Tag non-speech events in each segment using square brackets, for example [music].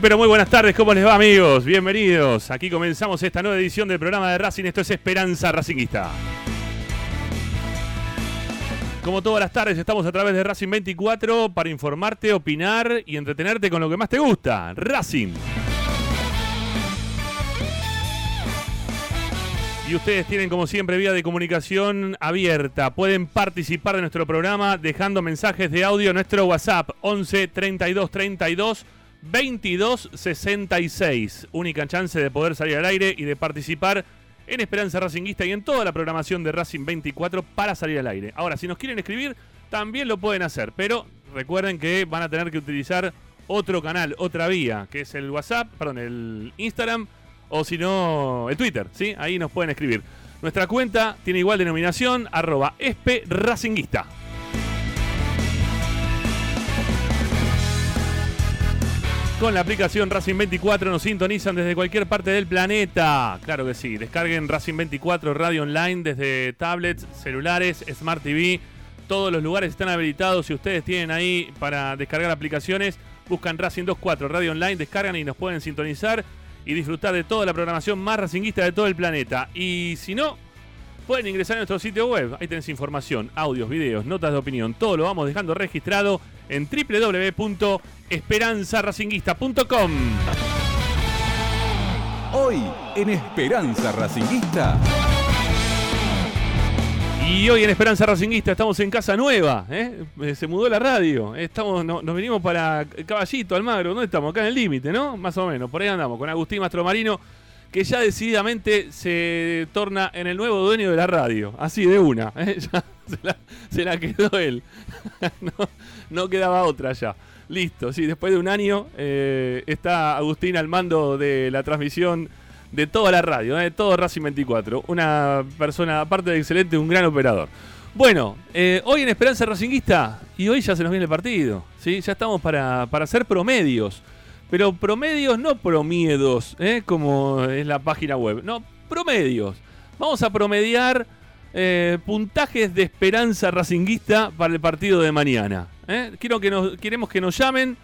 Pero muy buenas tardes. ¿Cómo les va, amigos? Bienvenidos. Aquí comenzamos esta nueva edición del programa de Racing. Esto es Esperanza Racingista. Como todas las tardes, estamos a través de Racing 24 para informarte, opinar y entretenerte con lo que más te gusta. Racing. Y ustedes tienen como siempre vía de comunicación abierta. Pueden participar de nuestro programa dejando mensajes de audio en nuestro WhatsApp 11 32 32 22 66. Única chance de poder salir al aire y de participar en Esperanza Racinguista y en toda la programación de Racing 24 para salir al aire. Ahora, si nos quieren escribir, también lo pueden hacer, pero recuerden que van a tener que utilizar otro canal, otra vía, que es el WhatsApp, perdón, el Instagram o si no, el Twitter, ¿sí? Ahí nos pueden escribir. Nuestra cuenta tiene igual denominación, arroba. Con la aplicación Racing 24 nos sintonizan desde cualquier parte del planeta. Claro que sí. Descarguen Racing 24 Radio Online desde tablets, celulares, Smart TV. Todos los lugares están habilitados. Si ustedes tienen ahí para descargar aplicaciones, buscan Racing 24 Radio Online, descargan y nos pueden sintonizar y disfrutar de toda la programación más racinguista de todo el planeta. Y si no, pueden ingresar a nuestro sitio web. Ahí tenés información, audios, videos, notas de opinión. Todo lo vamos dejando registrado en www.esperanzaracinguista.com. Hoy en Esperanza Racinguista. Y hoy en Esperanza Racinguista estamos en casa nueva, ¿eh? Eh, se mudó la radio, estamos, nos venimos para Caballito, Almagro, ¿dónde estamos? Acá en el límite, ¿no? Más o menos, por ahí andamos, con Agustín Mastromarino, que ya decididamente se torna en el nuevo dueño de la radio, así de una, ¿eh? [laughs] ya [laughs] se la, quedó él, [laughs] no, quedaba otra ya. Listo, sí, después de un año está Agustín al mando de la transmisión de toda la radio, de todo Racing 24. Una persona, aparte de excelente, un gran operador. Bueno, eh, hoy en Esperanza Racinguista, y hoy ya se nos viene el partido, ¿sí? Ya estamos para, para hacer promedios. Pero promedios no promiedos, ¿eh? como es la página web. No, promedios. Vamos a promediar eh, puntajes de Esperanza Racinguista para el partido de mañana. Quiero que nos, queremos que nos llamen,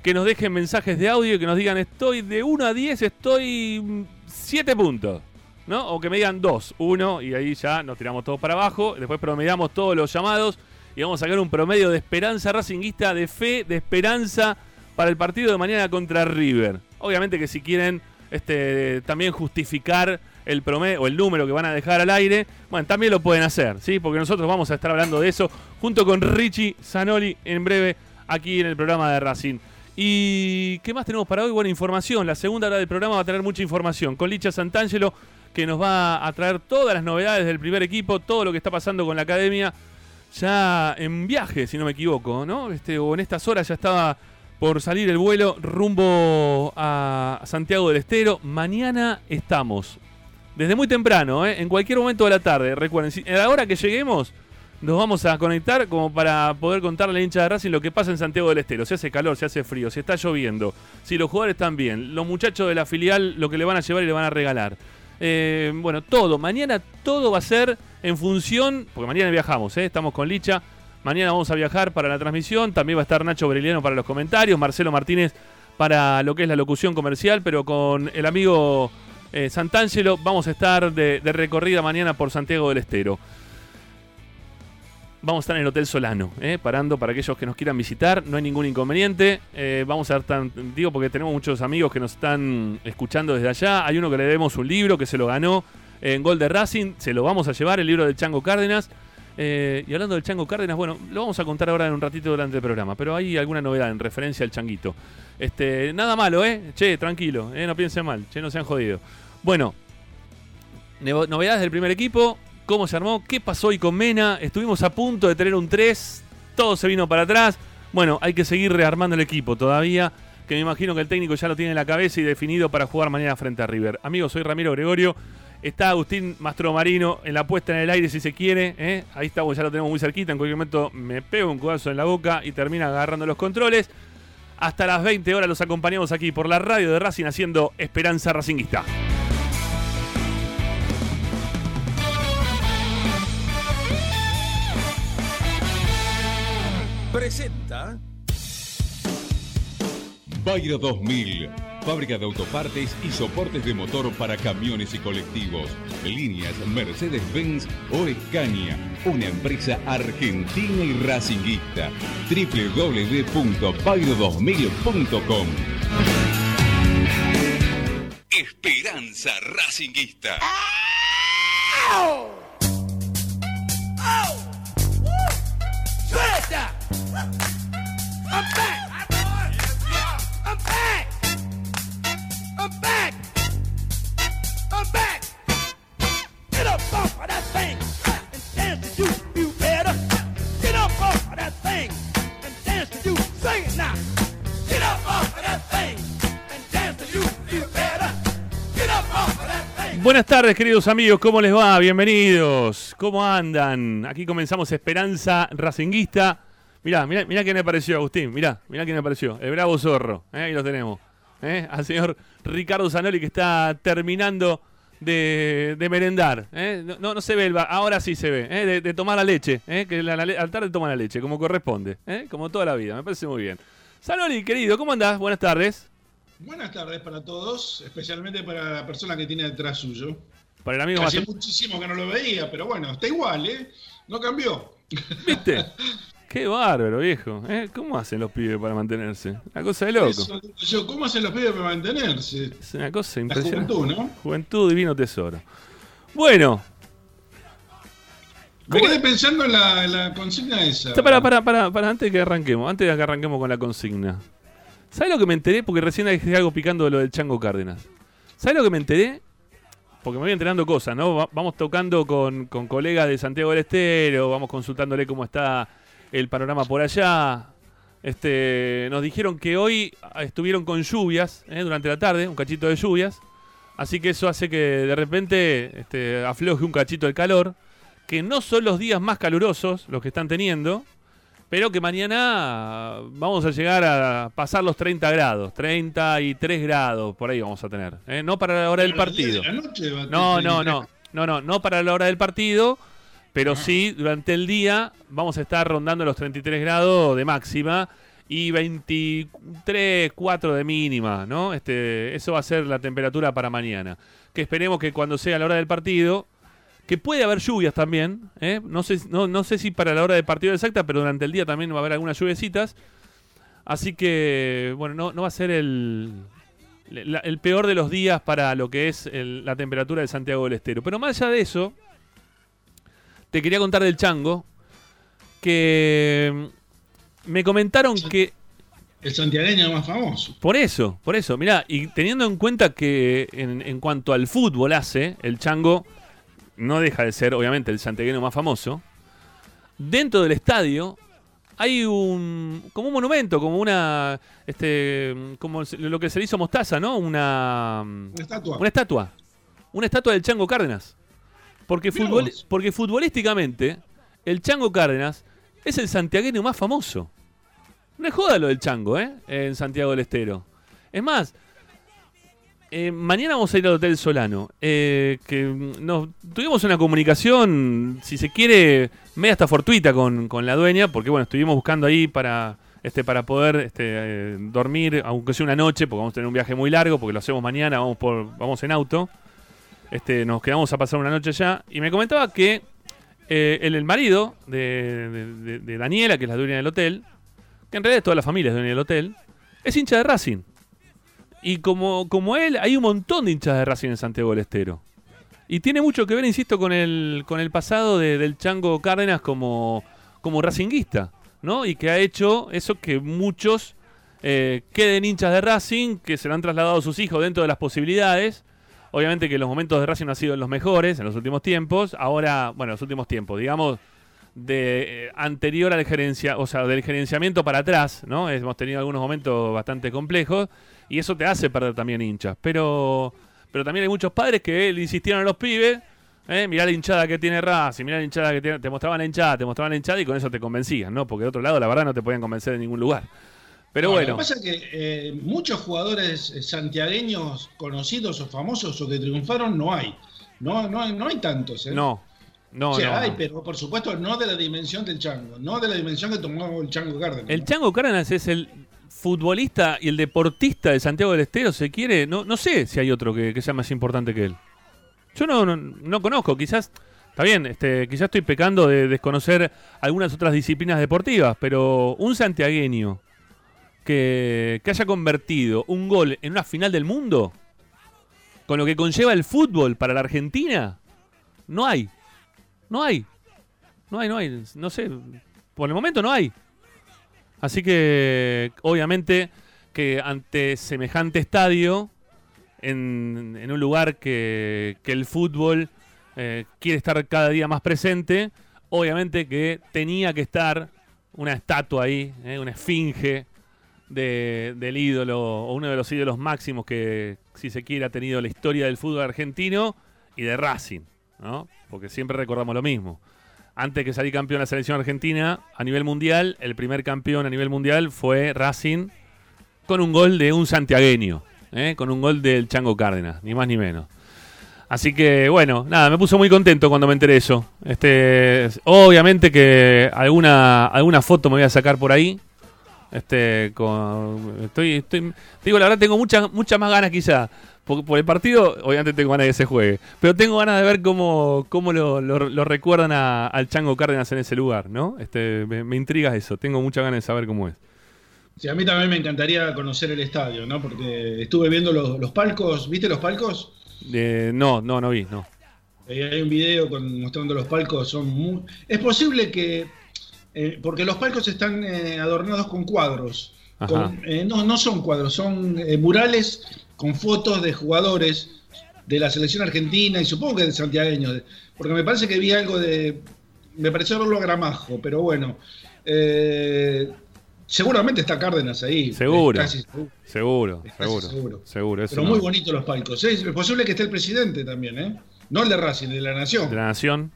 que nos dejen mensajes de audio, que nos digan estoy de 1 a 10, estoy 7 puntos. ¿No? O que me digan 2, 1 y ahí ya nos tiramos todos para abajo. Después promediamos todos los llamados y vamos a sacar un promedio de esperanza racinguista, de fe, de esperanza para el partido de mañana contra River. Obviamente que si quieren este, también justificar el promedio o el número que van a dejar al aire, bueno, también lo pueden hacer, ¿sí? Porque nosotros vamos a estar hablando de eso junto con Richie Zanoli en breve aquí en el programa de Racing. ¿Y qué más tenemos para hoy? Buena información. La segunda hora del programa va a tener mucha información. Con Licha Santangelo, que nos va a traer todas las novedades del primer equipo, todo lo que está pasando con la academia. Ya en viaje, si no me equivoco, ¿no? Este, o en estas horas ya estaba por salir el vuelo rumbo a Santiago del Estero. Mañana estamos. Desde muy temprano, ¿eh? en cualquier momento de la tarde. Recuerden, a la hora que lleguemos, nos vamos a conectar como para poder contarle a la hincha de Racing lo que pasa en Santiago del Estero. Si hace calor, si hace frío, si está lloviendo, si los jugadores están bien, los muchachos de la filial lo que le van a llevar y le van a regalar. Eh, bueno, todo. Mañana todo va a ser en función, porque mañana viajamos, ¿eh? estamos con Licha. Mañana vamos a viajar para la transmisión. También va a estar Nacho Briliano para los comentarios, Marcelo Martínez para lo que es la locución comercial, pero con el amigo eh, Santangelo vamos a estar de recorrida mañana por Santiago del Estero. Vamos a estar en el Hotel Solano, eh, parando para aquellos que nos quieran visitar, no hay ningún inconveniente. Eh, vamos a estar, digo, porque tenemos muchos amigos que nos están escuchando desde allá. Hay uno que le debemos un libro que se lo ganó en Gol de Racing, se lo vamos a llevar, el libro del Chango Cárdenas. Eh, y hablando del Chango Cárdenas, bueno, lo vamos a contar ahora en un ratito durante el programa, pero hay alguna novedad en referencia al Changuito. Este, nada malo, ¿eh? Che, tranquilo, no piensen mal, che, no se han jodido. Bueno, novedades del primer equipo, cómo se armó, qué pasó hoy con Mena. Estuvimos a punto de tener un 3, todo se vino para atrás. Bueno, hay que seguir rearmando el equipo todavía, que me imagino que el técnico ya lo tiene en la cabeza y definido para jugar mañana frente a River. Amigos, soy Ramiro Gregorio. Está Agustín Mastromarino en la puesta en el aire si se quiere. ¿eh? Ahí estamos, ya lo tenemos muy cerquita. En cualquier momento me pego un codazo en la boca y termina agarrando los controles. Hasta las 20 horas los acompañamos aquí por la radio de Racing haciendo Esperanza Racinguista. presenta Bayro 2000, fábrica de autopartes y soportes de motor para camiones y colectivos. Líneas Mercedes-Benz o Escaña, una empresa argentina y racinguista. www.bayro2000.com Esperanza Racinguista. I'm back! Buenas tardes, queridos amigos, ¿cómo les va? Bienvenidos. ¿Cómo andan? Aquí comenzamos Esperanza Racinguista. Mirá, mirá, mirá quién apareció, Agustín. Mirá, mirá quién apareció. El bravo zorro. ¿eh? Ahí lo tenemos. ¿eh? Al señor Ricardo Zanoli que está terminando de, de merendar. ¿eh? No, no, se ve el bar. Ahora sí se ve. ¿eh? De, de tomar la leche. ¿eh? Que la, la al tarde toma la leche, como corresponde. Como toda la vida. Me parece muy bien. Zanoli, querido, ¿cómo andás? Buenas tardes. Buenas tardes para todos, especialmente para la persona que tiene detrás suyo. Para el amigo. Hace muchísimo que no lo veía, pero bueno, está igual, ¿eh? No cambió. ¿Viste? [laughs] Qué bárbaro, viejo. ¿eh? ¿Cómo hacen los pibes para mantenerse? Una cosa de loco. Eso digo yo, ¿cómo hacen los pibes para mantenerse? Es una cosa La impresionante. juventud, ¿no? Juventud, divino tesoro. Bueno, Me ¿Cómo- quedé pensando en la, en la consigna esa. Está, para, para, para, para, antes de que arranquemos, antes de que arranquemos con la consigna. ¿Sabes lo que me enteré? Porque recién dejé algo picando de lo del Chango Cárdenas. ¿Sabes lo que me enteré? Porque me voy enterando cosas, ¿no? Va- Vamos tocando con, con colegas de Santiago del Estero, vamos consultándole cómo está el panorama por allá. Este, nos dijeron que hoy ah, estuvieron con lluvias ¿eh? durante la tarde, un cachito de lluvias. Así que eso hace que de repente este, afloje un cachito el calor. Que no son los días más calurosos los que están teniendo. Pero que mañana vamos a llegar a pasar los 30 grados. 33 grados, por ahí vamos a tener. ¿eh? No para la hora del A las 10 partido. de la noche va a No, no, no. No, no, no para la hora del partido. Pero sí, durante el día vamos a estar rondando los 33 grados de máxima y 23, 4 de mínima, ¿no? Este, eso va a ser la temperatura para mañana. Que esperemos que cuando sea la hora del partido, que puede haber lluvias también, ¿eh? no, sé, no, no sé si para la hora del partido exacta, pero durante el día también va a haber algunas lluviecitas. Así que, bueno, no, no va a ser el, la- el peor de los días para lo que es el- la temperatura de Santiago del Estero. Pero más allá de eso, te quería contar del chango, que mm, me comentaron que... El santiagueño más famoso. Por eso, por eso, mirá, y teniendo en cuenta que en, en cuanto al fútbol hace, el chango no deja de ser, obviamente, el santiagueño más famoso. Dentro del estadio hay un como un monumento, como una este como lo que se le hizo Mostaza, ¿no? Una Una estatua. una estatua. Una estatua del Chango Cárdenas. Porque, futbol- porque futbolísticamente, el Chango Cárdenas es el santiagueño más famoso. No es joda lo del Chango, ¿eh? En Santiago del Estero. Es más, eh, mañana vamos a ir al Hotel Solano. eh, que mm, tuvimos una comunicación, si se quiere, media hasta fortuita con, con la dueña, porque bueno, estuvimos buscando ahí para, este, para poder este, eh, dormir, aunque sea una noche, porque vamos a tener un viaje muy largo, porque lo hacemos mañana, vamos, por, vamos en auto. Este, nos quedamos a pasar una noche allá. Y me comentaba que eh, el, el marido de, de- de- de Daniela, que es la dueña del hotel, que en realidad toda la familia es dueña del hotel, es hincha de Racing. Y como, como él, hay un montón de hinchas de Racing en Santiago del Estero. Y tiene mucho que ver, insisto, con el, con el pasado de- del Chango Cárdenas como, como racinguista, ¿no? Y que ha hecho eso que muchos eh, queden hinchas de Racing, que se lo han trasladado a sus hijos dentro de las posibilidades. Obviamente que los momentos de Racing no han sido los mejores en los últimos tiempos. Ahora, bueno, los últimos tiempos, digamos, de eh, anterior al gerencia, o sea, del gerenciamiento para atrás, ¿no? Hemos tenido algunos momentos bastante complejos y eso te hace perder también hinchas. Pero, pero también hay muchos padres que le insistieron a los pibes, ¿eh? mirá la hinchada que tiene Racing, mirá la hinchada que tiene, te mostraban la hinchada, te mostraban la hinchada y con eso te convencían, ¿no? Porque de otro lado, la verdad, no te podían convencer en ningún lugar. Pero No, bueno, Lo que pasa es que eh, muchos jugadores eh, santiagueños conocidos o famosos o que triunfaron no hay. No, no, no hay tantos. ¿eh? no, no, o sea, no, hay, no. pero por supuesto no de la dimensión del Chango, no de la dimensión que tomó el Chango Cárdenas. El. Chango Cárdenas es el futbolista y el deportista de Santiago del Estero se quiere, no, no sé si hay otro que, sea más importante que él. Yo no, no, no conozco, quizás, está bien, este, quizás estoy pecando de desconocer algunas otras disciplinas deportivas, pero un santiagueño que, que haya convertido un gol en una final del mundo, con lo que conlleva el fútbol para la Argentina, no hay. No hay. No hay, no hay. No sé. Por el momento no hay. Así que, obviamente, que ante semejante estadio, en, un lugar que, el fútbol eh, quiere estar cada día más presente, obviamente que tenía que estar una estatua ahí, eh, una esfinge de- del ídolo, o uno de los ídolos máximos que, si se quiere, ha tenido la historia del fútbol argentino y de Racing, ¿no? Porque siempre recordamos lo mismo. Antes que salir campeón la selección argentina a nivel mundial, el primer campeón a nivel mundial fue Racing con un gol de un santiagueño, ¿eh? con un gol del Chango Cárdenas, ni más ni menos. Así que bueno, nada, me puso muy contento cuando me enteré eso. Este, obviamente que alguna alguna foto me voy a sacar por ahí. Este, estoy, estoy, te digo la verdad, tengo muchas muchas más ganas quizá. Por, por el partido, obviamente tengo ganas de que se juegue. Pero tengo ganas de ver cómo, cómo lo, lo- lo recuerdan a- al Chango Cárdenas en ese lugar, ¿no? Este, me, me intriga eso. Tengo muchas ganas de saber cómo es. Sí, a mí también me encantaría conocer el estadio, ¿no? Porque estuve viendo los, los palcos, ¿viste los palcos? Eh, no, no, no vi, no. Eh, hay un video con- mostrando los palcos, son muy... Es posible que... eh, porque los palcos están eh, adornados con cuadros. Con- no, no son cuadros, son murales con fotos de jugadores de la selección argentina y supongo que de santiagueños. Porque me parece que vi algo de... Me pareció verlo a Gramajo, pero bueno. eh, seguramente está Cárdenas ahí. Seguro. casi seguro. Seguro, Casi seguro, seguro. seguro. eso Pero no. muy bonitos los palcos. ¿eh? Es posible que esté el presidente también, ¿eh? No el de Racing, el de la Nación. De la Nación,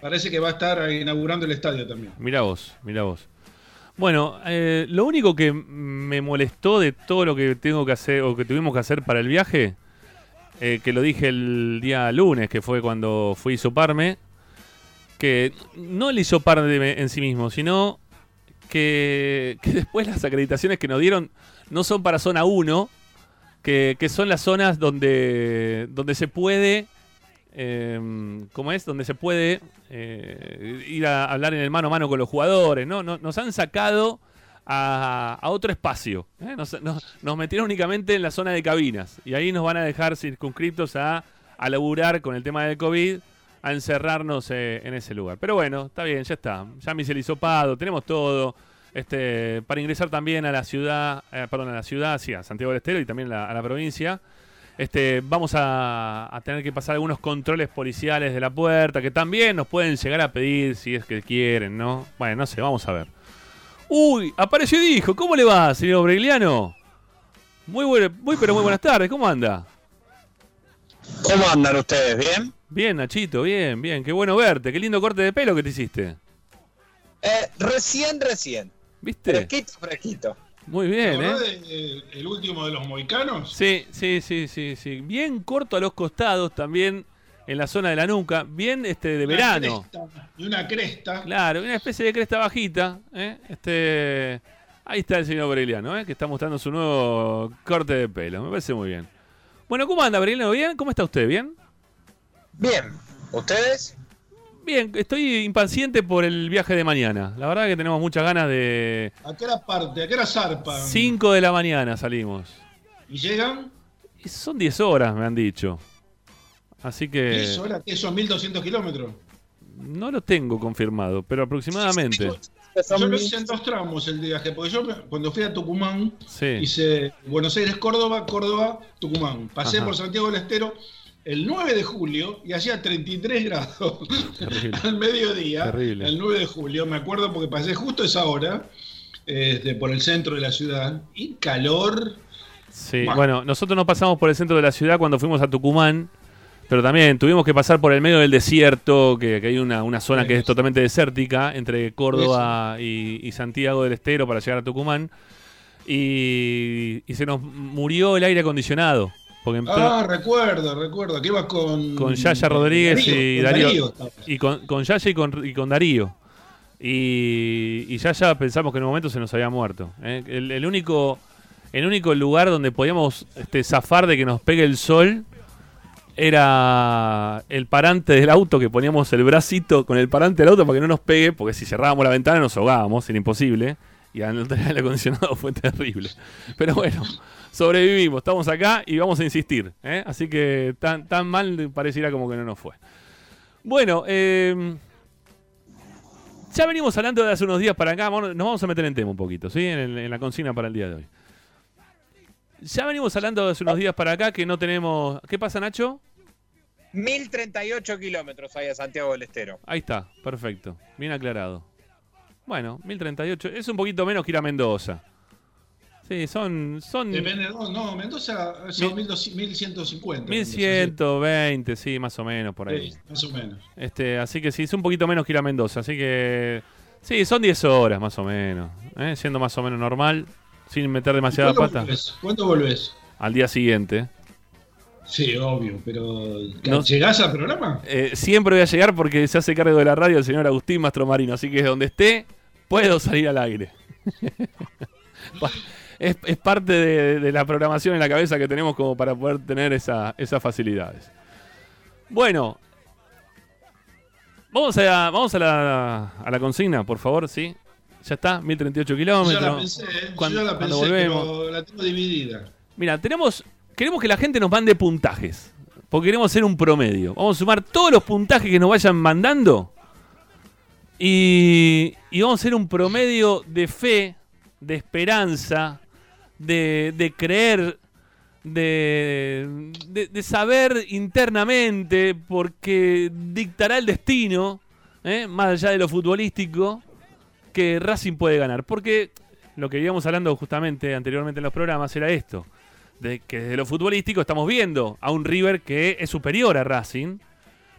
Parece que va a estar inaugurando el estadio también. Mira vos, mira vos. Bueno, eh, lo único que me molestó de todo lo que tengo que hacer o que tuvimos que hacer para el viaje, eh, que lo dije el día lunes, que fue cuando fui a hisoparme, que no el hisopar de- en sí mismo, sino que, que después las acreditaciones que nos dieron no son para zona 1, que, que son las zonas donde, donde se puede eh, ¿cómo es? Donde se puede eh, ir a hablar en el mano a mano con los jugadores, ¿no? Nos, nos han sacado a, otro espacio. ¿eh? Nos, metieron únicamente en la zona de cabinas. Y ahí nos van a dejar circunscriptos a, a laburar con el tema del COVID, a encerrarnos eh, en ese lugar. Pero bueno, está bien, ya está. Ya me hice tenemos todo. Este, para ingresar también a la ciudad, eh, perdón, a la ciudad, sí, a Santiago del Estero y también a la provincia. Este, vamos a, a tener que pasar algunos controles policiales de la puerta que también nos pueden llegar a pedir si es que quieren, ¿no? Bueno, no sé, vamos a ver. Uy, apareció y dijo, ¿cómo le va, señor Bregliano? Muy, buen- muy pero muy buenas tardes, ¿cómo anda? ¿Cómo andan ustedes? ¿Bien? Bien, Nachito, bien, bien, qué bueno verte, qué lindo corte de pelo que te hiciste. Eh, recién, recién. ¿Viste? Fresquito, fresquito. Muy ¿Te bien, ¿eh? de- eh, el último de los moicanos? Sí, sí, sí, sí, sí. Bien corto a los costados, también en la zona de la nuca, bien este de Una verano. cresta, y una cresta. Claro, una especie de cresta bajita. ¿eh? Este, ahí está el señor Breliano, ¿eh? que está mostrando su nuevo corte de pelo. Me parece muy bien. Bueno, ¿cómo anda Breliano? ¿Bien? ¿Cómo está usted? ¿Bien? Bien. ¿Ustedes? Bien, estoy impaciente por el viaje de mañana. La verdad que tenemos muchas ganas de... ¿A qué era parte? ¿A qué era zarpa? 5 de la mañana salimos. ¿Y llegan? Y son 10 horas, me han dicho. Así que... ¿Eso era? ¿Qué son 1200 kilómetros? No lo tengo confirmado, pero aproximadamente. Yo lo hice en dos tramos el viaje, porque yo cuando fui a Tucumán Sí. hice Buenos Aires, Córdoba, Córdoba, Tucumán. Pasé Ajá. por Santiago del Estero el 9 de julio y hacía 33 grados Terrible. [laughs] al mediodía. Terrible. El 9 de julio, me acuerdo porque pasé justo esa hora este, por el centro de la ciudad y calor. Sí, bueno, nosotros no pasamos por el centro de la ciudad cuando fuimos a Tucumán, pero también tuvimos que pasar por el medio del desierto, que, que hay una, una zona que es totalmente desértica entre Córdoba y, y Santiago del Estero para llegar a Tucumán. Y, y se nos murió el aire acondicionado. Porque en Ah, recuerdo, recuerdo, que ibas con... Con Yaya Rodríguez y Darío. y con, con Yaya y con, y con Darío. Y, y ya ya pensamos que en un momento se nos había muerto. ¿eh? El, el único el único lugar donde podíamos este, zafar de que nos pegue el sol era el parante del auto, que poníamos el bracito con el parante del auto para que no nos pegue, porque si cerrábamos la ventana nos ahogábamos, era imposible. Y al tener [laughs] el acondicionado fue terrible. Pero bueno, sobrevivimos, estamos acá y vamos a insistir. ¿eh? Así que tan, tan mal pareciera como que no nos fue. Bueno, eh, ya venimos hablando de hace unos días para acá, nos vamos a meter en tema un poquito, ¿sí? En, el- en la consigna para el día de hoy. Ya venimos hablando de hace unos días para acá que no tenemos... ¿Qué pasa, Nacho? 1038 kilómetros ahí a Santiago del Estero. Ahí está, perfecto, bien aclarado. Bueno, 1038, es un poquito menos que ir a Mendoza. Sí, son, son Depende de dónde. No, Mendoza son 1200 1150. 1120, sí, más o menos por ahí. Sí, más o menos. Este, así que sí, es un poquito menos que ir a Mendoza. Así que sí, son 10 horas más o menos. ¿eh? Siendo más o menos normal, sin meter demasiada ¿Cuándo pata. volvés? ¿Cuándo volvés? Al día siguiente. Sí, obvio, pero No- ¿llegás al programa? Eh, siempre voy a llegar porque se hace cargo de la radio el señor Agustín Mastromarino. Así que donde esté, puedo salir al aire. [laughs] es, es parte de, de la programación en la cabeza que tenemos como para poder tener esa- esas facilidades. Bueno, vamos a, vamos a, la, a la consigna, por favor, ¿sí? Ya está, 1038 Yo kilómetros. ya la pensé, ¿eh? Yo Cuando- ya la pensé, volvemos. pero la tengo dividida. Mira, tenemos. Queremos que la gente nos mande puntajes. Porque queremos hacer un promedio. Vamos a sumar todos los puntajes que nos vayan mandando. Y, y vamos a hacer un promedio de fe, de esperanza, de, de creer, de, de, saber internamente, porque dictará el destino, ¿eh? más allá de lo futbolístico, que Racing puede ganar. Porque lo que íbamos hablando justamente anteriormente en los programas era esto. De que desde lo futbolístico estamos viendo a un River que es superior a Racing.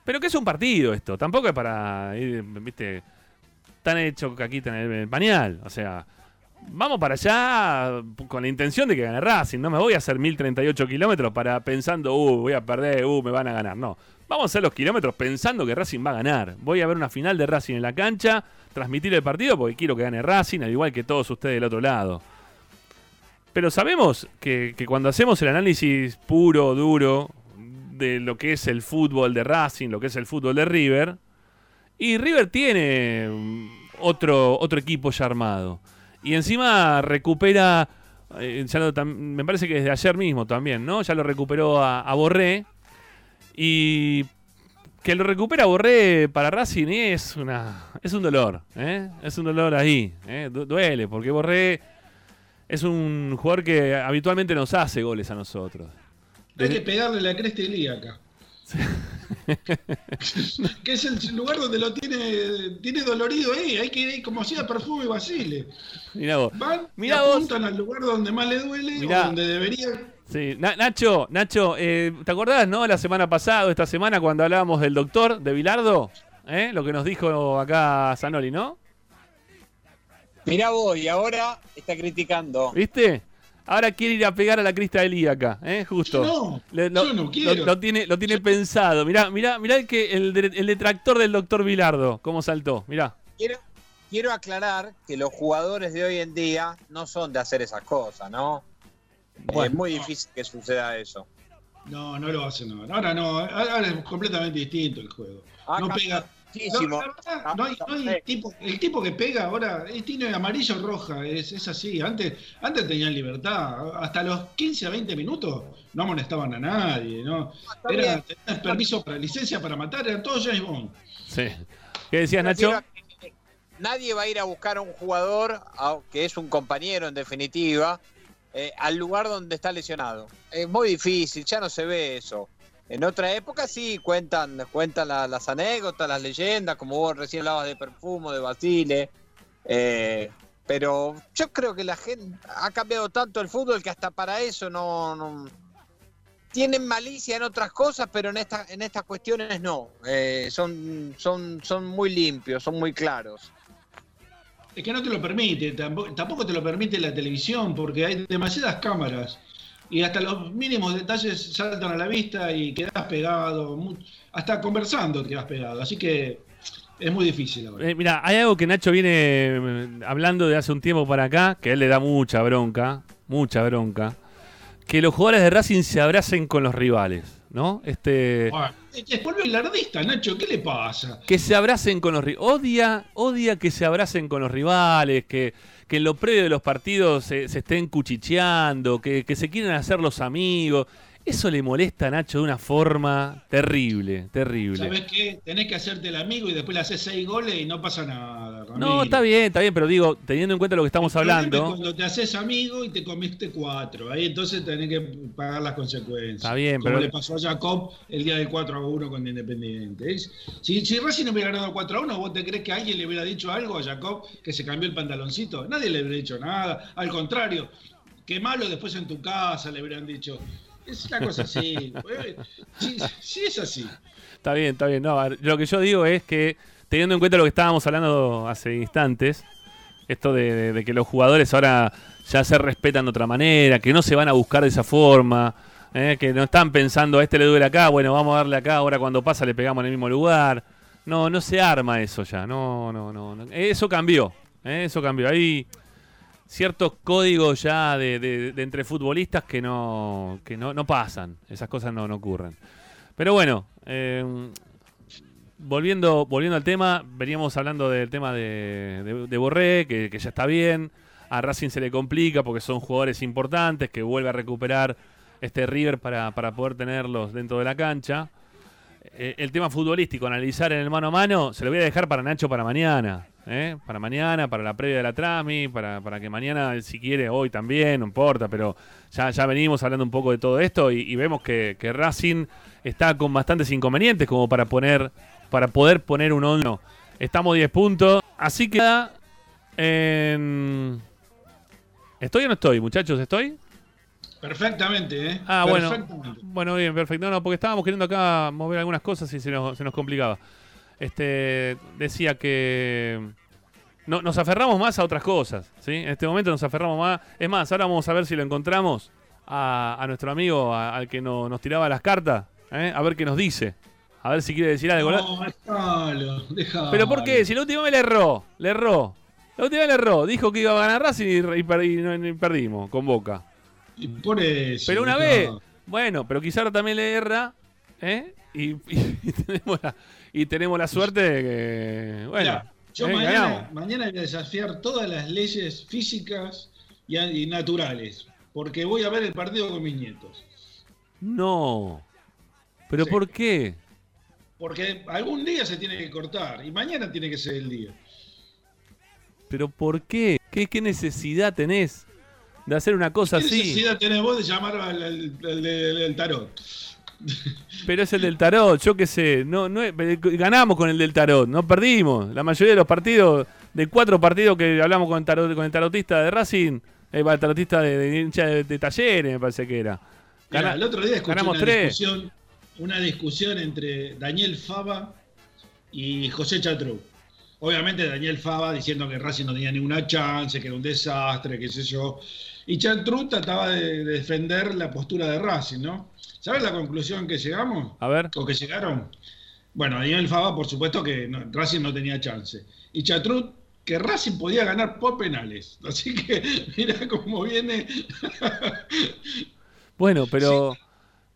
Pero que es un partido esto. Tampoco es para ir, viste, tan hecho caquita en el pañal. O sea, vamos para allá con la intención de que gane Racing. No me voy a hacer 1038 kilómetros para pensando, uh, voy a perder, uh, me van a ganar. No. Vamos a hacer los kilómetros pensando que Racing va a ganar. Voy a ver una final de Racing en la cancha, transmitir el partido porque quiero que gane Racing, al igual que todos ustedes del otro lado. Pero sabemos que, que cuando hacemos el análisis puro, duro, de lo que es el fútbol de Racing, lo que es el fútbol de River, y River tiene mm, otro, otro equipo ya armado. Y encima recupera, eh, ya lo me parece que desde ayer mismo también, ¿no? Ya lo recuperó a, a Borré. Y que lo recupera Borré para Racing es una es un dolor, ¿eh? Es un dolor ahí, ¿eh? Du- duele, porque Borré es un jugador que habitualmente nos hace goles a nosotros. Hay que pegarle la cresta acá. [laughs] que es el lugar donde lo tiene, tiene dolorido ahí. Hay que ir como hacía perfume y Basile. Mirá vos. Van Mirá y vos. apuntan al lugar donde más le duele Mirá. o donde debería. Sí, Na- Nacho, Nacho, eh, ¿te acordás, no? La semana pasada, esta semana, cuando hablábamos del doctor, de Bilardo, ¿eh? Lo que nos dijo acá Zanoli, ¿no? Mirá vos, y ahora está criticando. ¿Viste? Ahora quiere ir a pegar a la crista del I acá, ¿eh? Justo. Yo no, Le- lo, yo no quiero. Lo, lo tiene, lo tiene pensado. Mirá, mirá, mirá el, que, el, de- el detractor del doctor Bilardo, cómo saltó. Mirá. Quiero, quiero aclarar que los jugadores de hoy en día no son de hacer esas cosas, ¿no? Bueno. es muy difícil que suceda eso. No, no lo hacen ahora. Ahora no, ahora es completamente distinto el juego. Ha No pega. Muchísimo. No, la verdad, no hay, no hay tipo, el tipo que pega ahora es tiene amarillo o roja, es, es así. Antes, antes tenían libertad. Hasta los 15 a 20 minutos no amonestaban a nadie. ¿no? Era, tenían permiso para licencia para matar, eran todos James Bond. Sí. ¿Qué decías, Nacho? que Nadie va a ir a buscar a un jugador, que es un compañero en definitiva, eh, al lugar donde está lesionado. Es muy difícil, ya no se ve eso. En otra época sí cuentan, cuentan la- las anécdotas, las leyendas, como vos recién hablabas de Perfumo, de Basile. eh, pero yo creo que la gente ha cambiado tanto el fútbol que hasta para eso no, tienen malicia en otras cosas, pero en esta, en estas cuestiones no. Eh, son, son, son muy limpios, son muy claros. Es que no te lo permite, tampoco, tampoco te lo permite la televisión, porque hay demasiadas cámaras. Y hasta los mínimos detalles saltan a la vista y quedas pegado, hasta conversando quedas pegado. Así que Es muy difícil ahora. Eh, mira, hay algo que Nacho viene eh, hablando de hace un tiempo para acá, que a él le da mucha bronca, mucha bronca, que los jugadores de Racing se abracen con los rivales, ¿no? Este, Bueno, es lardista, Nacho, ¿qué le pasa? que se abracen con los rivales. Odia, odia que se abracen con los rivales, que, que en lo previo de los partidos se, se estén cuchicheando, que, que se quieren hacer los amigos. Eso le molesta a Nacho de una forma terrible, terrible. ¿Sabes qué? Tenés que hacerte el amigo y después le haces seis goles y no pasa nada. No, Ramiro. está bien, está bien, pero digo, teniendo en cuenta lo que estamos El problema es hablando. Cuando te haces amigo y te comiste cuatro, ahí entonces tenés que pagar las consecuencias. Está bien, Como pero- le pasó a Jacob el día del 4 a 1 con Independiente. Si, si Racing no hubiera ganado 4 a 1, ¿vos te crees que alguien le hubiera dicho algo a Jacob que se cambió el pantaloncito? Nadie le hubiera dicho nada. Al contrario, qué malo después en tu casa le hubieran dicho. Es una cosa [laughs] así. Eh, sí, sí es así. Está bien, está bien. No, ver, lo que yo digo es que, teniendo en cuenta lo que estábamos hablando hace instantes, esto de, de- de que los jugadores ahora ya se respetan de otra manera, que no se van a buscar de esa forma, eh, que no están pensando a este le duele acá, bueno, vamos a darle acá, ahora cuando pasa le pegamos en el mismo lugar. No, no se arma eso ya. No, no, no. no. Eso cambió. eh, eso cambió. Hay ciertos códigos ya de, entre futbolistas que no, que no, no pasan. Esas cosas no, no ocurren. Pero bueno, eh, volviendo, volviendo al tema, veníamos hablando del tema de, de- Borré, que, que ya está bien. A Racing se le complica porque son jugadores importantes, que vuelve a recuperar este River para, para poder tenerlos dentro de la cancha. Eh, el tema futbolístico, analizar en el mano a mano, se lo voy a dejar para Nacho para mañana. ¿Eh? Para mañana, para la previa de la Trami, para, para que mañana, si quiere, hoy también, no importa, pero ya, ya venimos hablando un poco de todo esto y, y vemos que, que Racing está con bastantes inconvenientes como para poner para poder poner un 1. Estamos 10 puntos, así que ¿Estoy o no estoy, muchachos? ¿Estoy? Perfectamente, ¿eh? Ah, bueno. Bueno, bien, perfecto. No, no, porque estábamos queriendo acá mover algunas cosas y se nos, se nos complicaba. Este, decía que no, nos aferramos más a otras cosas, ¿sí? En este momento nos aferramos más. Es más, ahora vamos a ver si lo encontramos a, a nuestro amigo, a- al que no- nos tiraba las cartas, ¿eh? a ver qué nos dice. A ver si quiere decir algo. No, déjalo, déjalo. Pero ¿por qué? Si la última vez le erró, le erró. La última vez le erró. Dijo que iba a ganar Racing y, y per- y no- y perdimos con Boca. Y por eso. Pero una vez, bueno, pero quizá ahora también le erra, ¿eh? Y, y- [laughs] y tenemos, la, y tenemos la suerte de que, bueno, Mirá, yo eh, mañana, voy a desafiar todas las leyes físicas y, y naturales. Porque voy a ver el partido con mis nietos. No. ¿Pero Sí. por qué? Porque algún día se tiene que cortar. Y mañana tiene que ser el día. ¿Pero por qué? ¿Qué, qué necesidad tenés de hacer una cosa ¿Qué así? necesidad tenés vos de llamar al, al- tarot? Pero es el del tarot, yo qué sé. No, no es- ganamos con el del tarot, no perdimos. La mayoría de los partidos, de cuatro partidos que hablamos con el, tarot, con el tarotista de Racing, eh, el tarotista de, de hincha de, de talleres, me parece que era. El otro día escuché ganamos una tres. discusión, una discusión entre Daniel Fava y José Chatru. Obviamente Daniel Fava diciendo que Racing no tenía ninguna chance, que era un desastre, qué sé yo. Y Chatru trataba de, de defender la postura de Racing, ¿no? ¿Sabes la conclusión que llegamos? A ver. ¿O que llegaron? Bueno, Daniel Fava, por supuesto que no- Racing no tenía chance. Y Chatrut, que Racing podía ganar por penales. [laughs] Así que mira cómo viene. [laughs] Bueno, pero,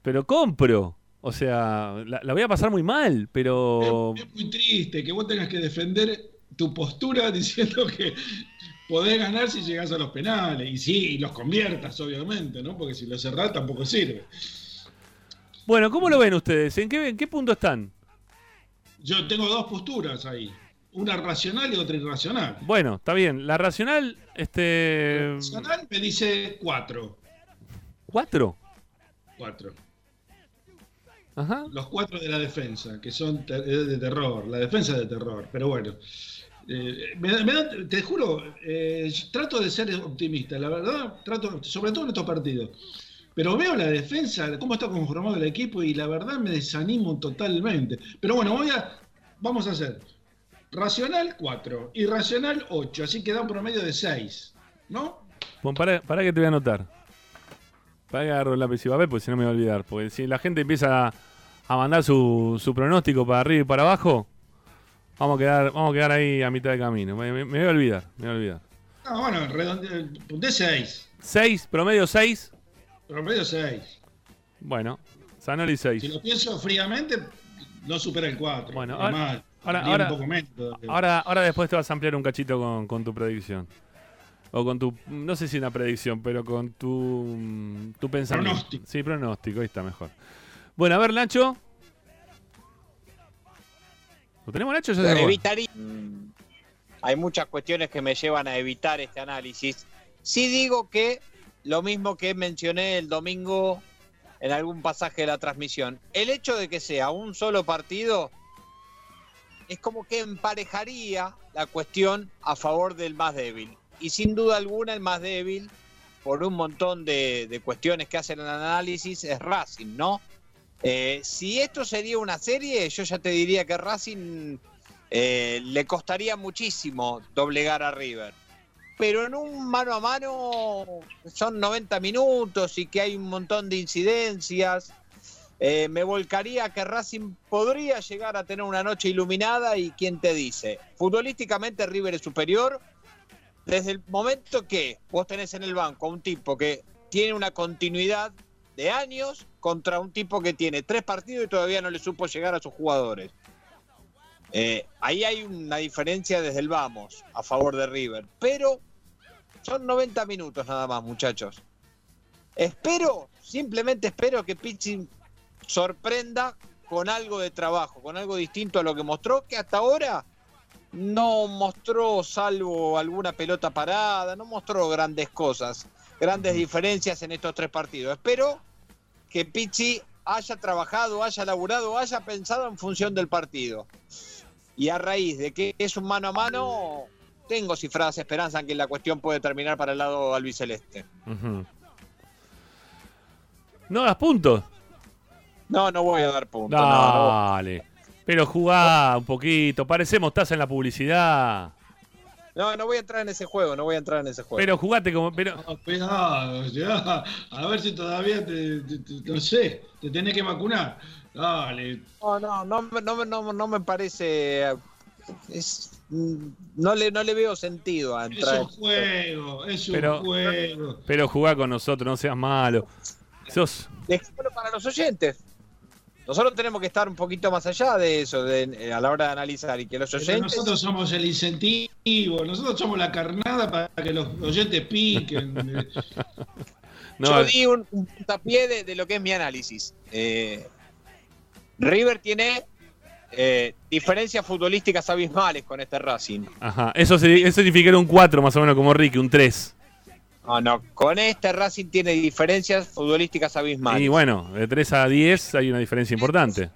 pero compro. O sea, la, la voy a pasar muy mal, pero... Es, es muy triste que vos tengas que defender tu postura diciendo que podés ganar si llegás a los penales. Y sí, y los conviertas, obviamente, ¿no? Porque si los cerrás tampoco sirve. Bueno, ¿cómo lo ven ustedes? ¿En qué, en qué punto están? Yo tengo dos posturas ahí. Una racional y otra irracional. Bueno, está bien. La racional, este... Racional me dice cuatro. ¿Cuatro? Cuatro. Ajá. Los cuatro de la defensa, que son te- de terror. La defensa de terror. Pero bueno. Eh, me me da- te juro, eh, trato de ser optimista. La verdad, trato, sobre todo en estos partidos. Pero veo la defensa, cómo está conformado el equipo y la verdad me desanimo totalmente. Pero bueno, voy a, vamos a hacer racional 4, irracional 8, así que da un promedio de 6, ¿no? Bueno, para, para que te voy a anotar. Para que agarro el lápiz y papel, porque si no me voy a olvidar. Porque si la gente empieza a, a mandar su, su pronóstico para arriba y para abajo, Vamos a quedar, vamos a quedar ahí a mitad de camino. Me, me- me voy a olvidar, me voy a olvidar. No, bueno, redonde, punté 6. 6, promedio 6. Promedio 6. Bueno, Zanoli 6. Si lo pienso fríamente, no supera el 4. Bueno, ahora- ahora- un poco menos. Ahora, ahora después te vas a ampliar un cachito con, con tu predicción. O con tu, no sé si una predicción, pero con tu, mm, tu pensamiento. Pronóstico. Sí, pronóstico, ahí está mejor. Bueno, a ver, Nacho. ¿Lo tenemos, Nacho? Ya se acabó. Evitaría. Mm, Hay muchas cuestiones que me llevan a evitar este análisis. Sí digo que lo mismo que mencioné el domingo en algún pasaje de la transmisión, el hecho de que sea un solo partido es como que emparejaría la cuestión a favor del más débil. Y sin duda alguna el más débil, por un montón de, de cuestiones que hacen el análisis, es Racing, ¿no? Eh, si esto sería una serie, yo ya te diría que Racing eh, le costaría muchísimo doblegar a River. Pero en un mano a mano son 90 minutos y que hay un montón de incidencias. eh, me volcaría que Racing podría llegar a tener una noche iluminada y quién te dice, futbolísticamente River es superior desde el momento que vos tenés en el banco a un tipo que tiene una continuidad de años contra un tipo que tiene tres partidos y todavía no le supo llegar a sus jugadores. Eh, ahí hay una diferencia desde el vamos a favor de River, pero son 90 minutos nada más, muchachos. Espero, simplemente espero que Pizzi sorprenda con algo de trabajo, con algo distinto a lo que mostró, que hasta ahora no mostró, salvo alguna pelota parada, no mostró grandes cosas, grandes diferencias en estos tres partidos. Espero que Pizzi haya trabajado, haya laburado, haya pensado en función del partido. Y a raíz de que es un mano a mano, tengo cifradas esperanzas en que la cuestión puede terminar para el lado albiceleste. No das puntos. No, no voy a dar puntos. no, no. Dale. Pero jugá un poquito. Parecemos estás en la publicidad. No, no voy a entrar en ese juego, no voy a entrar en ese juego. Pero jugate como. Pero, No, cuidado, ya. A ver si todavía te, te- te- no sé, te tenés que vacunar. Dale. No, no, no, me- no, me- no, no me parece. Es, no, le, no le veo sentido a Es entrar. un juego, es un Pero- juego. pero jugá con nosotros, no seas malo. Sos. Dejémoslo para los oyentes. Nosotros tenemos que estar un poquito más allá de eso de- eh, a la hora de analizar y que los Pero oyentes. nosotros somos el incentivo, nosotros somos la carnada para que los oyentes piquen. [laughs] No, Yo di un, un puntapié de, de lo que es mi análisis. Eh, River tiene eh, diferencias futbolísticas abismales con este Racing. Ajá. Eso, se- eso significa un 4 más o menos como Ricky, un 3. No, no, con este Racing tiene diferencias futbolísticas abismales. Y bueno, de 3 a 10 hay una diferencia importante.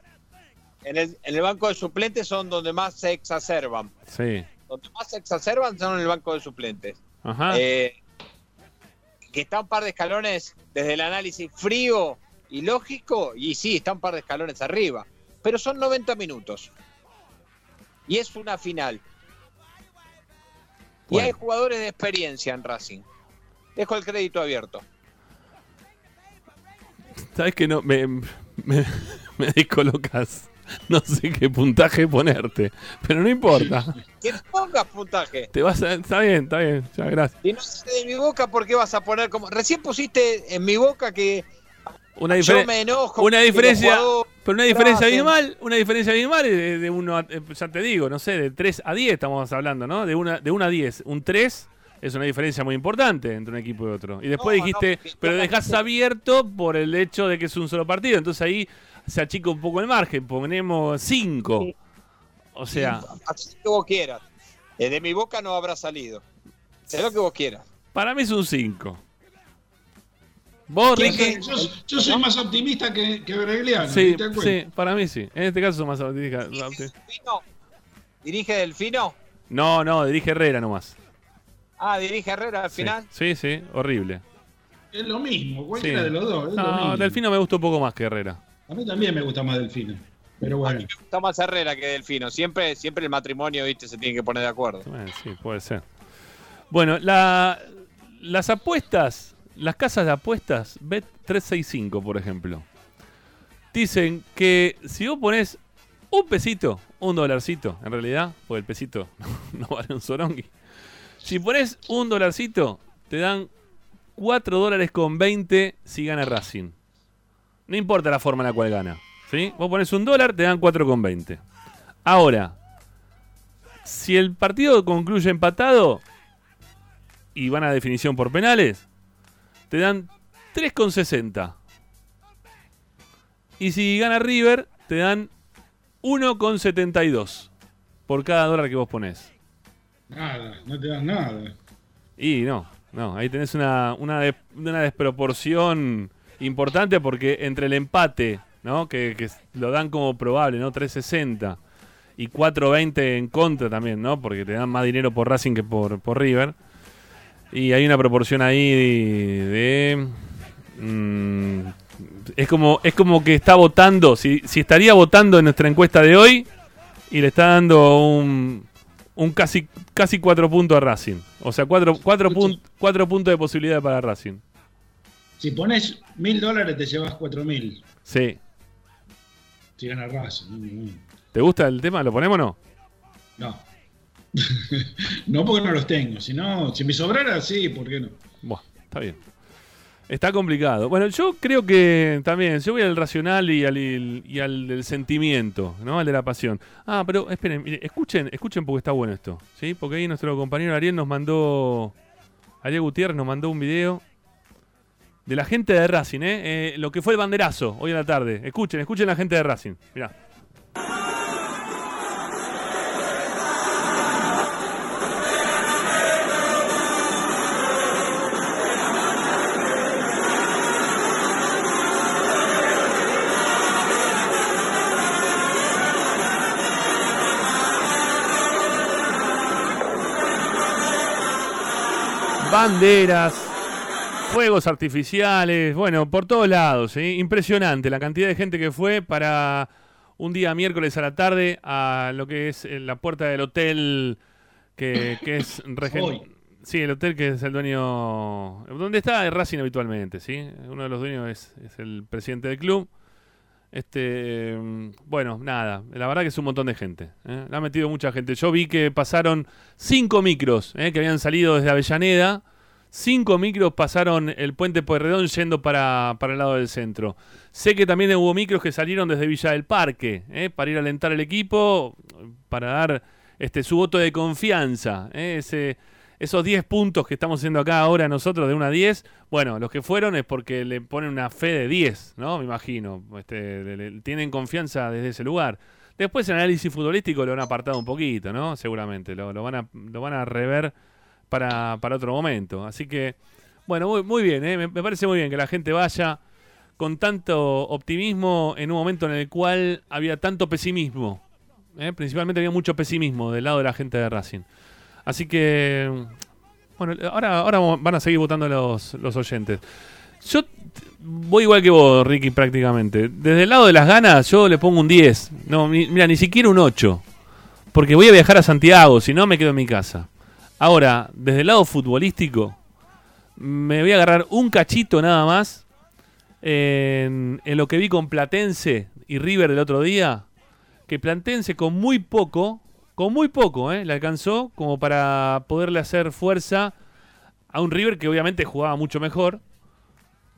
En el, en el banco de suplentes son donde más se exacerban. Sí. Donde más se exacerban son en el banco de suplentes. Ajá. Eh, que está un par de escalones desde el análisis frío y lógico, y sí, está un par de escalones arriba. Pero son 90 minutos. Y es una final. Y hay jugadores de experiencia en Racing. Dejo el crédito abierto. ¿Sabes que no? Me, me, me descolocas. No sé qué puntaje ponerte. Pero no importa. Que pongas puntaje. Te vas a. Está bien, está bien. Ya, gracias. Y no sale de mi boca, ¿por qué vas a poner como.? Recién pusiste en mi boca que Una, yo me enojo. una diferencia. Pero una diferencia abismal. Una diferencia abismal de, de uno a- eh, ya te digo, no sé, de 3 a 10 estamos hablando, ¿no? De una, de 1 a 10. Un 3 es una diferencia muy importante entre un equipo y otro. Y después No, dijiste, no, pero dejás abierto por el hecho de que es un solo partido. Entonces ahí se achica un poco el margen. Ponemos 5. Sí. O sea, Haz lo que vos quieras. Eh, De mi boca no habrá salido. Sé lo que vos quieras. para mí es un 5. Vos, ¿Quién Ricky. Yo, yo soy más optimista que, que Bregliano. Sí, sí, para mí sí. En este caso son más auténticas. Delfino. ¿Dirige Delfino? No, no, dirige Herrera nomás. Ah, dirige Herrera al Sí, final. Sí, sí, horrible. Es lo mismo, cualquiera Sí. de los dos. es lo No, mismo. Delfino me gustó un poco más que Herrera. A mí también me gusta más Delfino. Pero A bueno. mí me gusta más Herrera que Delfino. Siempre, siempre el matrimonio, viste, se tiene que poner de acuerdo. Bueno, sí, puede ser. Bueno, la- las apuestas, las casas de apuestas, Bet365, por ejemplo, dicen que si vos pones un pesito, un dolarcito, en realidad, porque el pesito [laughs] no vale un sorongui. Si pones un dolarcito, te dan 4 dólares con 20 si gana Racing. No importa la forma en la cual gana. ¿sí? Vos pones un dólar, te dan 4 con 20. Ahora, si el partido concluye empatado y van a definición por penales, te dan 3,60. Y si gana River, te dan 1,72 por cada dólar que vos ponés. Nada, no te dan nada. Y no, no, ahí tenés una, una, de- una desproporción importante porque entre el empate, ¿no? Que, que lo dan como probable, ¿no? 360 y 420 en contra también, ¿no? Porque te dan más dinero por Racing que por, por River. Y hay una proporción ahí de... de, mm, es, como, es como que está votando, si, si estaría votando en nuestra encuesta de hoy y le está dando un, un casi, casi 4 puntos a Racing. O sea, 4 cuatro, pun- cuatro puntos de posibilidad para Racing. Si pones mil dólares te llevas cuatro mil. Sí. Si gana Racing. ¿Te gusta el tema? ¿Lo ponemos o no? No. [laughs] no porque no los tengo. Si no, si me sobrara, sí, ¿por qué no? Buah, está bien. Está complicado. Bueno, yo creo que también, yo voy al racional y al, y al del sentimiento, ¿no? Al de la pasión. Ah, pero esperen, escuchen, escuchen porque está bueno esto, ¿sí? Porque ahí nuestro compañero Ariel nos mandó, Ariel Gutiérrez nos mandó un video de la gente de Racing, ¿eh? Eh, lo que fue el banderazo hoy en la tarde. Escuchen, escuchen la gente de Racing. Mirá. Banderas, fuegos artificiales, bueno, por todos lados, impresionante la cantidad de gente que fue para un día miércoles a la tarde a lo que es eh, la puerta del hotel que, que es regen-. Sí, el hotel que es el dueño, donde está Racing habitualmente, sí, uno de los dueños es, es el presidente del club. Este, bueno, nada, la verdad que es un montón de gente. ¿eh? Le ha metido mucha gente. Yo vi que pasaron cinco micros ¿eh? que habían salido desde Avellaneda. Cinco micros pasaron el puente Pueyrredón yendo para, para el lado del centro. Sé que también hubo micros que salieron desde Villa del Parque ¿eh? para ir a alentar al equipo, para dar este, su voto de confianza. ¿eh? Ese, esos 10 puntos que estamos haciendo acá ahora nosotros de 1 a 10, bueno, los que fueron es porque le ponen una fe de 10, ¿no? Me imagino. Este, tienen confianza desde ese lugar. Después el análisis futbolístico lo han apartado un poquito, ¿no? Seguramente. Lo, lo van, a, lo van a rever para, para otro momento. Así que, bueno, muy, bien, ¿eh? me, parece muy bien que la gente vaya con tanto optimismo en un momento en el cual había tanto pesimismo. ¿eh? Principalmente había mucho pesimismo del lado de la gente de Racing. Así que, bueno, ahora, ahora van a seguir votando los, los oyentes. Yo voy igual que vos, Ricky, prácticamente. Desde el lado de las ganas, yo le pongo un 10. No, mira, ni siquiera un 8. Porque voy a viajar a Santiago, si no me quedo en mi casa. Ahora, desde el lado futbolístico, me voy a agarrar un cachito nada más en, lo que vi con Platense y River el otro día. Que Platense con muy poco, con muy poco, ¿eh? le alcanzó como para poderle hacer fuerza a un River que obviamente jugaba mucho mejor.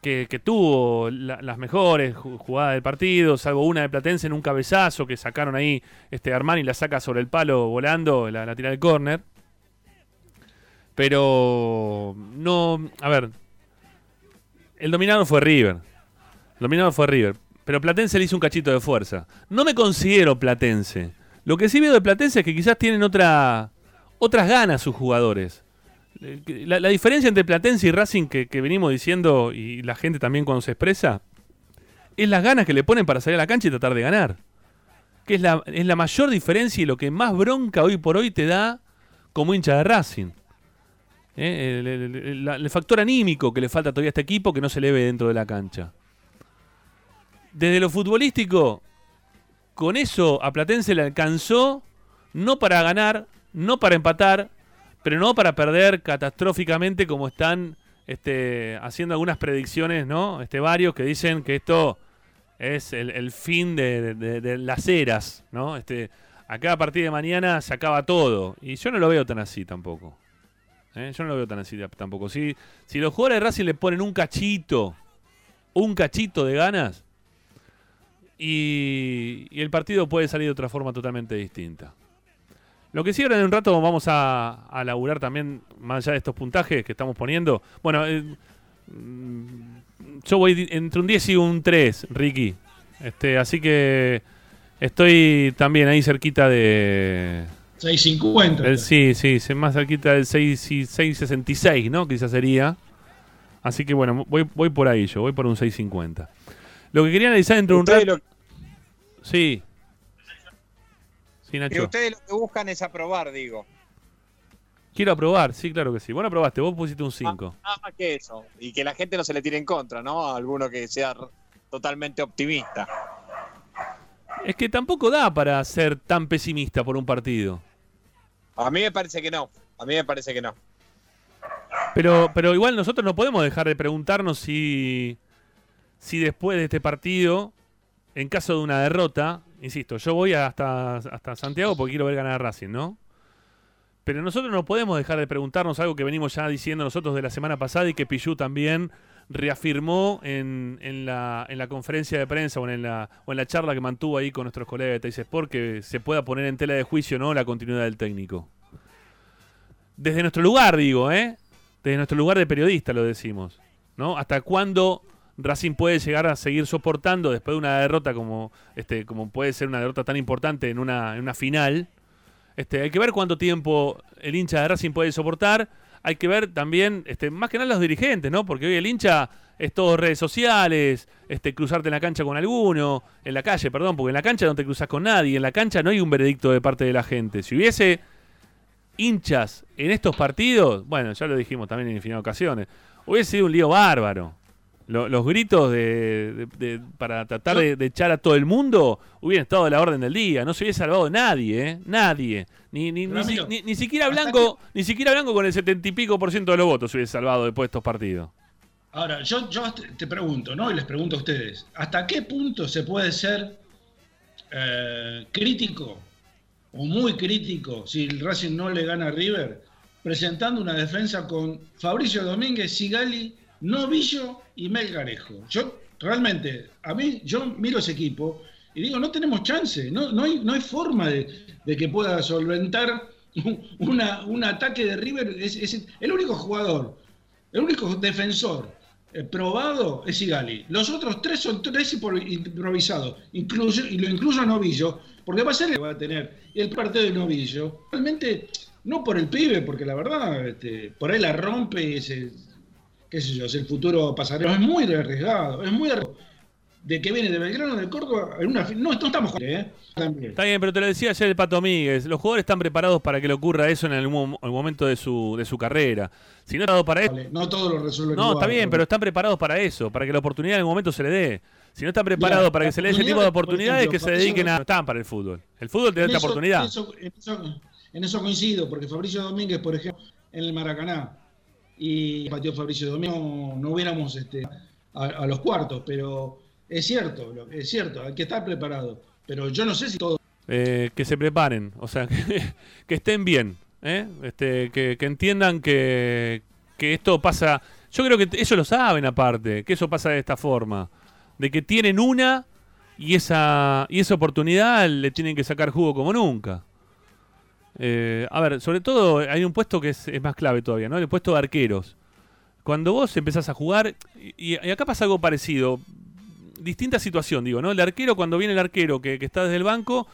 Que, tuvo la- las mejores ju- jugadas del partido, salvo una de Platense en un cabezazo que sacaron ahí, este Armani la saca sobre el palo volando, la, la tira del córner. Pero no, a ver, el dominado fue River. El dominado fue River. Pero Platense le hizo un cachito de fuerza. No me considero Platense. Lo que sí veo de Platense es que quizás tienen otra, otras ganas sus jugadores. La diferencia entre Platense y Racing que, que venimos diciendo y la gente también cuando se expresa es las ganas que le ponen para salir a la cancha y tratar de ganar. Que es la, es la mayor diferencia y lo que más bronca hoy por hoy te da como hincha de Racing. Eh, el, factor anímico que le falta todavía a este equipo que no se le ve dentro de la cancha. Desde lo futbolístico, con eso a Platense le alcanzó no para ganar, no para empatar, pero no para perder catastróficamente como están este, haciendo algunas predicciones, ¿no? Este, varios que dicen que esto es el, fin de- de las eras, ¿no? Este, acá a partir de mañana se acaba todo. Y yo no lo veo tan así tampoco. ¿Eh? Yo no lo veo tan así tampoco. Si, si los jugadores de Racing le ponen un cachito, un cachito de ganas, y, y el partido puede salir de otra forma totalmente distinta. Lo que sí, ahora en un rato vamos a, laburar también, más allá de estos puntajes que estamos poniendo. Bueno, eh, mm, yo voy entre un 10 y un 3, Ricky. Este, así que estoy también ahí cerquita de... 6.50. del- sí, sí, sí, más cerquita del 6 y 6.66, ¿no? Quizás sería. Así que bueno, voy, voy por ahí yo, voy por un 6.50. Lo que quería analizar dentro de un rato... lo, Sí. Sí, que ustedes lo que buscan es aprobar, digo. Quiero aprobar, sí, claro que sí. Bueno, aprobaste, vos pusiste un 5. Nada más que eso. Y que la gente no se le tire en contra, ¿no? A alguno que sea totalmente optimista. Es que tampoco da para ser tan pesimista por un partido. A mí me parece que no. A mí me parece que no. Pero, pero igual nosotros no podemos dejar de preguntarnos si, si después de este partido, en caso de una derrota, insisto, yo voy hasta, hasta Santiago porque quiero ver ganar a Racing, ¿no? Pero nosotros no podemos dejar de preguntarnos algo que venimos ya diciendo nosotros de la semana pasada y que Pichu también reafirmó en, en la, en la conferencia de prensa o en la, o en la charla que mantuvo ahí con nuestros colegas de Teis Sport, que se pueda poner en tela de juicio no la continuidad del técnico. Desde nuestro lugar, digo, ¿eh? Desde nuestro lugar de periodista lo decimos, ¿no? ¿Hasta cuándo Racing puede llegar a seguir soportando después de una derrota como, este, como puede ser una derrota tan importante en una, en una final? Este, hay que ver cuánto tiempo el hincha de Racing puede soportar. Hay que ver también, este, más que nada los dirigentes, ¿no? Porque hoy el hincha es todo redes sociales, este, cruzarte en la cancha con alguno, en la calle, perdón, porque en la cancha no te cruzas con nadie, en la cancha no hay un veredicto de parte de la gente. Si hubiese hinchas en estos partidos, bueno, ya lo dijimos también en infinidad de ocasiones, hubiese sido un lío bárbaro. Lo- los gritos de, de- de- para tratar de, de echar a todo el mundo hubieran estado a la orden del día. No se hubiese salvado nadie, ¿eh? Nadie. Ni, ni, ni, si- ni- ni siquiera Blanco, ni siquiera Blanco con el setenta y pico por ciento de los votos se hubiese salvado después de estos partidos. Ahora, yo, yo te, te pregunto, ¿no? Y les pregunto a ustedes, ¿hasta qué punto se puede ser eh, crítico o muy crítico si el Racing no le gana a River presentando una defensa con Fabricio Domínguez, Sigali, Novillo y Melgarejo? Yo realmente, a mí, yo miro ese equipo y digo, no tenemos chance, no, no, hay, no hay forma de, de que pueda solventar un, [laughs] una- un ataque de River. Es, el único jugador, el único defensor eh, probado es Sigali. Los otros tres son tres impro- improvisados, incluso, y lo incluyo a Novillo, porque va a ser el que va a tener el partido de Novillo. Realmente, no por el pibe, porque la verdad, este, por ahí la rompe y ese, qué sé yo, es el futuro pasarelo. Es muy arriesgado, es muy arriesgado. De que viene de Belgrano, de Córdoba, en una no, no estamos jugando, ¿eh? También. Está bien, pero te lo decía ayer el Pato Míguez. Los jugadores están preparados para que le ocurra eso en algún mo- momento de su, de su carrera. Si no para eso, Vale, No todo lo resuelve No, igual, está bien, pero están preparados para eso, para que la oportunidad en el momento se le dé. Si no están preparados para que se le dé ese tipo de oportunidad, por oportunidades, ejemplo, que se dediquen a... están para el fútbol. El fútbol te da esta oportunidad. En eso, en eso- en eso coincido, porque Fabricio Domínguez, por ejemplo, en el Maracaná, y pateó Fabricio Domínguez, no, hubiéramos este, a, los cuartos, pero es cierto, es cierto, hay que estar preparado. Pero yo no sé si todo. Eh, que se preparen, o sea, [laughs] que, que estén bien, ¿eh? este, que, que entiendan que, que esto pasa... Yo creo que ellos lo saben aparte, que eso pasa de esta forma, de que tienen una y esa, y esa oportunidad le tienen que sacar jugo como nunca. Eh, a ver, sobre todo hay un puesto que es, es más clave todavía, ¿no? El puesto de arqueros. Cuando vos empezás a jugar, y, y acá pasa algo parecido, distinta situación, digo, ¿no? El arquero, cuando viene el arquero que, que está desde el banco,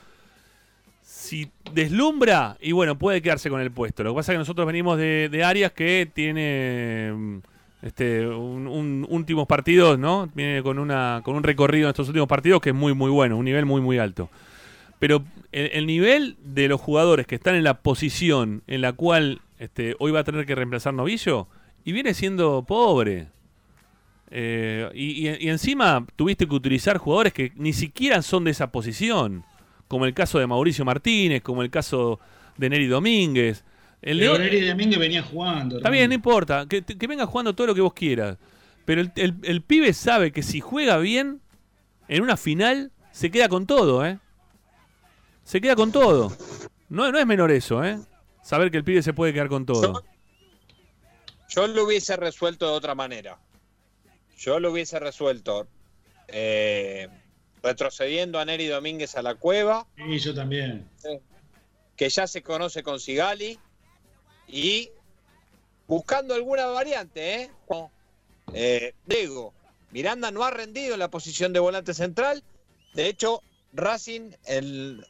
si deslumbra, y bueno, puede quedarse con el puesto. Lo que pasa es que nosotros venimos de, de áreas que tiene mm, este, un, un- últimos partidos, ¿no? Viene con, una, con un recorrido en estos últimos partidos que es muy, muy bueno, un nivel muy, muy alto. Pero el, el nivel de los jugadores que están en la posición en la cual este, hoy va a tener que reemplazar Novillo, y viene siendo pobre. Eh, y, y- y encima tuviste que utilizar jugadores que ni siquiera son de esa posición, como el caso de Mauricio Martínez, como el caso de Neri Domínguez. El Pero Neri Domínguez venía jugando. Está bien, no importa, que, que venga jugando todo lo que vos quieras. Pero el, el- el pibe sabe que si juega bien, en una final se queda con todo, ¿eh? Se queda con todo. No, no es menor eso, ¿eh? Saber que el pibe se puede quedar con todo. Yo lo hubiese resuelto de otra manera. Yo lo hubiese resuelto eh, retrocediendo a Neri Domínguez a la cueva, Y yo también. que ya se conoce con Sigali, y buscando alguna variante, ¿eh? Eh, Diego, Miranda no ha rendido en la posición de volante central. De hecho, Racing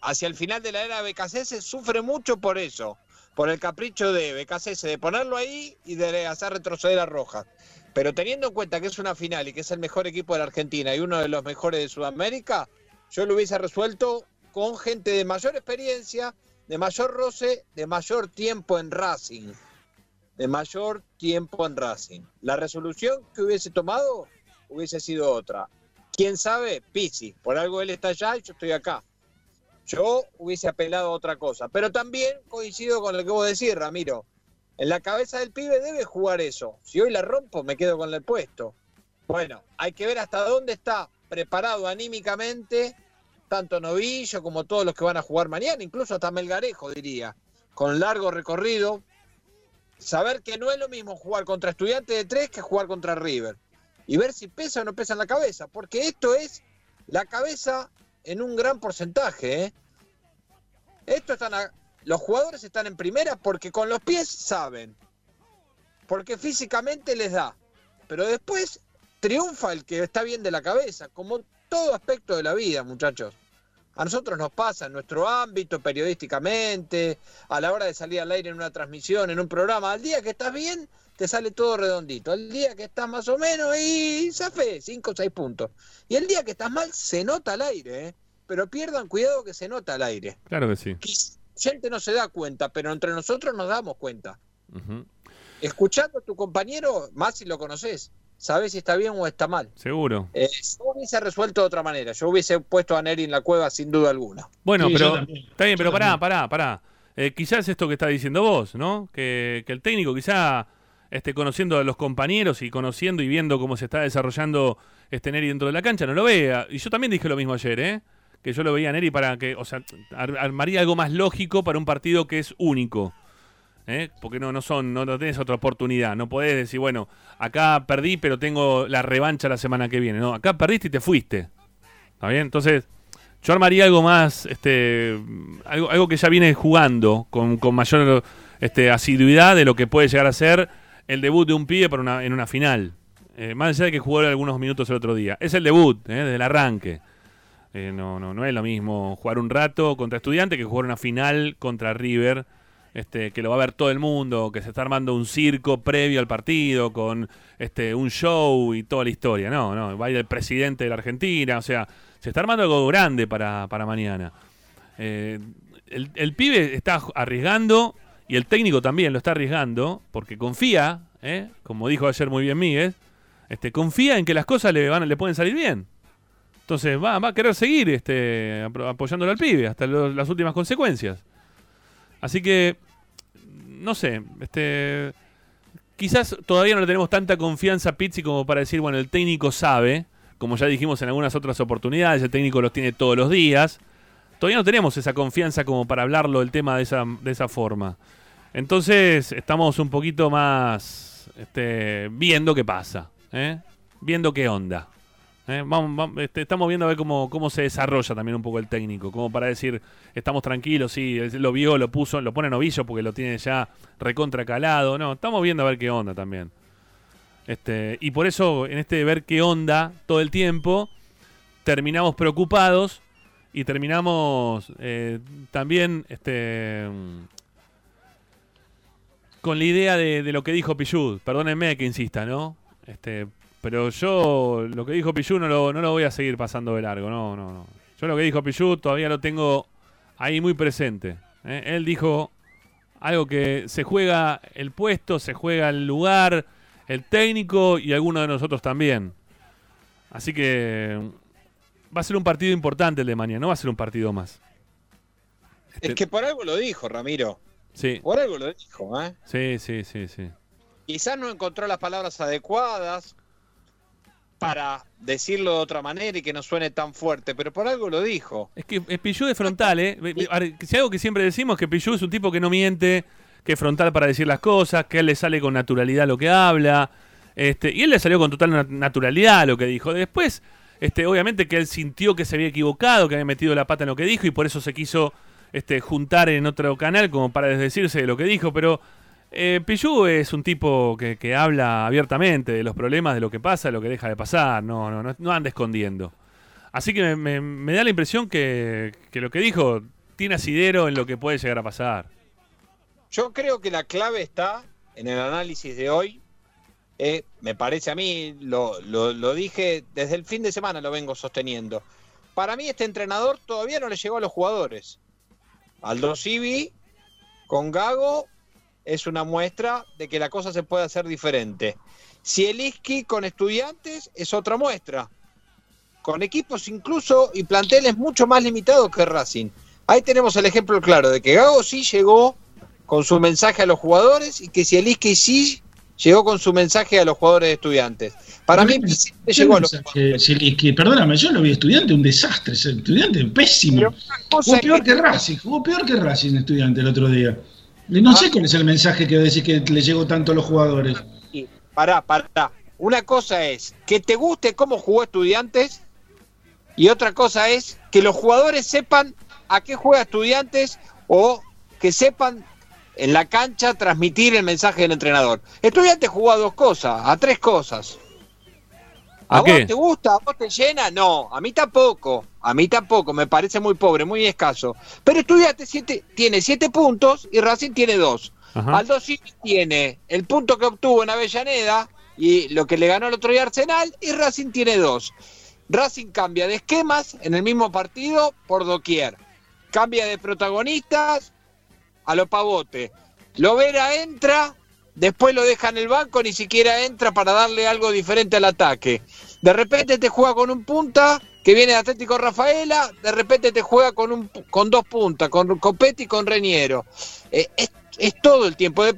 hacia el final de la era BKC sufre mucho por eso, por el capricho de BKC de ponerlo ahí y de hacer retroceder a Rojas. Pero teniendo en cuenta que es una final y que es el mejor equipo de la Argentina y uno de los mejores de Sudamérica, yo lo hubiese resuelto con gente de mayor experiencia, de mayor roce, de mayor tiempo en Racing. De mayor tiempo en Racing. La resolución que hubiese tomado hubiese sido otra. ¿Quién sabe? Pizzi. Por algo él está allá y yo estoy acá. Yo hubiese apelado a otra cosa. Pero también coincido con lo que vos decís, Ramiro. En la cabeza del pibe debe jugar eso. Si hoy la rompo, me quedo con el puesto. Bueno, hay que ver hasta dónde está preparado anímicamente tanto Novillo como todos los que van a jugar mañana, incluso hasta Melgarejo, diría, con largo recorrido. Saber que no es lo mismo jugar contra Estudiantes de Tres que jugar contra River. Y ver si pesa o no pesa en la cabeza, porque esto es la cabeza en un gran porcentaje. ¿eh? Esto están a- los jugadores están en primera porque con los pies saben, porque físicamente les da, pero después triunfa el que está bien de la cabeza, como todo aspecto de la vida, muchachos. A nosotros nos pasa en nuestro ámbito, periodísticamente, a la hora de salir al aire en una transmisión, en un programa. Al día que estás bien, te sale todo redondito. Al día que estás más o menos, y fe, 5 o 6 puntos. Y el día que estás mal, se nota al aire, ¿eh? Pero pierdan cuidado que se nota al aire. Claro que sí. Gente no se da cuenta, pero entre nosotros nos damos cuenta. Escuchando a tu compañero, más si lo conoces, sabes si está bien o está mal. Seguro. Eh, yo hubiese resuelto de otra manera. Yo hubiese puesto a Neri en la cueva sin duda alguna. Bueno, Sí, pero está bien, Yo pero pará, también. pará, pará. Eh, quizás esto que está diciendo vos, ¿no? Que, que el técnico quizá esté conociendo a los compañeros y conociendo y viendo cómo se está desarrollando este Neri dentro de la cancha, no lo vea. Y yo también dije lo mismo ayer, ¿eh? Que yo lo veía a Neri para que, o sea, ar- armaría algo más lógico para un partido que es único. ¿eh? Porque no, no son, no, no tenés otra oportunidad. No podés decir, bueno, acá perdí, pero tengo la revancha la semana que viene. No, acá perdiste y te fuiste. ¿Está bien? Entonces, yo armaría algo más, este, algo, algo que ya viene jugando con, con mayor este, asiduidad de lo que puede llegar a ser el debut de un pibe para una, en una final. Eh, más allá de que jugó algunos minutos el otro día. Es el debut, eh, desde el arranque. Eh, no, no, no es lo mismo jugar un rato contra estudiante que jugar una final contra River, este, que lo va a ver todo el mundo, que se está armando un circo previo al partido, con este, un show y toda la historia. No, no, va a ir el presidente de la Argentina, o sea, se está armando algo grande para, para mañana. Eh, el, el pibe está arriesgando y el técnico también lo está arriesgando porque confía, ¿eh? como dijo ayer muy bien Miguel, este, confía en que las cosas le, van, le pueden salir bien. Entonces va, va a querer seguir este, apoyándolo al pibe hasta las últimas consecuencias. Así que, no sé, este, quizás todavía no le tenemos tanta confianza a Pizzi como para decir, bueno, el técnico sabe, como ya dijimos en algunas otras oportunidades, el técnico los tiene todos los días. Todavía no tenemos esa confianza como para hablarlo del tema de esa, de esa forma. Entonces estamos un poquito más este, viendo qué pasa, ¿eh? viendo qué onda. ¿eh? Este, estamos viendo a ver cómo, cómo se desarrolla también un poco el técnico, como para decir, estamos tranquilos, sí, lo vio, lo puso, lo pone novillo porque lo tiene ya recontra calado. No, estamos viendo a ver qué onda también. Este, y por eso, en este ver qué onda todo el tiempo, terminamos preocupados y terminamos eh, también este, con la idea de, de lo que dijo Pichud. Perdónenme que insista, ¿no? Este, pero yo lo que dijo Pichud no lo, no lo voy a seguir pasando de largo, no, no, no. Yo lo que dijo Pichud todavía lo tengo ahí muy presente. ¿eh? Él dijo algo que se juega el puesto, se juega el lugar, el técnico y alguno de nosotros también. Así que va a ser un partido importante el de mañana, no va a ser un partido más. Este, Es que por algo lo dijo, Ramiro. Sí, Por algo lo dijo, ¿eh? sí, sí, sí, sí. Quizás no encontró las palabras adecuadas. para decirlo de otra manera y que no suene tan fuerte, pero por algo lo dijo. Es que Pichu es frontal, ¿eh? [laughs] Si algo que siempre decimos es que Pichu es un tipo que no miente, que es frontal para decir las cosas, que a él le sale con naturalidad lo que habla. Este, y él le salió con total nat- naturalidad lo que dijo. Después, este, obviamente que él sintió que se había equivocado, que había metido la pata en lo que dijo y por eso se quiso este, juntar en otro canal como para desdecirse de lo que dijo. Pero eh, es un tipo que, que habla abiertamente de los problemas, de lo que pasa, de lo que deja de pasar. No, no, no, no anda escondiendo. Así que me da la impresión que, que lo que dijo tiene asidero en lo que puede llegar a pasar. Yo creo que la clave está en el análisis de hoy. Eh, me parece a mí, lo, lo- lo dije desde el fin de semana, lo vengo sosteniendo. Para mí este entrenador todavía no le llegó a los jugadores. Aldo Civi con Gago es una muestra de que la cosa se puede hacer diferente. Zielinski con estudiantes es otra muestra. Con equipos incluso y planteles mucho más limitados que Racing. Ahí tenemos el ejemplo claro de que Gago sí llegó con su mensaje a los jugadores y que Zielinski sí llegó con su mensaje a los jugadores de estudiantes. Para mí le llegó a los perdóname, yo lo vi estudiante, un desastre, estudiante pésimo. Jugó peor que- que Racing, jugó peor que Racing estudiante el otro día. Y no sé cuál es el mensaje que decís que le llegó tanto a los jugadores. Pará, pará. Una cosa es que te guste cómo jugó Estudiantes y otra cosa es que los jugadores sepan a qué juega Estudiantes o que sepan en la cancha transmitir el mensaje del entrenador. Estudiantes jugó a dos cosas, a tres cosas. ¿A, ¿A vos te gusta? ¿A vos te llena? No, a mí tampoco. A mí tampoco, me parece muy pobre, muy escaso. Pero Estudiantes siete- tiene siete puntos y Racing tiene dos. Ajá. Aldo Civi tiene el punto que obtuvo en Avellaneda y lo que le ganó el otro día Arsenal y Racing tiene dos. Racing cambia de esquemas en el mismo partido por doquier. Cambia de protagonistas a lo pavote. Lovera entra, después lo deja en el banco, ni siquiera entra para darle algo diferente al ataque. De repente te juega con un punta que viene de Atlético Rafaela, de repente te juega con, un, con dos puntas, con Copetti y con Reñero. Eh, es, es todo el tiempo. De,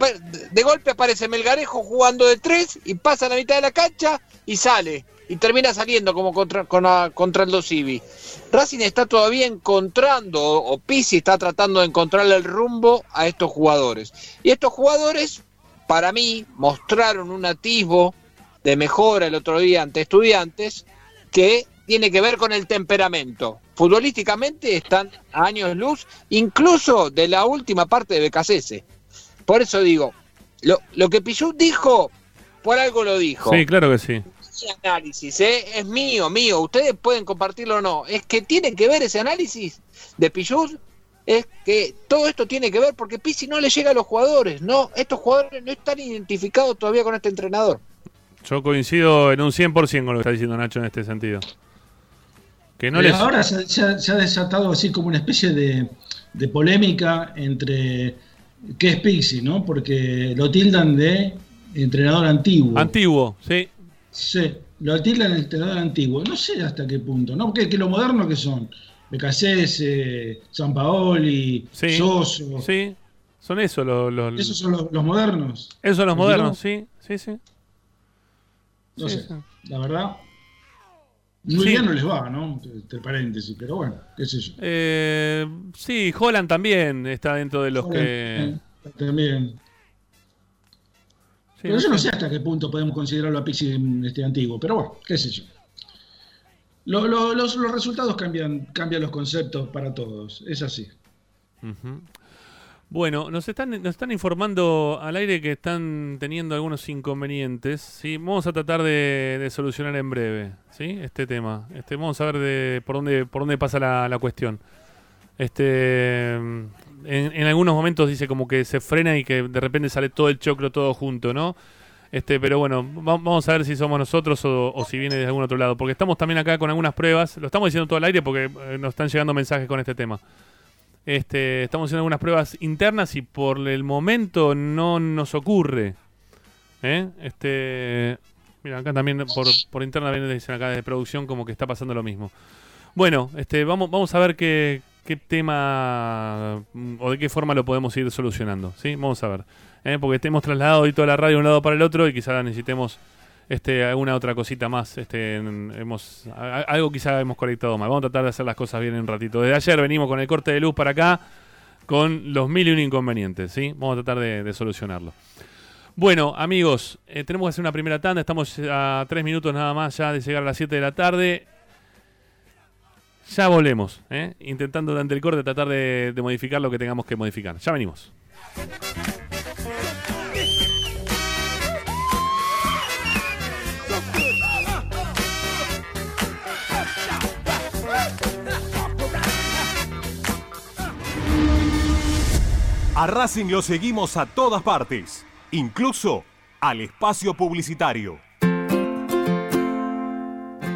de golpe aparece Melgarejo jugando de tres y pasa a la mitad de la cancha y sale. Y termina saliendo como contra, con, contra el Dosivi. Racing está todavía encontrando, o Pizzi está tratando de encontrarle el rumbo a estos jugadores. Y estos jugadores, para mí, mostraron un atisbo de mejora el otro día ante estudiantes que tiene que ver con el temperamento. Futbolísticamente están a años luz, incluso de la última parte de Becasese. Por eso digo, lo, lo que Pichut dijo, por algo lo dijo. Sí, claro que sí. Análisis ¿eh? es mío, mío. Ustedes pueden compartirlo o no. Es que tienen que ver ese análisis de Pichut. Es que todo esto tiene que ver porque Pizzi no le llega a los jugadores. No, estos jugadores no están identificados todavía con este entrenador. Yo coincido en un 100% con lo que está diciendo Nacho en este sentido. Que no les... Ahora se, se- se ha desatado así como una especie de, de polémica entre qué es Pixi, ¿no? Porque lo tildan de entrenador antiguo. Antiguo, sí. Sí, lo tildan de entrenador antiguo. No sé hasta qué punto, ¿no? Porque que lo moderno que son. Becasese, San Paoli, Sí. Soso. Sí. Son eso los... los- Esos son los, los modernos. Esos son los modernos, no- sí, sí, sí. No Sí, sé, sí. la verdad. Muy bien no les va, ¿no? Entre paréntesis, pero bueno, qué sé yo. Eh, sí, Holland también está dentro de los que... Eh, También. Pero yo no sé hasta qué punto podemos considerarlo a Pixi este antiguo, pero bueno, qué sé yo. Lo- lo- los, los resultados cambian, cambian los conceptos para todos, es así. Bueno, nos están, nos están informando al aire que están teniendo algunos inconvenientes. ¿sí? Vamos a tratar de, de solucionar en breve ¿sí? este tema. Este, vamos a ver de, por, dónde, por dónde pasa la, la cuestión. Este, en, algunos momentos dice como que se frena y que de repente sale todo el choclo todo junto, ¿no? Este, pero bueno, va- vamos a ver si somos nosotros o, o si viene de algún otro lado. Porque estamos también acá con algunas pruebas. Lo estamos diciendo todo al aire porque eh, nos están llegando mensajes con este tema. Este, estamos haciendo algunas pruebas internas y por el momento no nos ocurre. ¿Eh? Este, mira, acá también por, por interna viene dicen acá de producción como que está pasando lo mismo. Bueno, este, vamos, vamos a ver qué, qué tema mm, o de qué forma lo podemos ir solucionando. ¿sí? Vamos a ver. ¿eh? Porque te hemos trasladado toda la radio de un lado para el otro y quizás necesitemos este, alguna otra cosita más. Este, hemos, algo quizá hemos conectado mal. Vamos a tratar de hacer las cosas bien en un ratito. Desde ayer venimos con el corte de luz para acá, con los mil y un inconvenientes, ¿sí? Vamos a tratar de, de solucionarlo. Bueno, amigos, eh, tenemos que hacer una primera tanda. Estamos a tres minutos nada más ya de llegar a las 7 de la tarde. Ya volvemos, ¿eh? intentando durante el corte tratar de, de modificar lo que tengamos que modificar. Ya venimos. A Racing lo seguimos a todas partes, incluso al espacio publicitario.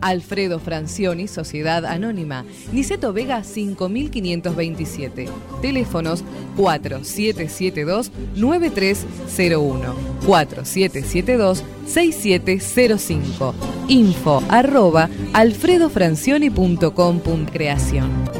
Alfredo Francioni, Sociedad Anónima. Niceto Vega 5527. Teléfonos 4772-9301. 4772-6705. Info arroba alfredofrancioni.com. Creación.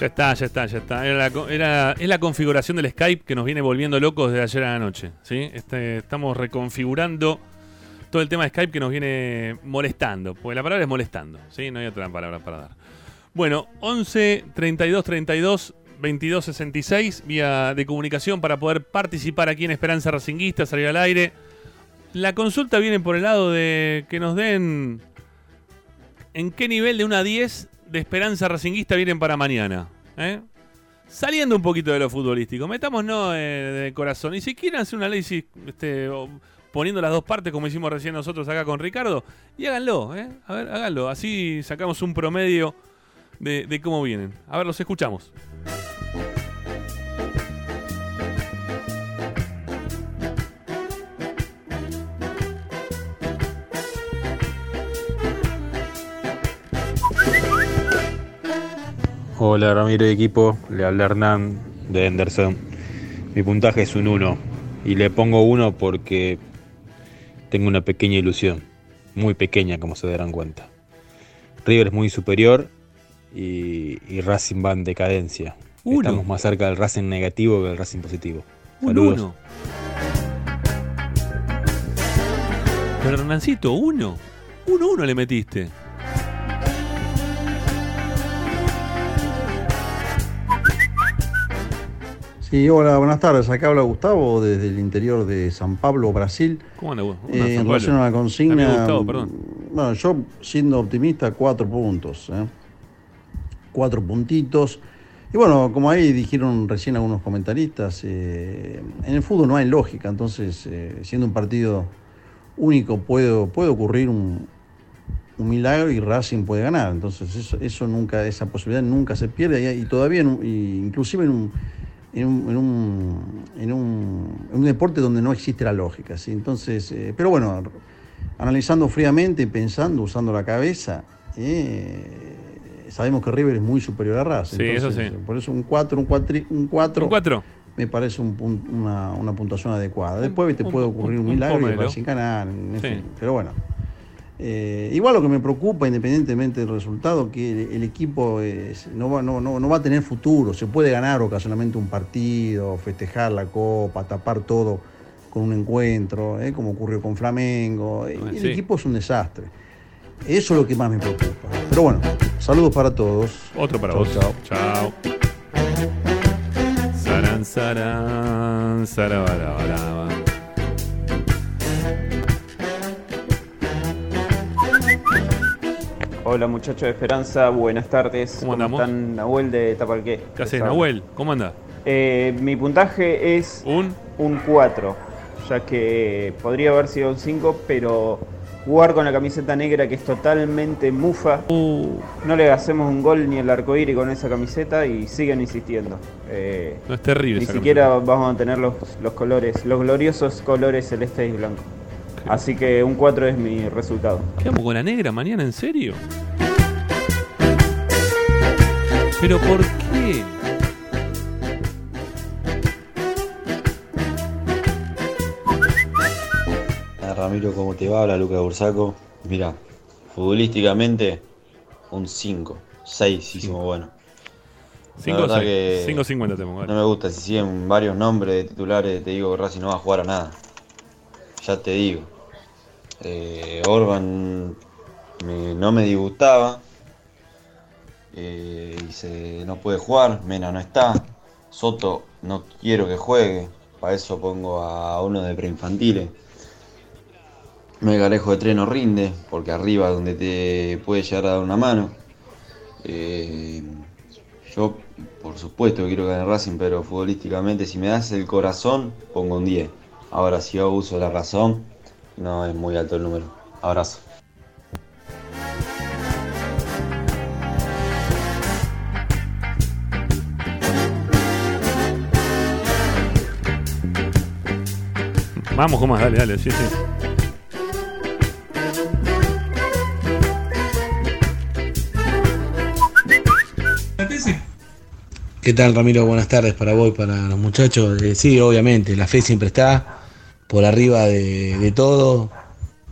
Ya está, ya está, ya está. Era es la configuración del Skype que nos viene volviendo locos desde ayer a la noche. ¿sí? Este, estamos reconfigurando todo el tema de Skype que nos viene molestando. Porque la palabra es molestando. ¿sí? No hay otra palabra para dar. Bueno, 11 32 32 22 66, vía de comunicación para poder participar aquí en Esperanza Racinguista, salir al aire. La consulta viene por el lado de que nos den en qué nivel de una 10 de Esperanza Racinguista vienen para mañana. ¿eh? Saliendo un poquito de lo futbolístico, metámonos eh, de corazón. Y si quieren hacer un análisis este, poniendo las dos partes, como hicimos recién nosotros acá con Ricardo, y háganlo, ¿eh? A ver, háganlo. Así sacamos un promedio de, de cómo vienen. A ver, los escuchamos. Hola Ramiro y equipo, le habla Hernán de Henderson. Mi puntaje es un 1 y le pongo 1 porque tengo una pequeña ilusión, muy pequeña como se darán cuenta. River es muy superior y, y Racing va en decadencia. Uno. Estamos más cerca del Racing negativo que del Racing positivo. Un Saludos. uno. Pero Hernancito, uno. Uno, uno le metiste. Sí, hola, buenas tardes. Acá habla Gustavo desde el interior de San Pablo, Brasil. ¿Cómo anda, vos? ¿Cómo Eh, en relación a la consigna, Gustavo, perdón. bueno, yo siendo optimista, cuatro puntos. ¿eh? Cuatro puntitos. Y bueno, como ahí dijeron recién algunos comentaristas, eh, en el fútbol no hay lógica, entonces eh, siendo un partido único puede, puede ocurrir un, un milagro y Racing puede ganar. Entonces eso, eso nunca, esa posibilidad nunca se pierde y, y todavía, en y inclusive en un, en un, en un, en un- en un deporte donde no existe la lógica. ¿sí? Entonces, eh, pero bueno, analizando fríamente, pensando, usando la cabeza, eh, sabemos que River es muy superior a Racing. Sí, eso Entonces, sí. Por eso un 4, un 4, un 4. ¿Un cuatro? Me parece un una, una puntuación adecuada. Después te puede ocurrir un, milagro y. Racing ganar. en Sí. fin, pero bueno. Eh, igual lo que me preocupa, independientemente del resultado, que el, el equipo es- no, va, no, no, no va a tener futuro. Se puede ganar ocasionalmente un partido, festejar la copa, tapar todo con un encuentro, ¿eh? como ocurrió con Flamengo. Y el sí. equipo es un desastre. Eso es lo que más me preocupa. Pero bueno, saludos para todos. Otro para Chau, vos. Chao. Sarabarabaraba. Hola muchachos de Esperanza, buenas tardes. ¿Cómo andamos? están? Nahuel de Tapalqué. ¿Qué haces. Nahuel? ¿Cómo anda? Eh, mi puntaje es un, 4, ya que podría haber sido un 5, pero jugar con la camiseta negra que es totalmente mufa, Uh. no le hacemos un gol ni el arcoíris con esa camiseta y siguen insistiendo. Eh, No es terrible Ni esa siquiera vamos a tener los, los colores, los gloriosos colores celeste y Así que un 4 es mi resultado. ¿Qué vamos con la negra mañana? ¿En serio? ¿Pero por qué? Ah, Ramiro, ¿cómo te va? Habla Lucas Bursaco. Mira, futbolísticamente un 5, 6 hicimos bueno. Cinco La o verdad seis. que Cinco o cincuenta te pongo. No me gusta, si siguen varios nombres de titulares, te digo que Racing no va a jugar a nada. Ya te digo. Eh, Orban no me disgustaba. Eh, se, no puede jugar, Mena no está. Soto no quiero que juegue. Para eso pongo a uno de preinfantiles. Megalejo de tren rinde, porque arriba donde te puede llegar a dar una mano. Eh, yo, por supuesto, quiero ganar Racing, pero futbolísticamente, si me das el corazón, pongo un 10. Ahora, si yo uso la razón, no es muy alto el número. Abrazo. Vamos con más, dale, dale, sí, sí. ¿Qué tal Ramiro? Buenas tardes para vos y para los muchachos. Eh, sí, obviamente, la fe siempre está por arriba de, todo.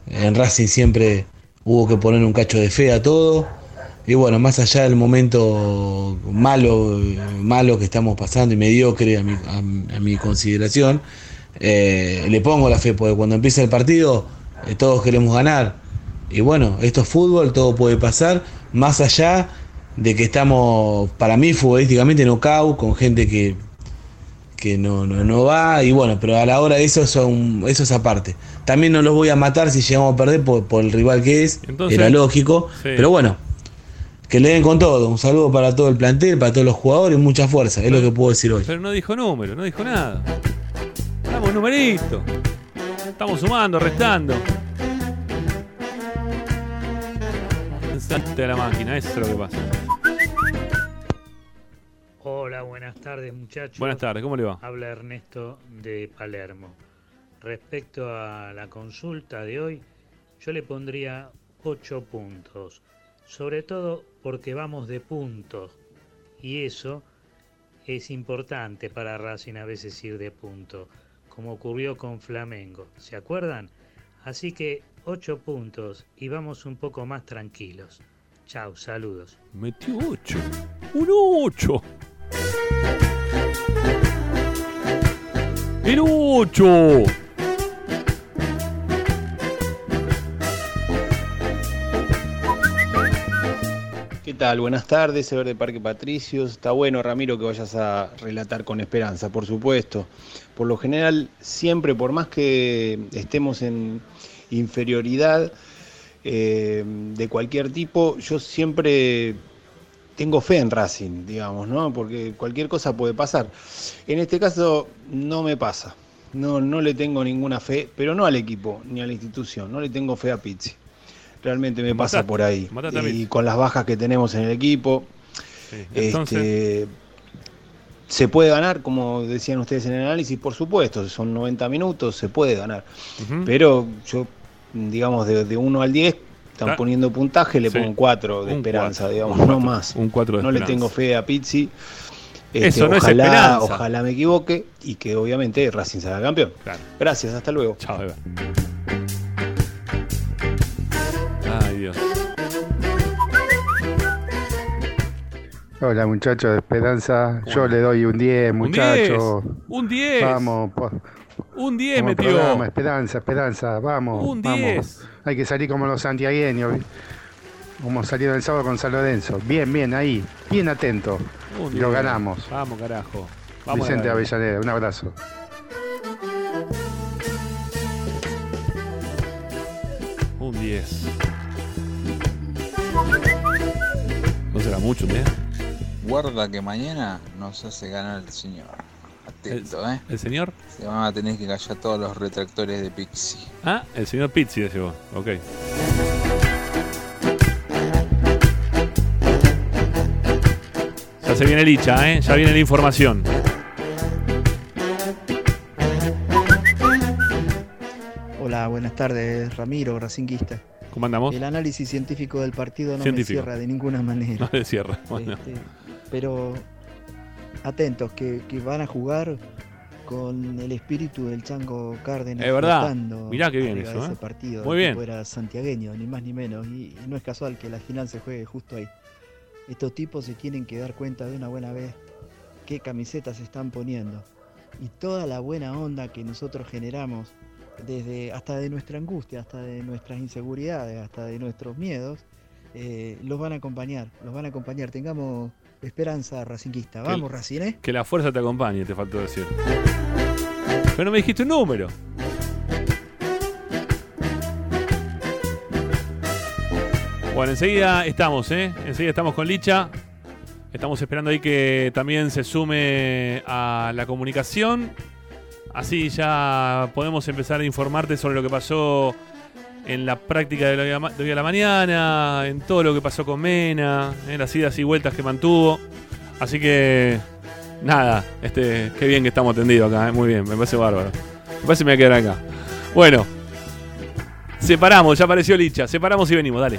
En Racing siempre hubo que poner un cacho de fe a todo. Y bueno, más allá del momento malo, malo que estamos pasando y mediocre a mi, a- a mi consideración, eh, le pongo la fe, porque cuando empieza el partido eh, todos queremos ganar. Y bueno, esto es fútbol, todo puede pasar, más allá de que estamos, para mí, futbolísticamente knockout, con gente que, que no, no, no va, y bueno, pero a la hora de eso, son, eso es aparte. También no los voy a matar si llegamos a perder por, por el rival que es, Entonces, era lógico, sí. pero bueno, que le den con todo. Un saludo para todo el plantel, para todos los jugadores, mucha fuerza, es lo que puedo decir hoy. Pero no dijo número, no dijo nada. Estamos numerito. Estamos sumando, restando. Pensate a la máquina, eso es lo que pasa. Hola, buenas tardes muchachos. Buenas tardes, ¿cómo le va? Habla Ernesto de Palermo. Respecto a la consulta de hoy, yo le pondría 8 puntos. Sobre todo porque vamos de puntos Y eso es importante para Racing a veces ir de punto, como ocurrió con Flamengo. ¿Se acuerdan? Así que 8 puntos y vamos un poco más tranquilos. Chao, saludos. Metió 8. Un 8. El 8. ¿Qué tal? Buenas tardes, Ever de Parque Patricios. Está bueno, Ramiro, que vayas a relatar con esperanza, por supuesto. Por lo general, siempre, por más que estemos en inferioridad eh, de cualquier tipo, yo siempre tengo fe en Racing, digamos, ¿no? Porque cualquier cosa puede pasar. En este caso, no me pasa. No, no le tengo ninguna fe, pero no al equipo ni a la institución. No le tengo fe a Pizzi. Realmente me pasa por ahí. Y con las bajas que tenemos en el equipo, entonces- este, se puede ganar, como decían ustedes en el análisis, por supuesto, son 90 minutos, se puede ganar. Pero yo, digamos, de, 1 al 10, están Ah. poniendo puntaje, le Sí. pongo un 4 de Un esperanza, cuatro, digamos, un no cuatro, más. un cuatro de no le esperanza. tengo fe a Pizzi. Este, Eso no es ojalá, esperanza. Ojalá me equivoque y que obviamente Racing salga campeón. Gracias, hasta luego. Chao, Eva. Ay, Dios. Hola muchachos de Esperanza, yo le doy un 10 Un muchachos. 10. Un 10. Vamos, Un 10 como metió. programa, Esperanza, Esperanza, vamos. Un vamos. 10. Hay que salir como los santiagueños, como salieron el sábado con San Lorenzo. Bien, bien, ahí, bien atento. Un Y lo 10. ganamos. Vamos, carajo. Vamos Vicente. Avellaneda, un abrazo. Un 10. No será mucho, ¿eh? Guarda que mañana nos hace ganar el señor. ¿Eh? ¿El señor? Se van a tener que callar todos los retractores de Pixie. Ah, el señor Pizzi decís vos. Ok. Ya se viene el Licha, ¿eh? Ya viene la información. Hola, buenas tardes, Ramiro, Racinguista. ¿Cómo andamos? El análisis científico del partido no Científico. me cierra de ninguna manera. No le cierra. [laughs] Bueno. Este, pero atentos, que, que van a jugar con el espíritu del Chango Cárdenas. Es verdad. Mirá qué bien eso, de ¿eh? Ese partido. Muy bien. Era santiagueño, ni más ni menos. Y, y no es casual que la final se juegue justo ahí. Estos tipos se tienen que dar cuenta de una buena vez qué camisetas se están poniendo. Y toda la buena onda que nosotros generamos, desde hasta de nuestra angustia, hasta de nuestras inseguridades, hasta de nuestros miedos, eh, los van a acompañar, los van a acompañar. Tengamos esperanza racinguista. Que- Vamos, Racing, ¿eh? Que la fuerza te acompañe, te faltó decir. Pero no me dijiste un número. Bueno, enseguida estamos, ¿eh? Enseguida estamos con Licha. Estamos esperando ahí que también se sume a la comunicación. Así ya podemos empezar a informarte sobre lo que pasó en la práctica de hoy a ma- de la mañana, en todo lo que pasó con Mena, en las idas y vueltas que mantuvo. Así que, nada, este, qué bien que estamos atendidos acá, ¿eh? muy bien, me parece bárbaro. Me parece que me voy a quedar acá. Bueno, separamos, ya apareció Licha, separamos y venimos, dale.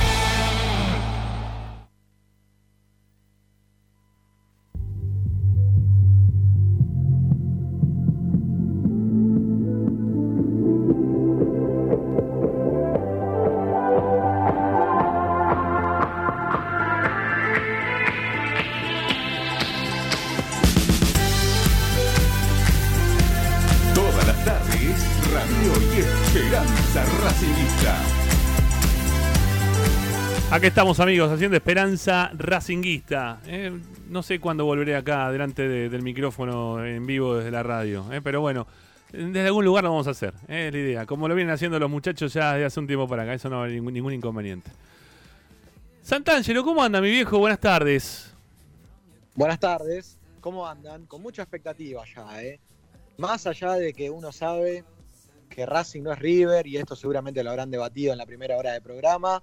Aquí estamos amigos, haciendo Esperanza Racinguista. Eh, no sé cuándo volveré acá delante de- del micrófono en vivo desde la radio, eh, pero bueno, desde algún lugar lo vamos a hacer, eh, es la idea. Como lo vienen haciendo los muchachos ya desde hace un tiempo para acá, eso no haber ningún, ningún inconveniente. Santangelo, ¿cómo anda mi viejo? Buenas tardes. Buenas tardes, ¿cómo andan? Con mucha expectativa ya, ¿eh? Más allá de que uno sabe que Racing no es River, y esto seguramente lo habrán debatido en la primera hora de programa,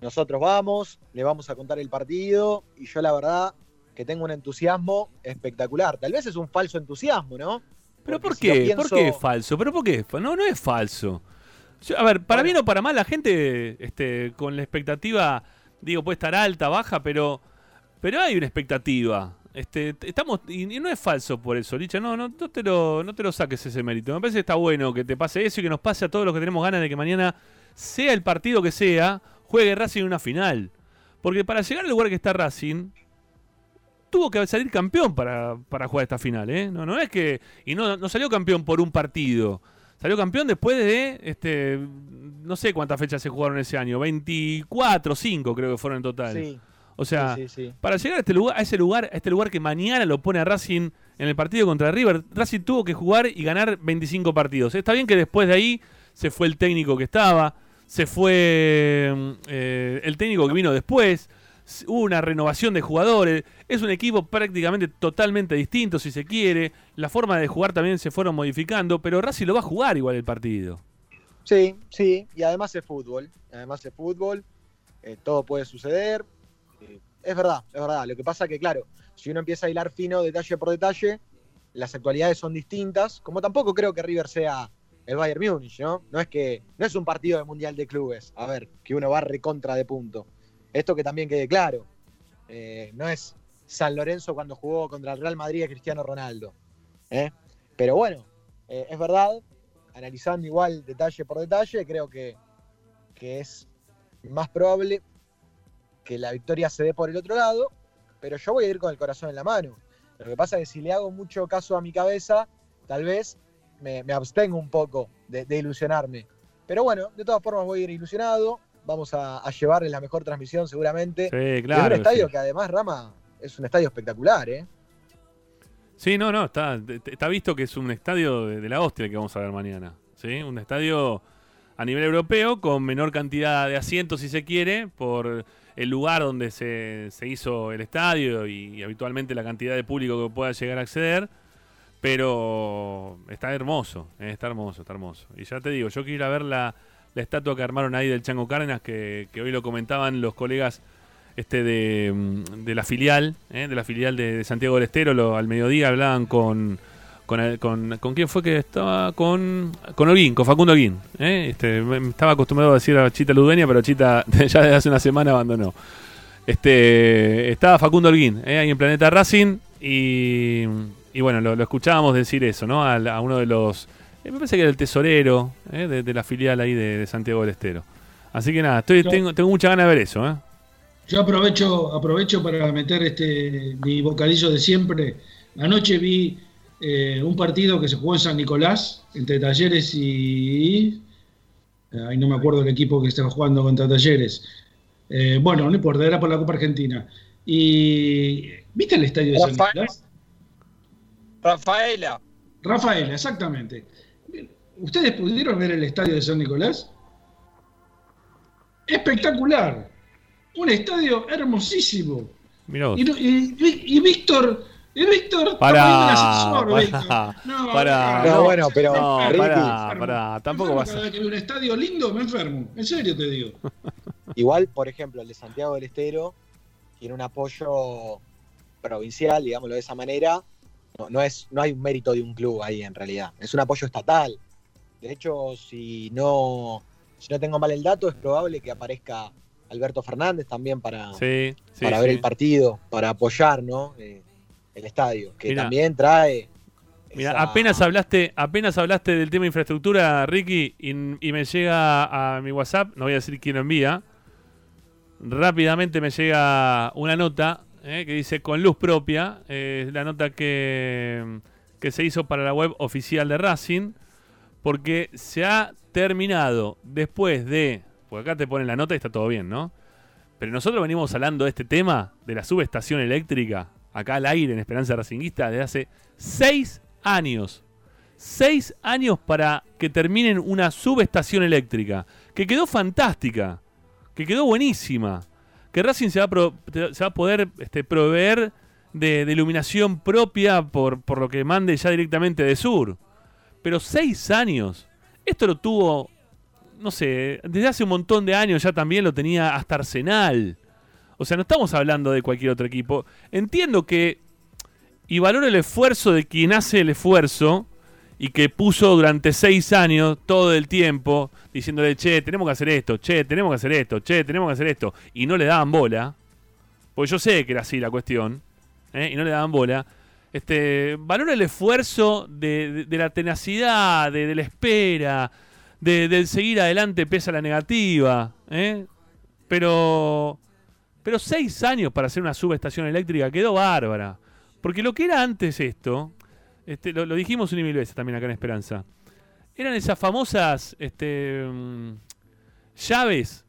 nosotros vamos, le vamos a contar el partido, y yo la verdad que tengo un entusiasmo espectacular. Tal vez es un falso entusiasmo, ¿no? ¿Pero por si qué? pienso- ¿Por qué es falso? ¿Pero por qué? No, no es falso. Yo- a ver, para bien o para mal, la gente este, con la expectativa, digo, puede estar alta, baja, pero, pero hay una expectativa. Este, estamos, y, y no es falso por eso, Licha, no, no, no, te lo, no te lo saques ese mérito. Me parece que está bueno que te pase eso y que nos pase a todos los que tenemos ganas de que mañana, sea el partido que sea, juegue Racing en una final. Porque para llegar al lugar que está Racing, tuvo que salir campeón para, para jugar esta final, ¿eh? No, no es que. Y no, no salió campeón por un partido. Salió campeón después de. este No sé cuántas fechas se jugaron ese año. 24, 5 creo que fueron en total. Sí. O sea, Sí, sí, sí. para llegar a este lugar, a ese lugar, a este lugar que mañana lo pone a Racing en el partido contra River, Racing tuvo que jugar y ganar 25 partidos. Está bien que después de ahí se fue el técnico que estaba, se fue mm, eh, el técnico que vino después, hubo una renovación de jugadores, es un equipo prácticamente totalmente distinto si se quiere, la forma de jugar también se fueron modificando, pero Racing lo va a jugar igual el partido. Sí, sí, y además es fútbol. Además es fútbol, eh, todo puede suceder. Eh, es verdad, es verdad. Lo que pasa que, claro, si uno empieza a hilar fino detalle por detalle, las actualidades son distintas. Como tampoco creo que River sea el Bayern Múnich, ¿no? No es que no es un partido de Mundial de Clubes, a ver, que uno va recontra de punto. Esto que también quede claro. Eh, no es San Lorenzo cuando jugó contra el Real Madrid a Cristiano Ronaldo. ¿eh? Pero bueno, eh, es verdad, analizando igual detalle por detalle, creo que, que es más probable que la victoria se dé por el otro lado, pero yo voy a ir con el corazón en la mano. Lo que pasa es que si le hago mucho caso a mi cabeza, tal vez me, me abstengo un poco de, de ilusionarme. Pero bueno, de todas formas voy a ir ilusionado, vamos a, a llevarles la mejor transmisión seguramente. Sí, claro. un estadio sí. que además, Rama, es un estadio espectacular, ¿eh? Sí, no, no, está, está visto que es un estadio de, de la hostia el que vamos a ver mañana. ¿sí? Un estadio a nivel europeo con menor cantidad de asientos, si se quiere, por el lugar donde se, se hizo el estadio y, habitualmente la cantidad de público que pueda llegar a acceder. Pero está hermoso, eh, está hermoso, está hermoso. Y ya te digo, yo quiero ir a ver la, estatua que armaron ahí del Chango Cárdenas, que, hoy lo comentaban los colegas este de, mm, la filial, ¿eh? de la filial de, Santiago del Estero, lo- al mediodía hablaban con, con, el- con, con quién fue que estaba, con, con Holguín, con Facundo Holguín. ¿eh? Este, estaba acostumbrado a decir a Chita Ludueña, pero Chita [laughs] ya desde hace una semana abandonó. Este, estaba Facundo Holguín, ¿eh? ahí en Planeta Racing, y, y bueno, lo, lo escuchábamos decir eso, ¿no? A, uno de los, eh, me parece que era el tesorero ¿eh? de, de la filial ahí de, de Santiago del Estero. Así que nada, estoy, Yo- tengo, tengo mucha ganas de ver eso, ¿eh? Yo aprovecho, aprovecho para meter este mi bocadillo de siempre. Anoche vi eh, un partido que se jugó en San Nicolás entre Talleres y. Ahí no me acuerdo el equipo que estaba jugando contra Talleres. Eh, bueno, no importa, era por la Copa Argentina. Y. ¿Viste el estadio de San. Nicolás? Rafaela. Rafael, exactamente. ¿Ustedes pudieron ver el estadio de San Nicolás? Espectacular. Un estadio hermosísimo. Mirá vos. Y, Víctor, y Víctor pará, Víctor. [laughs] No, no, No, bueno, pero, No, Ricky, pará, pará, tampoco vas a... que un estadio lindo me enfermo. En serio te digo. [laughs] Igual, por ejemplo, el de Santiago del Estero tiene un apoyo provincial, digámoslo de esa manera. No, no es, no hay un mérito de un club ahí en realidad. Es un apoyo estatal. De hecho, si no, si no tengo mal el dato, es probable que aparezca Alberto Fernández también para, Sí, sí, para ver sí. el partido, para apoyar ¿no? Eh, el estadio, que Mirá. también trae. Mira, esa- apenas hablaste, apenas hablaste del tema infraestructura, Ricky, y, y me llega a mi WhatsApp, no voy a decir quién lo envía, rápidamente me llega una nota eh, que dice con luz propia, eh, la nota que, que se hizo para la web oficial de Racing, Porque se ha terminado después de. Porque acá te ponen la nota y está todo bien, ¿no? Pero nosotros venimos hablando de este tema, de la subestación eléctrica, acá al aire en Esperanza Racinguista, desde hace seis años. Seis años para que terminen una subestación eléctrica, que quedó fantástica, que quedó buenísima, que Racing se va a, pro- se va a poder este, proveer de, de iluminación propia por, por lo que mande ya directamente de sur. Pero seis años. Esto lo tuvo, no sé, desde hace un montón de años ya también lo tenía hasta Arsenal. O sea, no estamos hablando de cualquier otro equipo. Entiendo que, y valoro el esfuerzo de quien hace el esfuerzo, y que puso durante seis años todo el tiempo diciéndole, che, tenemos que hacer esto, che, tenemos que hacer esto, che, tenemos que hacer esto, y no le daban bola, porque yo sé que era así la cuestión, ¿eh? y no le daban bola. Este, valora el esfuerzo de, de- la tenacidad, de, la espera, de, del seguir adelante pese a la negativa, ¿eh? pero, pero seis años para hacer una subestación eléctrica quedó bárbara. Porque lo que era antes esto, este, lo, dijimos una y mil veces también acá en Esperanza, eran esas famosas este, mm, llaves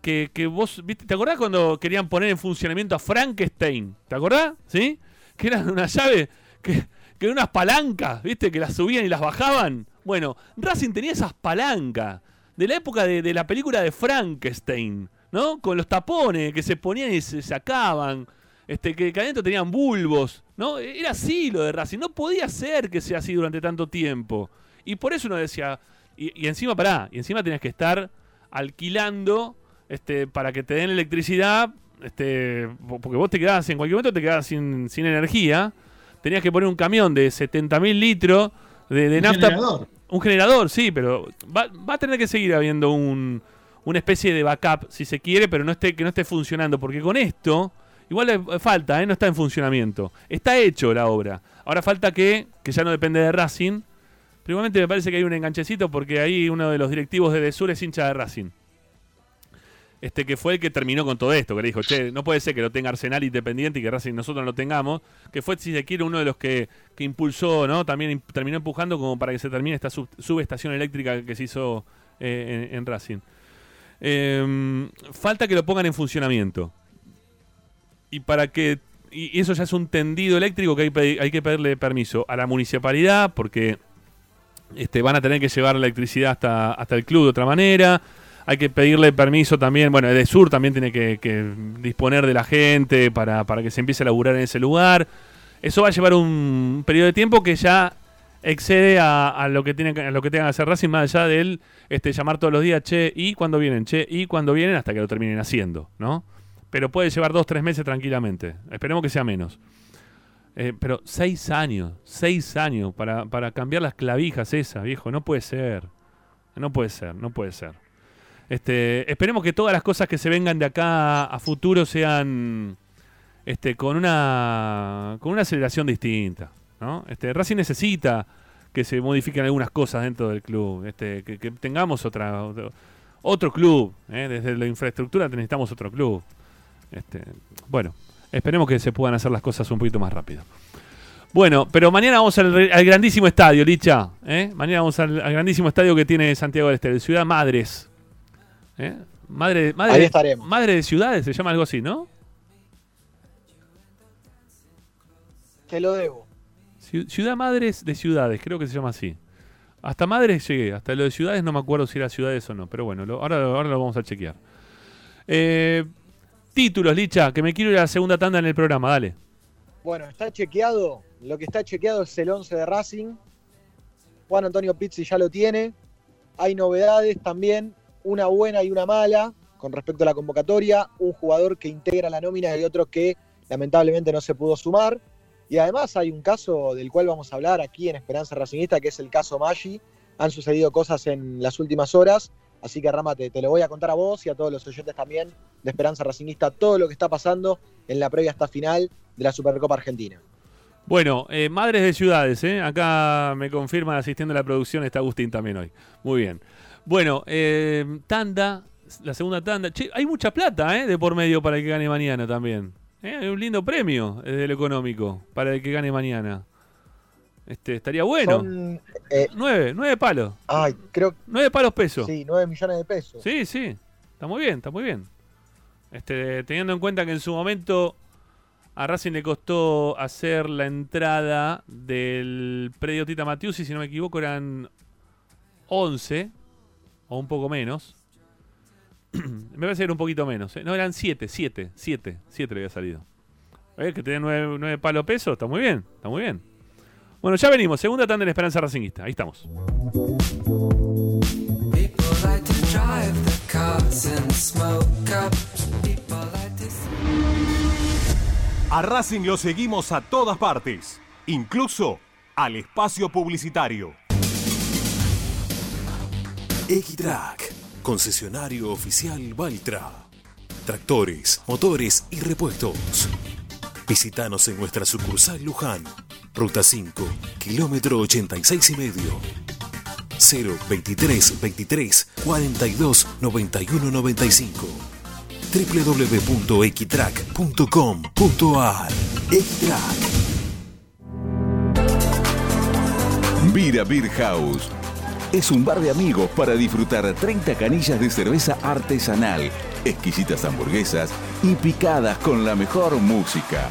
que, vos, ¿viste? ¿te acordás cuando querían poner en funcionamiento a Frankenstein? ¿Te acordás? ¿Sí? Que eran una llave que, que eran unas palancas, ¿viste? Que las subían y las bajaban. Bueno, Racing tenía esas palancas de la época de la película de Frankenstein, ¿no? Con los tapones que se ponían y se sacaban, este, que, adentro tenían bulbos, ¿no? Era así lo de Racing, no podía ser que sea así durante tanto tiempo. Y por eso uno decía, y, y encima, pará, y encima tenías que estar alquilando este, para que te den electricidad, este, po- porque vos te quedabas, en cualquier momento te quedabas sin, sin energía, tenías que poner un camión de 70.000 litros de, de Un nafta. generador. Un generador, sí, pero va, va a tener que seguir habiendo un, una especie de backup, si se quiere, pero no esté, que no esté funcionando, porque con esto, igual falta, ¿eh? no está en funcionamiento. Está hecho la obra. Ahora falta que, que ya no depende de Racing, pero igualmente me parece que hay un enganchecito porque ahí uno de los directivos de Desur es hincha de Racing. Este que fue el que terminó con todo esto, que le dijo, che, no puede ser que lo tenga Arsenal Independiente y que Racing nosotros no lo tengamos, que fue, si se quiere, uno de los que, que impulsó, ¿no? También terminó empujando como para que se termine esta sub- subestación eléctrica que se hizo eh, en, en Racing. Em, falta que lo pongan en funcionamiento. Y para que. Y eso ya es un tendido eléctrico que hay, hay que pedirle permiso a la municipalidad, porque este, van a tener que llevar la electricidad hasta, hasta el club de otra manera. Hay que pedirle permiso también, bueno, de Sur también tiene que, disponer de la gente para, para que se empiece a laburar en ese lugar. Eso va a llevar un periodo de tiempo que ya excede a, lo que tiene que- a lo que tengan que hacer Racing, más allá de él este, llamar todos los días, che, y cuando vienen, che, y cuando vienen, hasta que lo terminen haciendo, ¿no? Pero puede llevar dos, tres meses tranquilamente. Esperemos que sea menos. Eh, pero seis años, seis años para, para cambiar las clavijas esas, viejo, no puede ser. No puede ser, no puede ser. Este, esperemos que todas las cosas que se vengan de acá a futuro sean este, con una con una aceleración distinta. ¿no? Este, Racing necesita que se modifiquen algunas cosas dentro del club, este, que, tengamos otra, otro, otro club. ¿eh? Desde la infraestructura necesitamos otro club. Este, bueno, esperemos que se puedan hacer las cosas un poquito más rápido. Bueno, pero mañana vamos al, grandísimo estadio, Licha. ¿eh? Mañana vamos al, al grandísimo estadio que tiene Santiago del Estero, Ciudad Madres. ¿eh? Madre, madre, Ahí estaremos. Madre de ciudades, se llama algo así, ¿no? Te lo debo. Ciu- Ciudad Madres de Ciudades, creo que se llama así. Hasta Madres llegué, hasta lo de Ciudades no me acuerdo si era Ciudades o no, pero bueno, lo- ahora, ahora lo vamos a chequear. Eh, títulos, Licha, que me quiero ir a la segunda tanda en el programa, dale. Bueno, está chequeado. Lo que está chequeado es el 11 de Racing. Juan Antonio Pizzi ya lo tiene. Hay novedades también, una buena y una mala con respecto a la convocatoria. Un jugador que integra la nómina y otro que lamentablemente no se pudo sumar. Y además hay un caso del cual vamos a hablar aquí en Esperanza Racingista, que es el caso Maggi. Han sucedido cosas en las últimas horas. Así que Rama, te, lo voy a contar a vos y a todos los oyentes también de Esperanza Racingista todo lo que está pasando en la previa hasta final de la Supercopa Argentina. Bueno, eh, Madres de Ciudades, ¿eh? acá me confirma asistiendo a la producción está Agustín también hoy. Muy bien. Bueno, eh, tanda, la segunda tanda. Che, hay mucha plata ¿eh? de por medio para el que gane mañana también. ¿eh? Hay un lindo premio desde lo económico para el que gane mañana. Este, estaría bueno. Son, eh, nueve, nueve palos. ay, creo Nueve palos pesos. sí, 9 millones de pesos. Sí, sí. Está muy bien, está muy bien. Este, teniendo en cuenta que en su momento a Racing le costó hacer la entrada del predio Tita Matiusi, si no me equivoco, eran 11 o un poco menos. [clears throat] me parece que era un poquito menos. ¿eh? No, eran 7, 7, 7, 7 le había salido. ¿Ves que tenía 9, 9 palos pesos? Está muy bien, está muy bien. Bueno, ya venimos. Segunda tanda en Esperanza Racingista. Ahí estamos. A Racing lo seguimos a todas partes, incluso al espacio publicitario. X-Track, concesionario oficial Valtra. Tractores, motores y repuestos. Visítanos en nuestra sucursal Luján, ruta 5, kilómetro 86 y medio. 0 23 23 42 91 95 www.equitrack.com.ar Equitrack Vira Beer House. Es un bar de amigos para disfrutar 30 canillas de cerveza artesanal, exquisitas hamburguesas y picadas con la mejor música.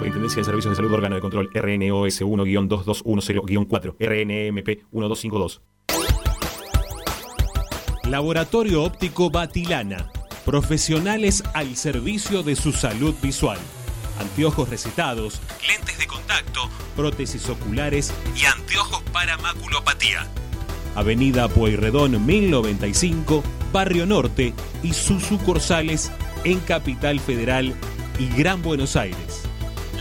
Superintendencia de Servicios de Salud Órgano de Control RNOS 1-2210-4 RNMP 1252 Laboratorio Óptico Batilana. Profesionales al servicio de su salud visual. Anteojos recetados, lentes de contacto, prótesis oculares y anteojos para maculopatía. Avenida Pueyrredón 1095, Barrio Norte y sus sucursales en Capital Federal y Gran Buenos Aires.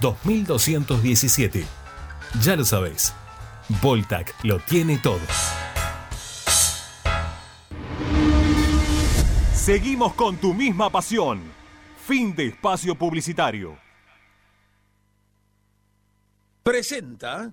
2217. Ya lo sabés, Voltac lo tiene todo. Seguimos con tu misma pasión. Fin de espacio publicitario. Presenta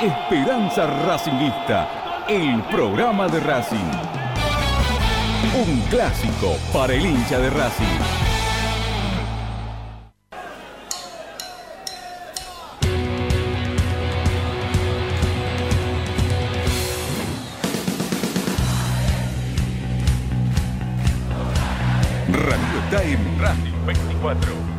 Esperanza Racingista, el programa de Racing. Un clásico para el hincha de Racing. Ramiro Time Racing 24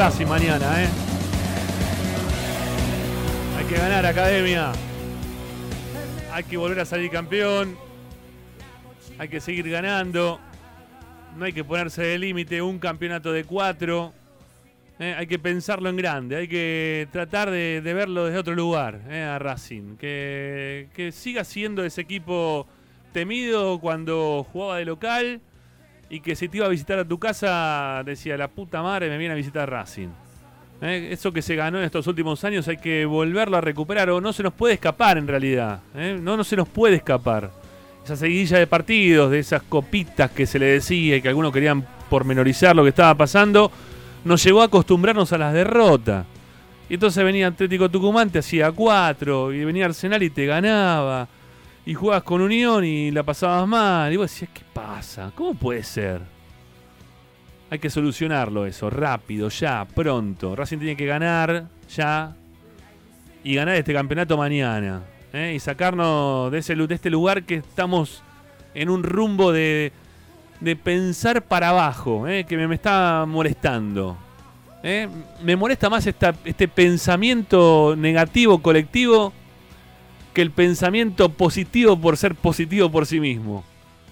Racing mañana, ¿eh? Hay que ganar, Academia. Hay que volver a salir campeón. Hay que seguir ganando. No hay que ponerse de límite un campeonato de cuatro. ¿eh? Hay que pensarlo en grande. Hay que tratar de, verlo desde otro lugar ¿eh? a Racing. Que, que siga siendo ese equipo temido cuando jugaba de local y que si te iba a visitar a tu casa decía la puta madre me viene a visitar Racing. ¿Eh? Eso que se ganó en estos últimos años hay que volverlo a recuperar o no se nos puede escapar en realidad. ¿eh? No, no se nos puede escapar. Esa seguidilla de partidos, de esas copitas que se le decía y que algunos querían pormenorizar lo que estaba pasando, nos llevó a acostumbrarnos a las derrotas. Y entonces venía Atlético Tucumán, te hacía cuatro, y venía Arsenal y te ganaba y jugabas con Unión y la pasabas mal. Y vos decías, ¿qué pasa? ¿Cómo puede ser? Hay que solucionarlo eso, rápido, ya, pronto. Racing tiene que ganar ya y ganar este campeonato mañana. ¿eh? Y sacarnos de, ese, de este lugar que estamos en un rumbo de, de pensar para abajo, ¿eh? que me, me está molestando. ¿eh? Me molesta más esta- este pensamiento negativo colectivo que el pensamiento positivo por ser positivo por sí mismo.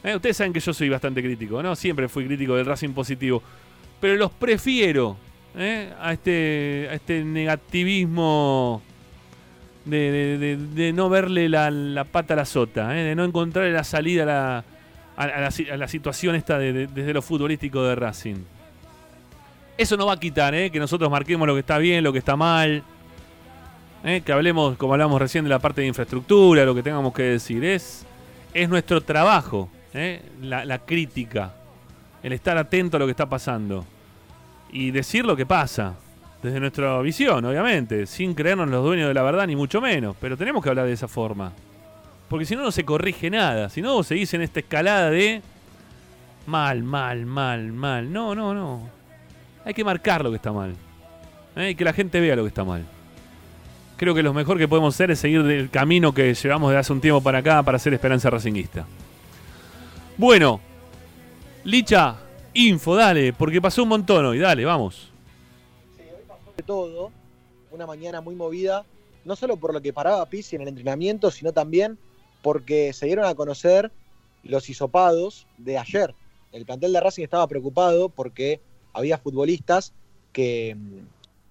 Eh, Ustedes saben que yo soy bastante crítico, ¿no? Siempre fui crítico del Racing positivo. Pero los prefiero ¿eh? a, este, a este negativismo de, de- de- no verle la, pata a la sota, ¿eh? de no encontrarle la salida a la, a, la, a la situación esta de- de- desde lo futbolístico de Racing. Eso no va a quitar ¿eh? que nosotros marquemos lo que está bien, lo que está mal. ¿Eh? que hablemos, como hablamos recién, de la parte de infraestructura, lo que tengamos que decir. Es, es nuestro trabajo, ¿eh? la, crítica, el estar atento a lo que está pasando y decir lo que pasa, desde nuestra visión, obviamente, sin creernos los dueños de la verdad, ni mucho menos, pero tenemos que hablar de esa forma. Porque si no, no se corrige nada, si no, seguís en esta escalada de mal, mal, mal, mal. No, no, no. Hay que marcar lo que está mal. ¿eh? Y que la gente vea lo que está mal. Creo que lo mejor que podemos hacer es seguir el camino que llevamos de hace un tiempo para acá para hacer esperanza racinguista. Bueno, Licha, info, dale, porque pasó un montón hoy, dale, vamos. de todo, una mañana muy movida, no solo por lo que paraba Pizzi en el entrenamiento, sino también porque se dieron a conocer los hisopados de ayer. El plantel de Racing estaba preocupado porque había futbolistas que,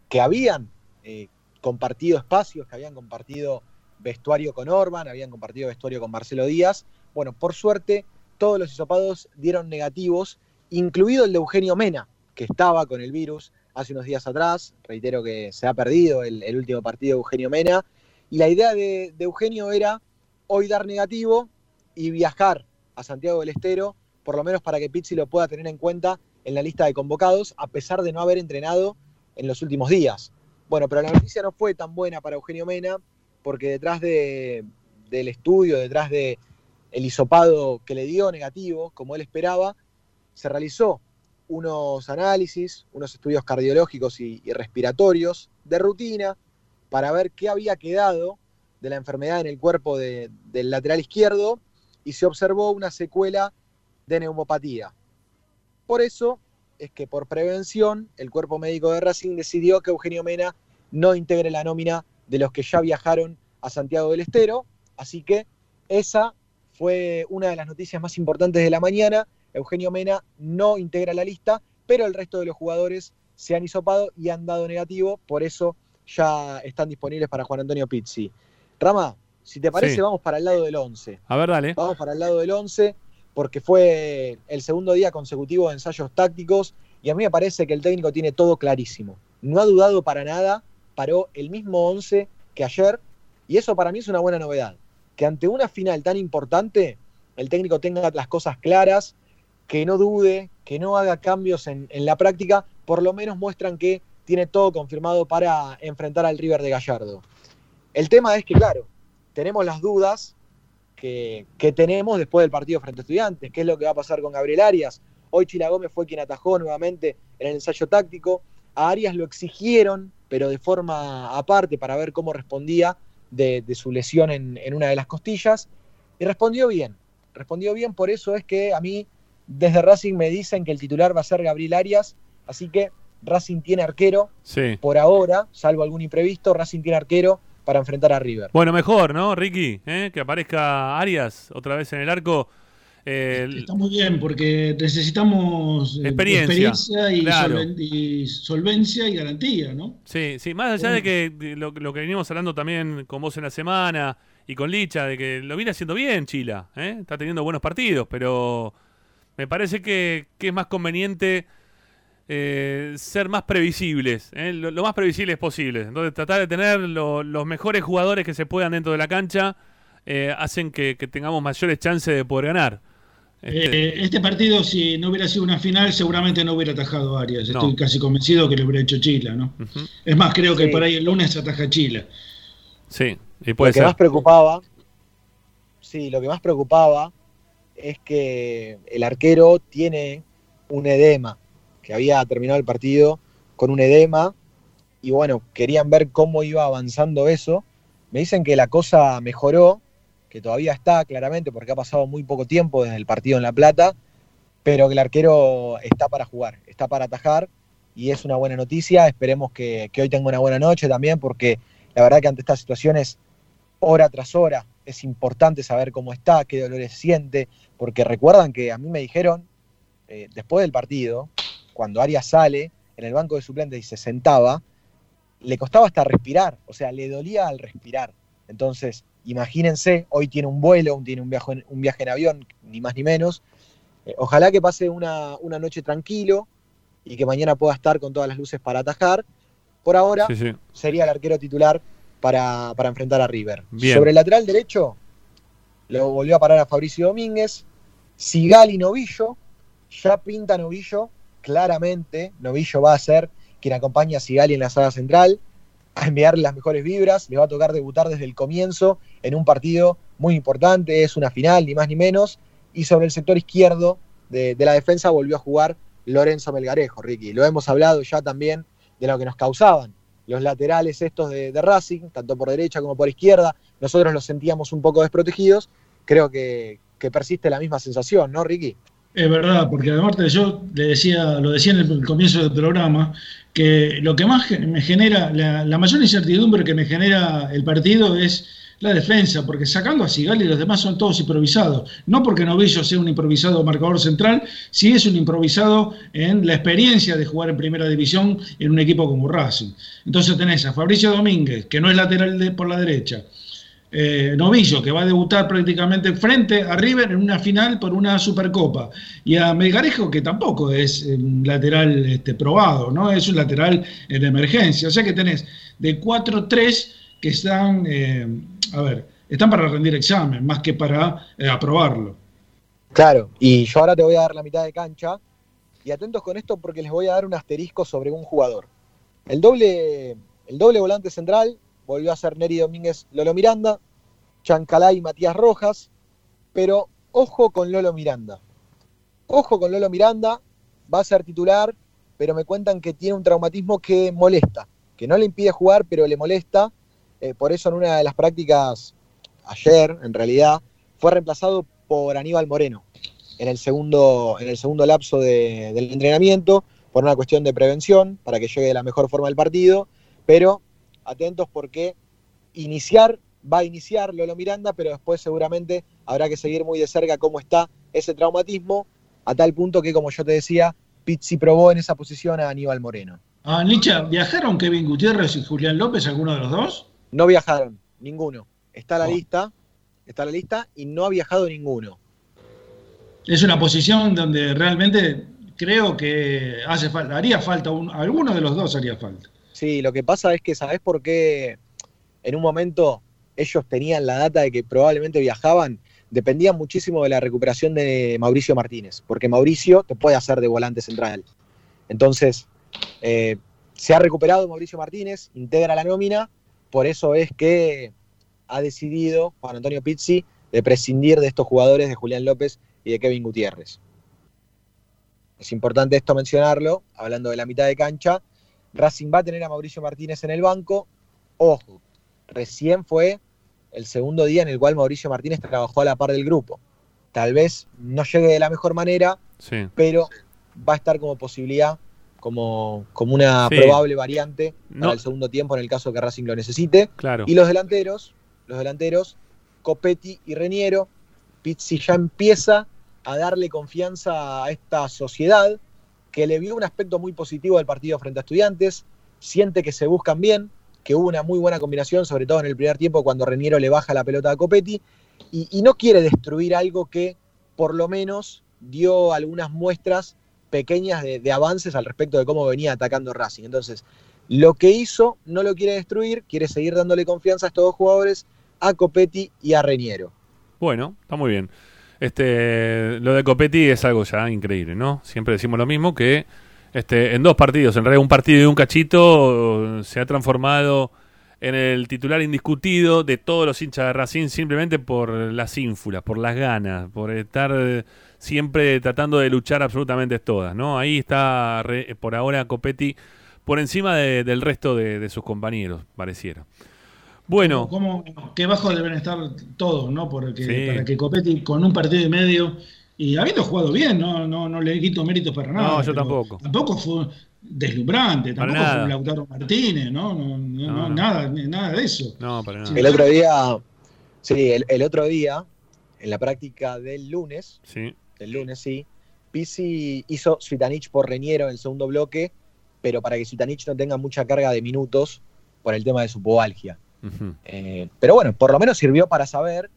que habían eh, compartido espacios, que habían compartido vestuario con Orban, habían compartido vestuario con Marcelo Díaz. Bueno, por suerte, todos los hisopados dieron negativos, incluido el de Eugenio Mena, que estaba con el virus hace unos días atrás. Reitero que se ha perdido el, último partido de Eugenio Mena. Y la idea de, de Eugenio era hoy dar negativo y viajar a Santiago del Estero, por lo menos para que Pizzi lo pueda tener en cuenta en la lista de convocados, a pesar de no haber entrenado en los últimos días. Bueno, pero la noticia no fue tan buena para Eugenio Mena, porque detrás de, del estudio, detrás de el hisopado que le dio negativo, como él esperaba, se realizó unos análisis, unos estudios cardiológicos y, respiratorios de rutina para ver qué había quedado de la enfermedad en el cuerpo de- del lateral izquierdo y se observó una secuela de neumopatía. Por eso es que por prevención el cuerpo médico de Racing decidió que Eugenio Mena no integre la nómina de los que ya viajaron a Santiago del Estero, así que esa fue una de las noticias más importantes de la mañana. Eugenio Mena no integra la lista, pero el resto de los jugadores se han hisopado y han dado negativo, por eso ya están disponibles para Juan Antonio Pizzi. Rama, si te parece, Sí. vamos para el lado del 11. A ver, dale. Vamos para el lado del 11 porque fue el segundo día consecutivo de ensayos tácticos y a mí me parece que el técnico tiene todo clarísimo. No ha dudado para nada, paró el mismo 11 que ayer y eso para mí es una buena novedad. Que ante una final tan importante el técnico tenga las cosas claras, que no dude, que no haga cambios en, en la práctica, por lo menos muestran que tiene todo confirmado para enfrentar al River de Gallardo. El tema es que, claro, tenemos las dudas que, que tenemos después del partido frente a estudiantes, qué es lo que va a pasar con Gabriel Arias. Hoy Chila Gómez fue quien atajó nuevamente en el ensayo táctico. A Arias lo exigieron, pero de forma aparte para ver cómo respondía de, de su lesión en, en una de las costillas. Y respondió bien, respondió bien, por eso es que a mí desde Racing me dicen que el titular va a ser Gabriel Arias, así que Racing tiene arquero Sí. por ahora, salvo algún imprevisto, Racing tiene arquero para enfrentar a River. Bueno, mejor, ¿no, Ricky? ¿Eh? Que aparezca Arias otra vez en el arco. Eh, el- Está muy bien, porque necesitamos eh, Experiencia, y, claro. solven- y solvencia y garantía, ¿no? Sí, sí, más allá de que de lo, lo que venimos hablando también con vos en la semana y con Licha, de que lo viene haciendo bien Chila, ¿eh? está teniendo buenos partidos, pero me parece que, que es más conveniente eh, ser más previsibles, ¿eh? lo, lo más previsibles posible. Entonces tratar de tener lo- los mejores jugadores que se puedan dentro de la cancha eh, hacen que, que tengamos mayores chances de poder ganar. Este- Eh, este partido, si no hubiera sido una final, seguramente no hubiera atajado Arias. No. Estoy casi convencido que lo hubiera hecho Chila, ¿no? Es más, creo que por ahí el lunes ataja Chila. Sí, y lo puede que ser. más preocupaba, sí, lo que más preocupaba es que el arquero tiene un edema, que había terminado el partido con un edema, y bueno, querían ver cómo iba avanzando eso. Me dicen que la cosa mejoró, que todavía está claramente, porque ha pasado muy poco tiempo desde el partido en La Plata, pero que el arquero está para jugar, está para atajar, y es una buena noticia. Esperemos que, que hoy tenga una buena noche también, porque la verdad que ante estas situaciones hora tras hora. Es importante saber cómo está, qué dolores siente, porque recuerdan que a mí me dijeron, eh, después del partido, cuando Arias sale en el banco de suplentes y se sentaba, le costaba hasta respirar, o sea, le dolía al respirar. Entonces, imagínense, hoy tiene un vuelo, tiene un viaje, en- un viaje en avión, ni más ni menos. Eh, ojalá que pase una, una noche tranquilo y que mañana pueda estar con todas las luces para atajar. Por ahora, Sí, sí. sería el arquero titular para, para enfrentar a River. Bien. Sobre el lateral derecho, lo volvió a parar a Fabricio Domínguez. Sigal y Novillo, ya pinta Novillo, claramente Novillo va a ser quien acompaña a Sigali en la saga central, a enviarle las mejores vibras, le va a tocar debutar desde el comienzo en un partido muy importante, es una final, ni más ni menos, y sobre el sector izquierdo de, la defensa volvió a jugar Lorenzo Melgarejo, Ricky. Lo hemos hablado ya también de lo que nos causaban los laterales estos de, de Racing, tanto por derecha como por izquierda, nosotros los sentíamos un poco desprotegidos, creo que, que persiste la misma sensación, ¿no, Ricky? Es verdad, porque además yo le decía, lo decía en el comienzo del programa, que lo que más me genera, la, la mayor incertidumbre que me genera el partido es la defensa, porque sacando a Sigali los demás son todos improvisados. No porque Novillo sea un improvisado marcador central, sí es un improvisado en la experiencia de jugar en primera división en un equipo como Racing. Entonces tenés a Fabricio Domínguez, que no es lateral de- por la derecha, eh, Novillo, que va a debutar prácticamente frente a River en una final por una Supercopa, y a Melgarejo, que tampoco es un lateral este, probado, ¿no? Es un lateral de emergencia. O sea que tenés de 4-3 que están, eh, a ver, están para rendir examen, más que para eh, aprobarlo. Claro, y yo ahora te voy a dar la mitad de cancha, y atentos con esto porque les voy a dar un asterisco sobre un jugador. El doble, el doble volante central volvió a ser Neri Domínguez Lolo Miranda, Chancalay y Matías Rojas, pero ojo con Lolo Miranda. Ojo con Lolo Miranda, va a ser titular, pero me cuentan que tiene un traumatismo que molesta, que no le impide jugar, pero le molesta. Eh, por eso en una de las prácticas ayer, en realidad, fue reemplazado por Aníbal Moreno en el segundo, en el segundo lapso de- del entrenamiento, por una cuestión de prevención, para que llegue de la mejor forma del partido, pero atentos porque iniciar, va a iniciar Lolo Miranda, pero después seguramente habrá que seguir muy de cerca cómo está ese traumatismo, a tal punto que, como yo te decía, Pizzi probó en esa posición a Aníbal Moreno. Ah, Nicha, ¿viajaron Kevin Gutiérrez y Julián López, alguno de los dos? No viajaron, ninguno. Está la Oh. lista, está la lista y no ha viajado ninguno. Es una posición donde realmente creo que hace falta, haría falta, un- alguno de los dos haría falta. Sí, lo que pasa es que, ¿sabés por qué en un momento ellos tenían la data de que probablemente viajaban? Dependía muchísimo de la recuperación de Mauricio Martínez, porque Mauricio te puede hacer de volante central. Entonces, eh, se ha recuperado Mauricio Martínez, integra la nómina, por eso es que ha decidido Juan Antonio Pizzi de prescindir de estos jugadores de Julián López y de Kevin Gutiérrez. Es importante esto mencionarlo, hablando de la mitad de cancha. Racing va a tener a Mauricio Martínez en el banco. Ojo, recién fue el segundo día en el cual Mauricio Martínez trabajó a la par del grupo. Tal vez no llegue de la mejor manera, Sí. pero va a estar como posibilidad, como, como una Sí. probable variante No. para el segundo tiempo en el caso que Racing lo necesite. Claro. Y los delanteros, los delanteros, Copetti y Reniero, Pizzi ya empieza a darle confianza a esta sociedad que le vio un aspecto muy positivo del partido frente a estudiantes, siente que se buscan bien, que hubo una muy buena combinación, sobre todo en el primer tiempo cuando Reniero le baja la pelota a Copetti, y, no quiere destruir algo que por lo menos dio algunas muestras pequeñas de, de avances al respecto de cómo venía atacando Racing. Entonces, lo que hizo no lo quiere destruir, quiere seguir dándole confianza a estos dos jugadores, a Copetti y a Reniero. Bueno, está muy bien. Este, lo de Copetti es algo ya increíble, ¿no? Siempre decimos lo mismo que este, en dos partidos, en realidad un partido y un cachito, se ha transformado en el titular indiscutido de todos los hinchas de Racing simplemente por las ínfulas, por las ganas, por estar siempre tratando de luchar absolutamente todas, ¿no? Ahí está re- por ahora Copetti por encima de- del resto de sus compañeros, pareciera. Bueno, Como que bajo deben estar todos, ¿no? Porque, Sí. Para que Copetti con un partido y medio, y habiendo jugado bien, no, no, no le quito méritos para nada. No, yo tampoco. Tampoco fue deslumbrante, Para tampoco fue nada. un Lautaro Martínez, ¿no? No, no, No, no, no. Nada, nada de eso. no, para nada. El otro día, sí, el, el otro día, en la práctica del lunes, Sí. del lunes sí, Pizzi hizo Suitanich por Reñero en el segundo bloque, pero para que Suitanich no tenga mucha carga de minutos por el tema de su Eh, pero bueno, por lo menos sirvió para saber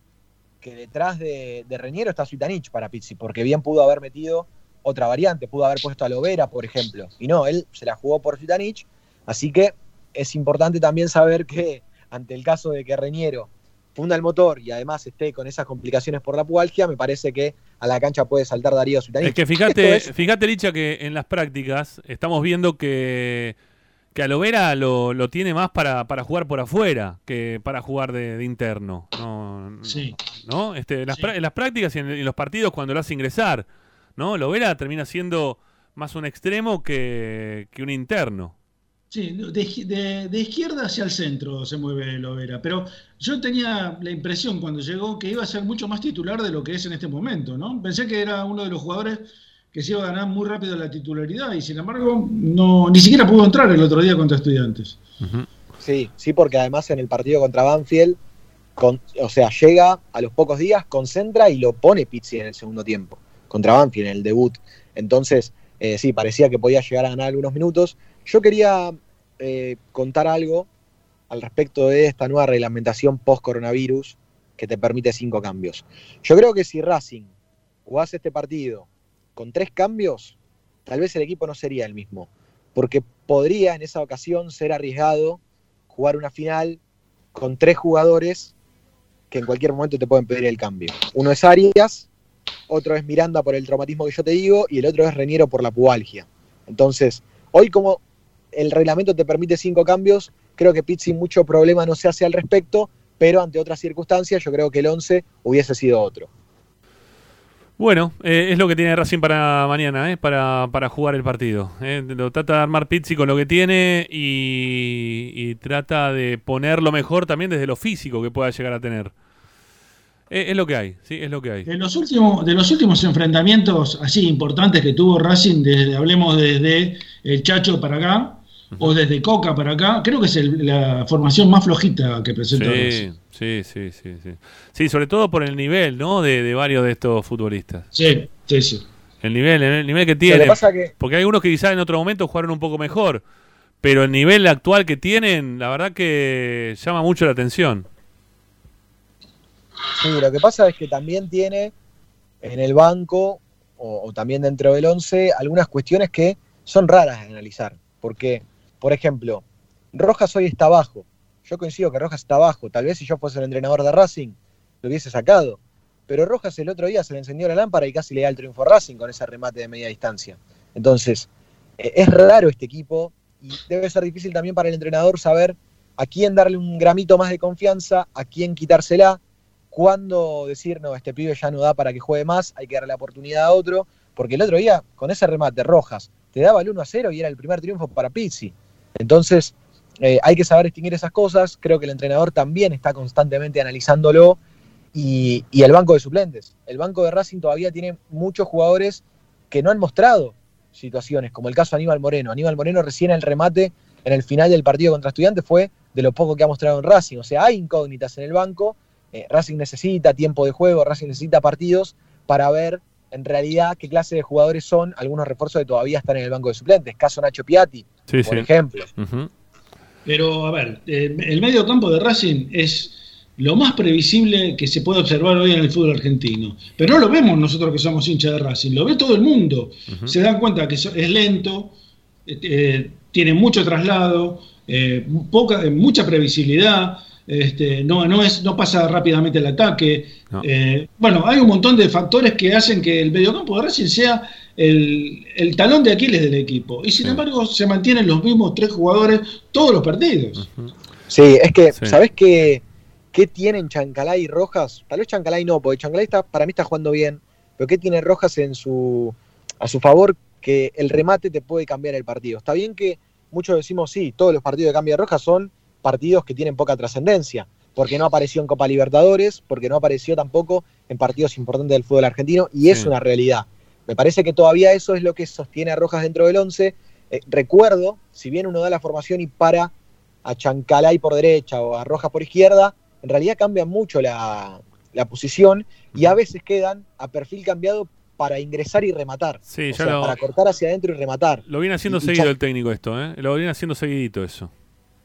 que detrás de, de Reñero está Suitanich para Pizzi, porque bien pudo haber metido otra variante, pudo haber puesto a Lovera, por ejemplo. Y no, él se la jugó por Suitanich, así que es importante también saber que ante el caso de que Reñero funda el motor y además esté con esas complicaciones por la pubalgia, me parece que a la cancha puede saltar Darío Suitanich. Es que fíjate, es- fíjate, Licha, que en las prácticas estamos viendo que, que Alovera lo, lo tiene más para, para jugar por afuera que para jugar de, de interno. No, Sí. ¿no? Este, las pra- en las prácticas y en, en los partidos cuando lo hace ingresar, ¿no? Lovera termina siendo más un extremo que, que un interno. Sí, de, de- de izquierda hacia el centro se mueve Lovera, pero yo tenía la impresión cuando llegó que iba a ser mucho más titular de lo que es en este momento, ¿no? Pensé que era uno de los jugadores que se iba a ganar muy rápido la titularidad y sin embargo no, ni siquiera pudo entrar el otro día contra estudiantes. Sí, sí, porque además en el partido contra Banfield, con- o sea, llega a los pocos días, concentra y lo pone Pizzi en el segundo tiempo, contra Banfield en el debut. Entonces, eh, sí, parecía que podía llegar a ganar algunos minutos. Yo quería eh, contar algo al respecto de esta nueva reglamentación post-coronavirus que te permite cinco cambios. Yo creo que si Racing jugase este partido con tres cambios, tal vez el equipo no sería el mismo, porque podría en esa ocasión ser arriesgado jugar una final con tres jugadores que en cualquier momento te pueden pedir el cambio. Uno es Arias, otro es Miranda por el traumatismo que yo te digo, y el otro es Reniero por la pubalgia. Entonces, hoy como el reglamento te permite cinco cambios, creo que Pizzi mucho problema no se hace al respecto, pero ante otras circunstancias yo creo que el 11 hubiese sido otro. Bueno, eh, es lo que tiene Racing para mañana, eh, para, para jugar el partido. eh. Lo trata de armar Pizzi con lo que tiene y, trata de ponerlo mejor también desde lo físico que pueda llegar a tener. Eh, es lo que hay, sí, es lo que hay. De los últimos, de los últimos enfrentamientos así importantes que tuvo Racing, desde, hablemos desde el Chacho para acá, o desde Coca para acá, creo que es el- la formación más flojita que presenta Racing. Sí, sí, sí, sí, sí. Sí, sobre todo por el nivel, ¿no? De, de varios de estos futbolistas. Sí, sí, sí. El nivel, el nivel que Lo tienen. que pasa que- Porque hay algunos que quizás en otro momento jugaron un poco mejor. Pero el nivel actual que tienen, la verdad que llama mucho la atención. Sí, lo que pasa es que también tiene en el banco o, o también dentro del 11 algunas cuestiones que son raras de analizar. Porque, por ejemplo, Rojas hoy está abajo. Yo coincido que Rojas está abajo. Tal vez si yo fuese el entrenador de Racing lo hubiese sacado. Pero Rojas el otro día se le encendió la lámpara y casi le da el triunfo a Racing con ese remate de media distancia. Entonces, eh, es raro este equipo y debe ser difícil también para el entrenador saber a quién darle un gramito más de confianza, a quién quitársela, cuándo decir, no, este pibe ya no da para que juegue más, hay que darle la oportunidad a otro, porque el otro día, con ese remate, Rojas, te daba el 1 a 0 y era el primer triunfo para Pizzi. Entonces, eh, hay que saber distinguir esas cosas, creo que el entrenador también está constantemente analizándolo, y, y el banco de suplentes. El banco de Racing todavía tiene muchos jugadores que no han mostrado situaciones, como el caso de Aníbal Moreno. Aníbal Moreno recién el remate en el final del partido contra Estudiantes fue de lo poco que ha mostrado en Racing. O sea, hay incógnitas en el banco. Eh, Racing necesita tiempo de juego, Racing necesita partidos para ver en realidad qué clase de jugadores son algunos refuerzos que todavía están en el banco de suplentes. Caso Nacho Piatti, Sí, por sí. ejemplo. Pero, a ver, eh, el medio campo de Racing es lo más previsible que se puede observar hoy en el fútbol argentino. Pero no lo vemos nosotros que somos hinchas de Racing, lo ve todo el mundo. Se dan cuenta que es lento, eh, eh, tiene mucho traslado, eh, poca, mucha previsibilidad, este, no, no, es, no pasa rápidamente el ataque. No. Eh, bueno, hay un montón de factores que hacen que el mediocampo de Racing sea el, el talón de Aquiles del equipo. Y sin embargo, se mantienen los mismos tres jugadores todos los partidos. Sí, es que, Sí. ¿sabés qué, qué tienen Chancalay y Rojas? Tal vez Chancalay no, porque Chancalay está, para mí está jugando bien, pero ¿qué tiene Rojas en su, a su favor? Que el remate te puede cambiar el partido. Está bien que muchos decimos, sí, todos los partidos de cambio de Rojas son partidos que tienen poca trascendencia, porque no apareció en Copa Libertadores, porque no apareció tampoco en partidos importantes del fútbol argentino, y es Sí. una realidad. Me parece que todavía eso es lo que sostiene a Rojas dentro del 11. Eh, recuerdo, si bien uno da la formación y para a Chancalay por derecha o a Rojas por izquierda, en realidad cambia mucho la, la posición y a veces quedan a perfil cambiado para ingresar y rematar. Sí, O ya sea, lo- para cortar hacia adentro y rematar. Lo viene haciendo Y- seguido el técnico esto, ¿eh? Lo viene haciendo seguidito eso.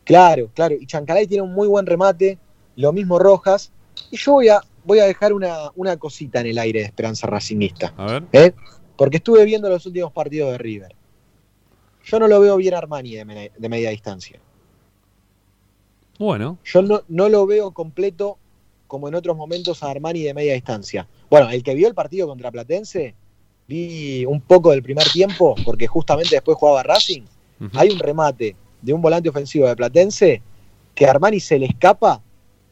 Claro, claro. Y Chancalay tiene un muy buen remate, lo mismo Rojas. Y yo voy a, voy a dejar una, una cosita en el aire de Esperanza Racingista. A ver. ¿eh? Porque estuve viendo los últimos partidos de River. Yo no lo veo bien a Armani de, me- de media distancia. Bueno. Yo no, no lo veo completo como en otros momentos a Armani de media distancia. Bueno, el que vio el partido contra Platense, vi un poco del primer tiempo, porque justamente después jugaba Racing. Hay un remate de un volante ofensivo de Platense que Armani se le escapa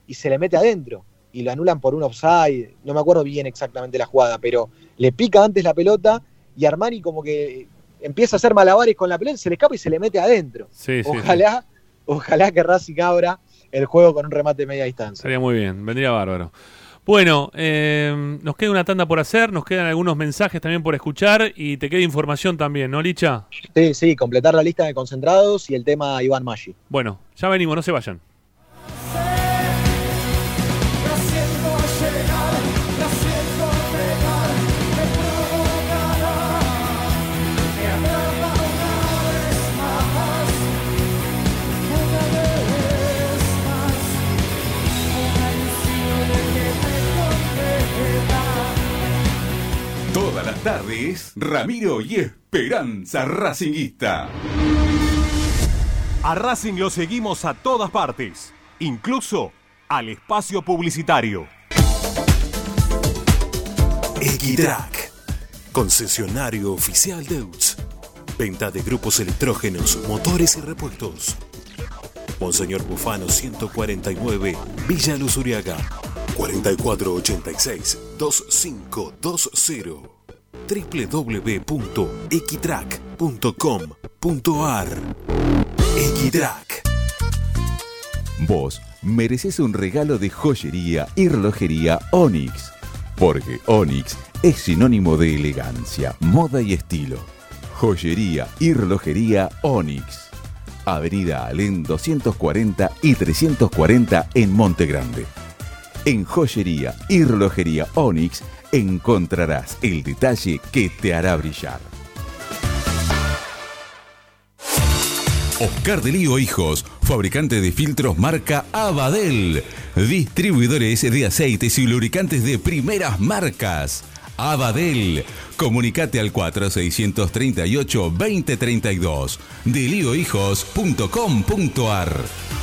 y se le mete adentro. Y lo anulan por un offside. No me acuerdo bien exactamente la jugada, pero le pica antes la pelota y Armani como que empieza a hacer malabares con la pelota, se le escapa y se le mete adentro. Sí, sí, ojalá, ojalá que Racing abra el juego con un remate de media distancia. Estaría muy bien, vendría bárbaro. Bueno, eh, nos queda una tanda por hacer, nos quedan algunos mensajes también por escuchar y te queda información también, ¿no, Licha? Sí, sí, completar la lista de concentrados y el tema Iván Maggi. Bueno, ya venimos, no se vayan. Tardes, Ramiro y Esperanza Racinguista. A Racing lo seguimos a todas partes, incluso al espacio publicitario. Equitrack, concesionario oficial de UTS. Venta de grupos electrógenos, motores y repuestos. Monseñor Bufano 149, Villa Luz Uriaga. 4486-2520. www.equitrack.com.ar Equitrack. Vos mereces un regalo de joyería y relojería Onyx. Porque Onyx es sinónimo de elegancia, moda y estilo. Joyería y relojería Onyx. Avenida Alén 240 y 340 en Monte Grande. En joyería y relojería Onyx encontrarás el detalle que te hará brillar. Oscar de Lío Hijos, fabricante de filtros marca Abadel, distribuidores de aceites y lubricantes de primeras marcas. Abadel, comunicate al 4638-2032, deliohijos.com.ar.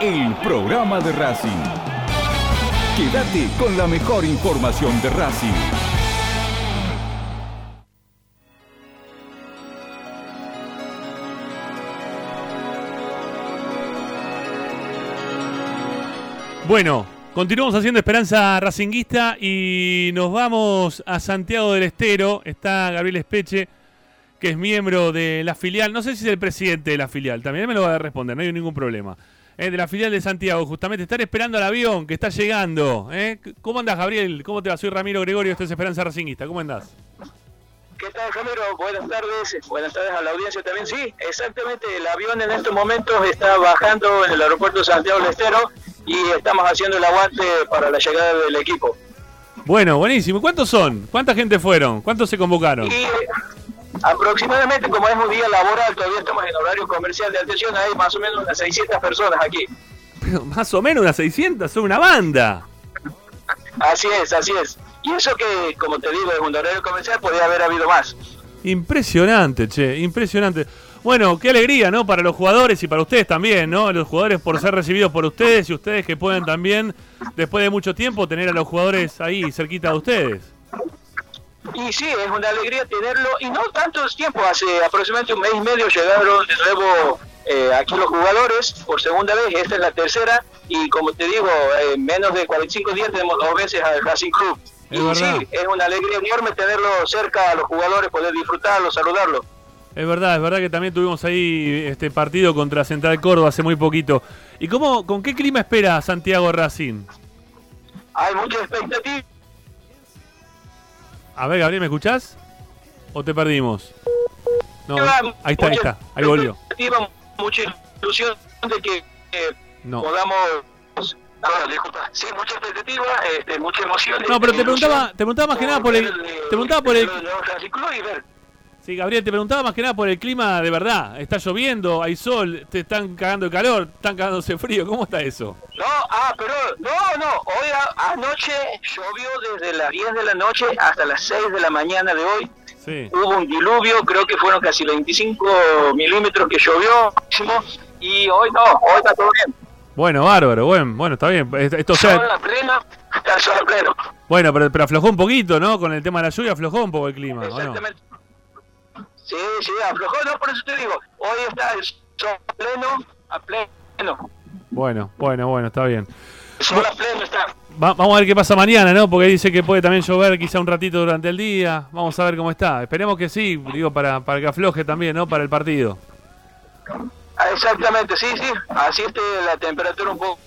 el programa de Racing. Quédate con la mejor información de Racing. Bueno, continuamos haciendo Esperanza Racinguista y nos vamos a Santiago del Estero. Está Gabriel Espeche, que es miembro de la filial. No sé si es el presidente de la filial, también me lo va a responder, no hay ningún problema. Eh, de la filial de Santiago, justamente. Están esperando al avión que está llegando. ¿eh? ¿Cómo andas, Gabriel? ¿Cómo te va? Soy Ramiro Gregorio, esto es Esperanza Racinguista. ¿Cómo andás? ¿Qué tal, Ramiro? Buenas tardes. Buenas tardes a la audiencia también. Sí, exactamente. El avión en estos momentos está bajando en el aeropuerto de Santiago del Estero y estamos haciendo el aguante para la llegada del equipo. Bueno, buenísimo. ¿Cuántos son? ¿Cuánta gente fueron? ¿Cuántos se convocaron? Y aproximadamente, como es un día laboral, todavía estamos en horario comercial de atención, hay más o menos unas 600 personas aquí. Pero más o menos unas 600, son una banda. Así es, así es. Y eso que, como te digo, es un horario comercial, podría haber habido más. Impresionante, che, impresionante. Bueno, qué alegría, ¿no? Para los jugadores y para ustedes también, ¿no? Los jugadores por ser recibidos por ustedes y ustedes que pueden también, después de mucho tiempo, tener a los jugadores ahí cerquita de ustedes. Y sí, es una alegría tenerlo, y no tanto tiempo, hace aproximadamente un mes y medio llegaron de nuevo eh, aquí los jugadores por segunda vez, esta es la tercera, y como te digo, en menos de 45 días tenemos dos veces al Racing Club. Es y verdad. sí, es una alegría enorme tenerlo cerca a los jugadores, poder disfrutarlo, saludarlo. Es verdad, es verdad que también tuvimos ahí este partido contra Central Córdoba hace muy poquito. ¿Y cómo, con qué clima espera Santiago Racing? Hay mucha expectativa. A ver, Gabriel, ¿me escuchás? ¿O te perdimos? No, ahí está, ahí está, ahí volvió. mucha ilusión de que eh, No. podamos... Ah, disculpa. Sí, mucha expectativa, este, mucha emoción. No, pero te ilusión preguntaba, te preguntaba más que nada por el, te preguntaba por el, sí, Gabriel, te preguntaba más que nada por el clima de verdad. Está lloviendo, hay sol, te están cagando de calor, están cagándose frío. ¿Cómo está eso? No, ah, pero no, no, hoy a- anoche llovió desde las 10 de la noche hasta las 6 de la mañana de hoy. Sí. Hubo un diluvio, creo que fueron casi 25 milímetros que llovió, y hoy no, hoy está todo bien. Bueno, bárbaro, bueno, bueno, está bien. Esto, o sea, Sol a pleno, está el sol a pleno. bueno, pero, pero aflojó un poquito, ¿no? Con el tema de la lluvia aflojó un poco el clima, ¿o no? Sí, sí, aflojó, no, por eso te digo, hoy está el sol pleno, a pleno, Bueno, bueno, bueno, está bien. el sol a pleno está. Va- vamos a ver qué pasa mañana, ¿no? Porque dice que puede también llover quizá un ratito durante el día. Vamos a ver cómo está. Esperemos que sí, digo, para, para que afloje también, ¿no? Para el partido. Ah, Exactamente, sí, sí, así esté la temperatura un poco,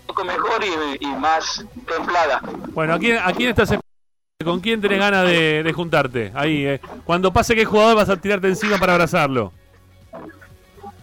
un poco mejor y, y más templada. Bueno, ¿a quién, a quién estás esperando? ¿Con quién tenés ganas de, de juntarte? Ahí, eh. Cuando pase que jugador vas a tirarte encima para abrazarlo.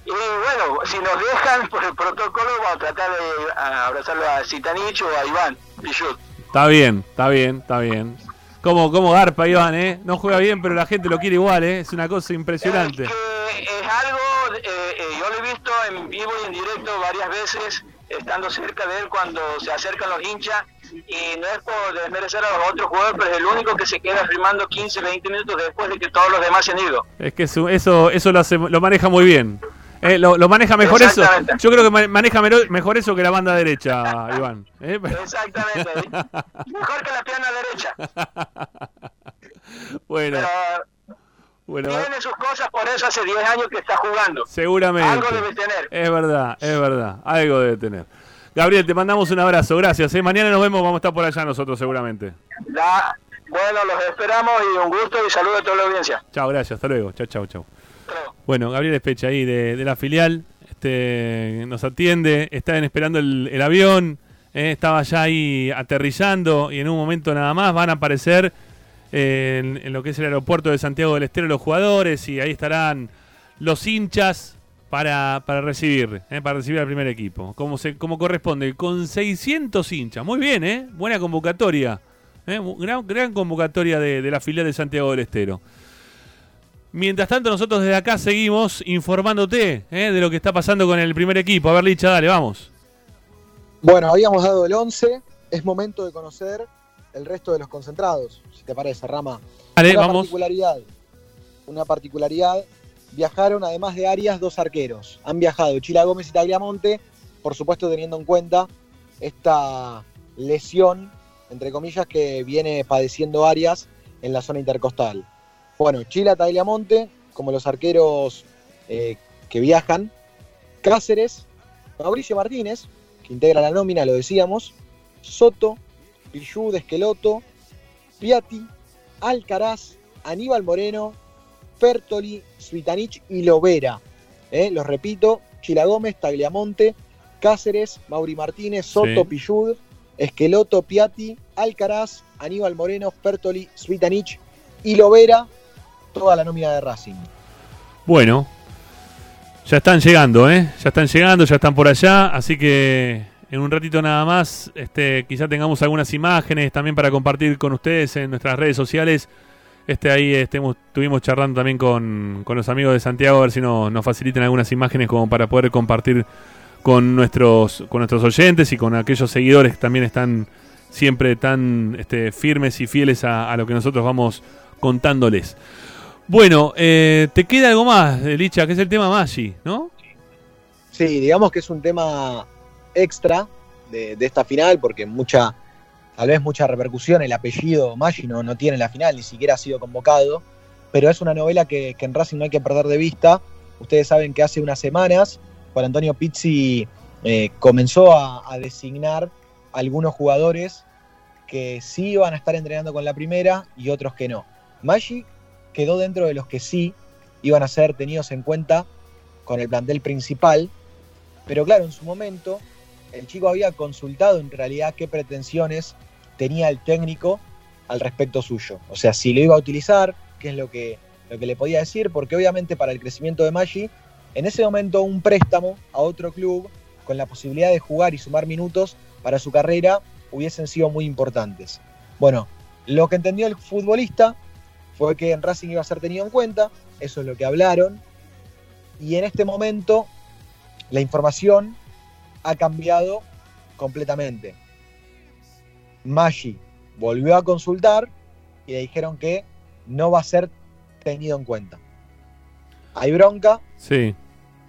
Y bueno, si nos dejan por el protocolo, vamos a tratar de abrazarlo a Zitanich o a Iván Pichut. Está bien, está bien, está bien. ¿Cómo, cómo garpa, Iván, eh? No juega bien, pero la gente lo quiere igual, eh. Es una cosa impresionante. Eh, es algo, eh, eh, yo lo he visto en vivo y en directo varias veces, estando cerca de él cuando se acercan los hinchas, y no es por desmerecer a los otros jugadores, pero es el único que se queda firmando 15, 20 minutos después de que todos los demás se han ido. Es que eso, eso, lo, hace- lo maneja muy bien. Eh, lo, lo maneja mejor eso. Yo creo que ma- maneja mejor eso que la banda derecha, Iván. ¿eh? [laughs] Exactamente. Mejor que la pierna derecha. [laughs] Bueno, Pero bueno, tiene sus cosas, por eso hace 10 años que está jugando. seguramente. Algo debe tener. Es verdad, es verdad. Algo debe tener. Gabriel, te mandamos un abrazo. Gracias. ¿eh? Mañana nos vemos. Vamos a estar por allá nosotros seguramente. La- bueno, los esperamos y un gusto y saludo a toda la audiencia. Chao, gracias. Hasta luego. Chao, chao, chao. Bueno, Gabriel Especha ahí de, de la filial. Este, nos atiende. Están esperando el, el avión. eh, estaba ya ahí aterrizando y en un momento nada más van a aparecer eh, en, en lo que es el aeropuerto de Santiago del Estero los jugadores y ahí estarán los hinchas para, para recibir, eh, para recibir al primer equipo, como, se, como corresponde, con 600 hinchas. Muy bien, ¿eh? Buena convocatoria. ¿eh? Gran, gran convocatoria de, de la filial de Santiago del Estero. Mientras tanto, nosotros desde acá seguimos informándote ¿eh? de lo que está pasando con el primer equipo. A ver, Licha, dale, vamos. Bueno, habíamos dado el 11. Es momento de conocer el resto de los concentrados, si te parece, Rama. Dale, una vamos. particularidad. Una particularidad. Viajaron, además de Arias, dos arqueros. Han viajado Chila Gómez y Tagliamonte, por supuesto teniendo en cuenta esta lesión, entre comillas, que viene padeciendo Arias en la zona intercostal. Bueno, Chila Tagliamonte, como los arqueros eh, que viajan. Cáceres, Mauricio Martínez, que integra la nómina, lo decíamos. Soto, Pichud, Esqueloto, Piatti, Alcaraz, Aníbal Moreno, Fertoli, Svitanich y Lovera. Eh, Los repito, Chila Gómez, Tagliamonte, Cáceres, Mauri Martínez, Soto, Sí. Pichud, Esqueloto, Piatti, Alcaraz, Aníbal Moreno, Fertoli, Svitanich y Lovera, toda la nómina de Racing. Bueno, ya están llegando, ¿eh? Ya están llegando, ya están por allá, así que en un ratito nada más, este, quizá tengamos algunas imágenes también para compartir con ustedes en nuestras redes sociales. Este ahí estemos, estuvimos charlando también con, con los amigos de Santiago a ver si no- nos facilitan algunas imágenes como para poder compartir con nuestros, con nuestros oyentes y con aquellos seguidores que también están siempre tan este, firmes y fieles a, lo que nosotros vamos contándoles. Bueno, eh, te queda algo más, eh, Licha, que es el tema Maggi, ¿no? Sí, digamos que es un tema extra de esta final, porque mucha, tal vez mucha repercusión, el apellido Maggi no, no tiene en la final, ni siquiera ha sido convocado, pero es una novela que, en Racing no hay que perder de vista. Ustedes saben que hace unas semanas Juan Antonio Pizzi eh, comenzó a, a designar algunos jugadores que sí iban a estar entrenando con la primera y otros que no. Maggi quedó dentro de los que sí iban a ser tenidos en cuenta con el plantel principal, pero claro, en su momento el chico había consultado en realidad qué pretensiones tenía el técnico al respecto suyo. O sea, si lo iba a utilizar, qué es lo que, lo que le podía decir, porque obviamente para el crecimiento de Maggi, en ese momento un préstamo a otro club con la posibilidad de jugar y sumar minutos para su carrera hubiesen sido muy importantes. Bueno, lo que entendió el futbolista fue que en Racing iba a ser tenido en cuenta, eso es lo que hablaron, y en este momento la información ha cambiado completamente. Maggi volvió a consultar y le dijeron que no va a ser tenido en cuenta. Hay bronca, Sí.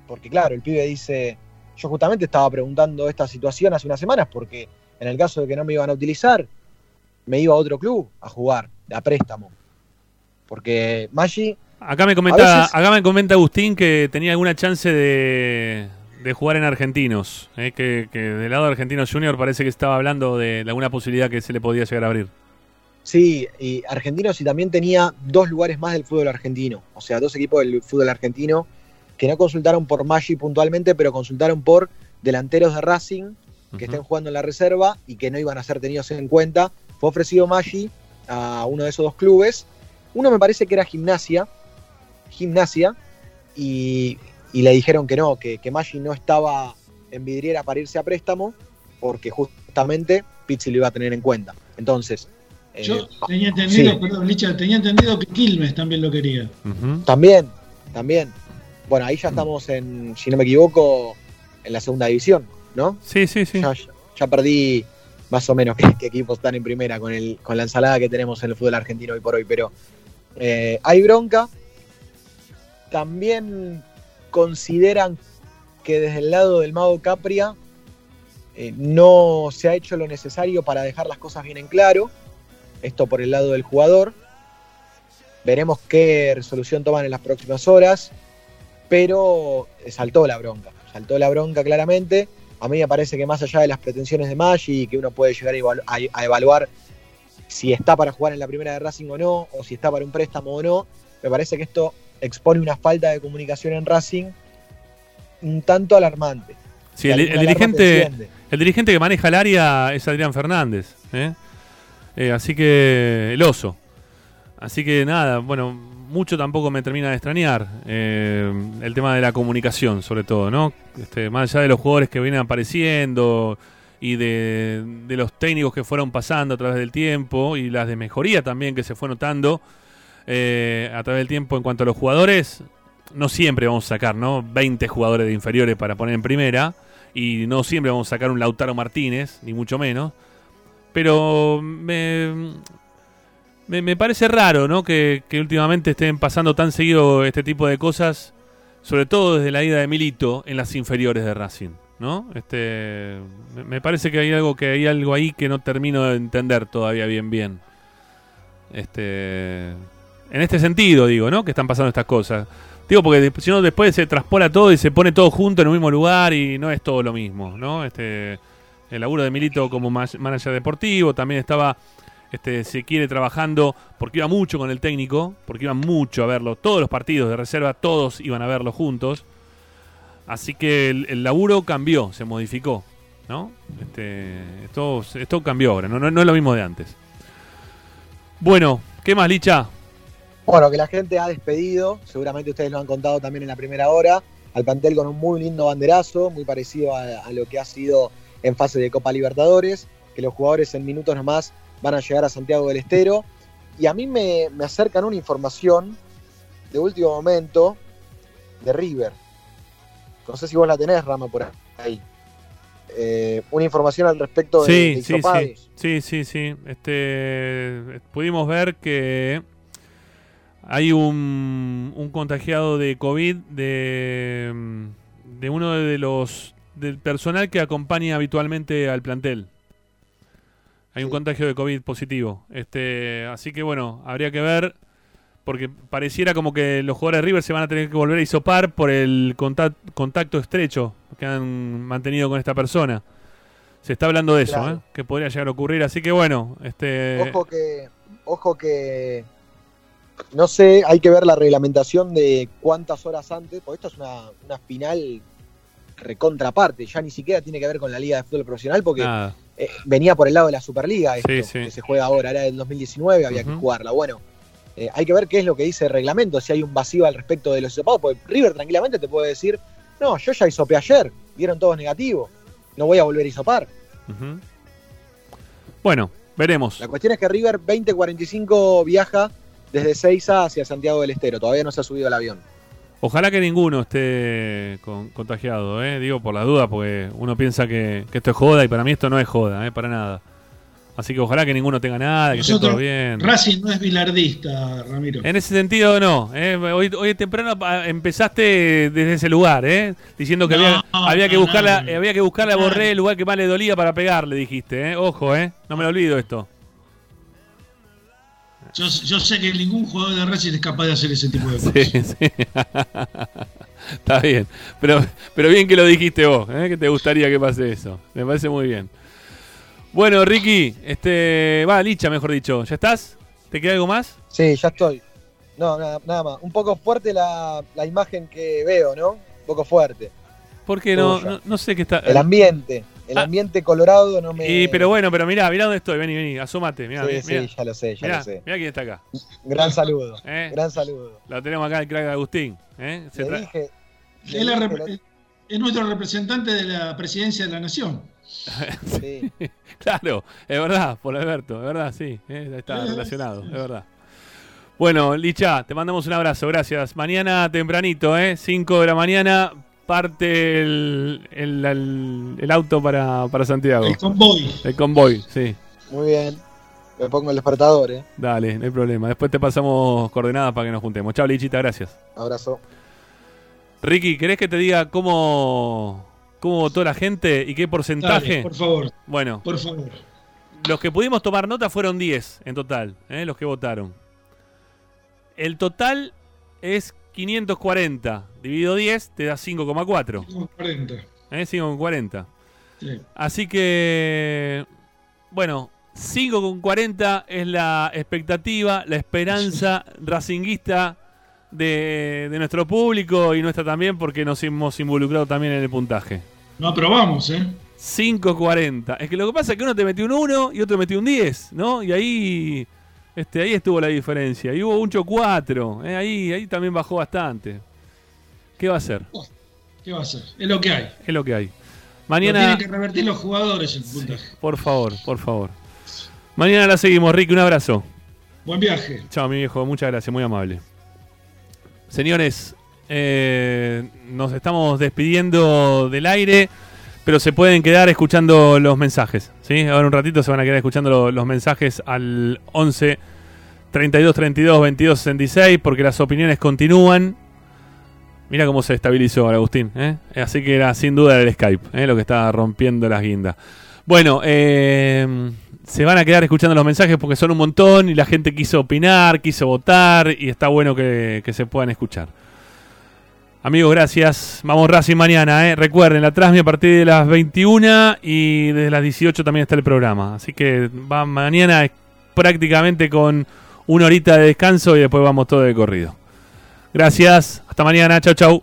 porque claro, el pibe dice, yo justamente estaba preguntando esta situación hace unas semanas, porque en el caso de que no me iban a utilizar, me iba a otro club a jugar, a préstamo. Porque Maggi Acá me comenta, veces- acá me comenta Agustín que tenía alguna chance de, de jugar en Argentinos, eh, que, que del lado de Argentinos Junior parece que estaba hablando de alguna posibilidad que se le podía llegar a abrir. Sí, y Argentinos y también tenía dos lugares más del fútbol argentino. O sea, dos equipos del fútbol argentino que no consultaron por Maggi puntualmente, pero consultaron por delanteros de Racing que estén jugando en la reserva y que no iban a ser tenidos en cuenta. Fue ofrecido Maggi a uno de esos dos clubes. Uno me parece que era Gimnasia, Gimnasia, y, y le dijeron que no, que, que Maggi no estaba en vidriera para irse a préstamo, porque justamente Pizzi lo iba a tener en cuenta. Entonces, eh, Yo tenía entendido, sí. perdón, Licha, tenía entendido que Quilmes también lo quería. También, también. Bueno, ahí ya estamos en, si no me equivoco, en la segunda división, ¿no? Sí, sí, sí. Ya, ya perdí más o menos [laughs] qué, qué equipos están en primera con, el, con la ensalada que tenemos en el fútbol argentino hoy por hoy, pero eh, hay bronca. También consideran que desde el lado del mago Capria eh, no se ha hecho lo necesario para dejar las cosas bien en claro. Esto por el lado del jugador. Veremos qué resolución toman en las próximas horas. Pero saltó la bronca. Saltó la bronca claramente. A mí me parece que más allá de las pretensiones de Maggi, que uno puede llegar a- a evaluar si está para jugar en la primera de Racing o no, o si está para un préstamo o no, me parece que esto expone una falta de comunicación en Racing un tanto alarmante. Sí, el, dirigente, el dirigente que maneja el área es Adrián Fernández. ¿eh? Eh, así que el oso. Así que nada, bueno, mucho tampoco me termina de extrañar eh, el tema de la comunicación, sobre todo, ¿no? Este, más allá de los jugadores que vienen apareciendo y de, de los técnicos que fueron pasando a través del tiempo y las de mejoría también que se fue notando eh, a través del tiempo en cuanto a los jugadores, no siempre vamos a sacar, ¿no? 20 jugadores de inferiores para poner en primera. Y no siempre vamos a sacar un Lautaro Martínez, ni mucho menos. Pero me, me, parece raro, ¿no? Que, que últimamente estén pasando tan seguido este tipo de cosas. Sobre todo desde la ida de Milito en las inferiores de Racing, ¿no? Este, me, me parece que hay algo que hay algo ahí que no termino de entender todavía bien bien. Este, en este sentido digo, ¿no? Que están pasando estas cosas. Digo porque si no después se traspola todo y se pone todo junto en un mismo lugar y no es todo lo mismo, ¿no? Este, el laburo de Milito como ma- manager deportivo también estaba, este, se quiere trabajando porque iba mucho con el técnico, porque iban mucho a verlo, todos los partidos de reserva, todos iban a verlo juntos. Así que el, el laburo cambió, se modificó, ¿no? Este, esto, esto cambió ahora, no, no, no es lo mismo de antes. Bueno, ¿qué más, Licha? Bueno, que la gente ha despedido, seguramente ustedes lo han contado también en la primera hora, al plantel con un muy lindo banderazo, muy parecido a, a lo que ha sido en fase de Copa Libertadores, que los jugadores en minutos nomás van a llegar a Santiago del Estero. Y a mí me, me acercan una información de último momento de River. No sé si vos la tenés, Rama, por ahí. Eh, una información al respecto de, Sí, de sí, sí, sí, sí, sí. Este, pudimos ver que hay un, un contagiado de COVID de, de uno de los del personal que acompaña habitualmente al plantel. Hay un contagio de COVID positivo. Este, así que bueno, habría que ver porque pareciera como que los jugadores de River se van a tener que volver a hisopar por el contact- contacto estrecho que han mantenido con esta persona. Se está hablando de eso. ¿eh? que podría llegar a ocurrir. Así que bueno, este, Ojo que, ojo que, no sé, hay que ver la reglamentación de cuántas horas antes, porque esto es una, una final recontraparte, ya ni siquiera tiene que ver con la Liga de Fútbol Profesional, porque eh, venía por el lado de la Superliga, esto, Sí, sí. que se juega ahora, era del 2019, había que jugarla. Bueno, eh, hay que ver qué es lo que dice el reglamento, si hay un vacío al respecto de los hisopados, porque River tranquilamente te puede decir, no, yo ya hisopé ayer, dieron todos negativos, no voy a volver a hisopar. Ujú. Bueno, veremos. La cuestión es que River 2045 viaja desde Seiza hacia Santiago del Estero. Todavía no se ha subido al avión. Ojalá que ninguno esté con- contagiado, ¿eh? digo por las dudas, porque uno piensa que, que esto es joda y para mí esto no es joda, ¿eh? para nada. Así que ojalá que ninguno tenga nada, que esté todo Nosotros, bien. Racing no es bilardista, Ramiro. En ese sentido, no. ¿eh? Hoy, hoy temprano empezaste desde ese lugar, ¿eh? diciendo que había, No, había que no, buscarle, a- no. había que buscarle a Borré el lugar que más le dolía para pegarle, dijiste. ¿eh? Ojo, ¿eh? no me lo olvido esto. Yo, yo sé que ningún jugador de Racing es capaz de hacer ese tipo de cosas. Sí, sí. [laughs] Está bien. Pero, pero bien que lo dijiste vos, ¿eh? que te gustaría que pase eso. Me parece muy bien. Bueno, Ricky, este, va, Licha, mejor dicho. ¿Ya estás? ¿Te queda algo más? Sí, ya estoy. No, nada, nada más. Un poco fuerte la, la imagen que veo, ¿no? Un poco fuerte. Porque no, Tuya. no, no sé qué está. El ambiente. El ambiente colorado no me. Y, pero bueno, pero mirá, mirá dónde estoy. Vení, vení, asómate. Mirá, Sí, mirá, sí, mirá. ya lo sé, ya Mirá, lo sé. mirá quién está acá. Gran saludo. [laughs] ¿Eh? Gran saludo. Lo tenemos acá el crack de Agustín. ¿eh? Se Le tra- dije. le Es, la dije rep- lo- es nuestro representante de la presidencia de la nación. Sí. [laughs] claro, es verdad, por Alberto, es verdad, sí, eh, está relacionado, es verdad. Bueno, Licha, te mandamos un abrazo, gracias. Mañana tempranito, ¿eh? 5 de la mañana, parte el, el, el- el auto para, para Santiago. El convoy. El convoy, sí. Muy bien. Me pongo el despertador, ¿eh? Dale, no hay problema. Después te pasamos coordenadas para que nos juntemos. Chao, Lichita, gracias. Abrazo. Ricky, ¿querés que te diga cómo, cómo votó la gente y qué porcentaje? Dale, por favor. Bueno, Por favor. los que pudimos tomar nota fueron 10 en total, ¿eh? los que votaron. El total es 540. Dividido 10 te da 5,4. 40. ¿Eh? 5,40. Sí. Así que, bueno, 5,40 es la expectativa, la esperanza racinguista de, de nuestro público y nuestra también, porque nos hemos involucrado también en el puntaje. No aprobamos, ¿eh? 5.40. Es que lo que pasa es que uno te metió un 1 y otro metió un 10, ¿no? Y ahí este, ahí estuvo la diferencia. Y hubo un 4, ¿eh? ahí, ahí también bajó bastante. ¿Qué va a hacer? ¿Qué va a hacer? Es lo que hay. Es lo que hay. Lo Mañana, tienen que revertir los jugadores el puntaje. por favor, por favor. Mañana la seguimos, Ricky. Un abrazo. Buen viaje. Chao, mi viejo. Muchas gracias, muy amable. Señores, eh, nos estamos despidiendo del aire, pero se pueden quedar escuchando los mensajes. ¿sí? Ahora un ratito se van a quedar escuchando lo- los mensajes al 11 32 32 22 66, porque las opiniones continúan. Mira cómo se estabilizó Agustín. ¿eh? Así que era sin duda el Skype ¿eh? lo que estaba rompiendo las guindas. Bueno, eh, se van a quedar escuchando los mensajes porque son un montón y la gente quiso opinar, quiso votar y está bueno que se puedan escuchar. Amigos, gracias. Vamos Racing mañana. ¿eh? Recuerden, la transmisión a partir de las 21 y desde las 18 también está el programa. Así que va mañana prácticamente con una horita de descanso y después vamos todo de corrido. Gracias. Hasta mañana. Chau, chau.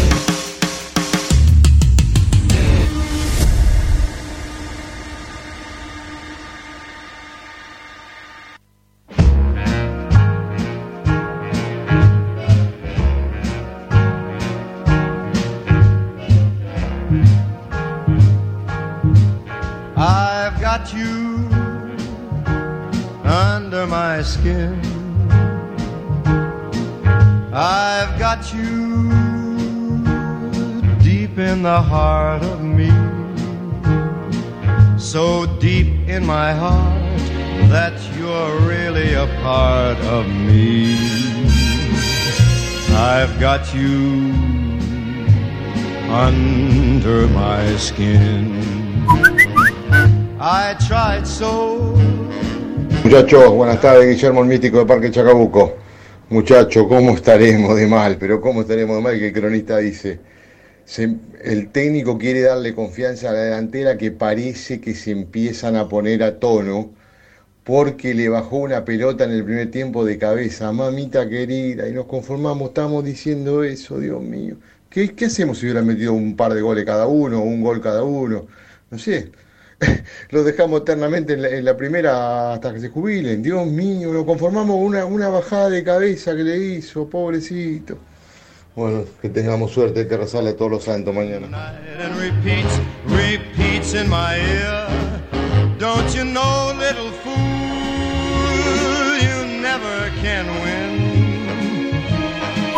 In my heart that you're really a part of me. I've got you under my skin. I tried so Muchachos, buenas tardes, Guillermo el Mítico de Parque Chacabuco. Muchachos, ¿cómo estaremos de mal? Pero ¿cómo estaremos de mal? Que el cronista dice, el técnico quiere darle confianza a la delantera que parece que se empiezan a poner a tono porque le bajó una pelota en el primer tiempo de cabeza, mamita querida, y nos conformamos, estamos diciendo eso, Dios mío. ¿Qué, hacemos si hubieran metido un par de goles cada uno, un gol cada uno? No sé, [laughs] los dejamos eternamente en la, en la primera hasta que se jubilen. Dios mío, nos conformamos con una, una bajada de cabeza que le hizo, pobrecito. Bueno, que tengamos suerte de rezarle a todos los santos mañana. and repeats, repeats in my ear. Don't you know, little fool, you never can win.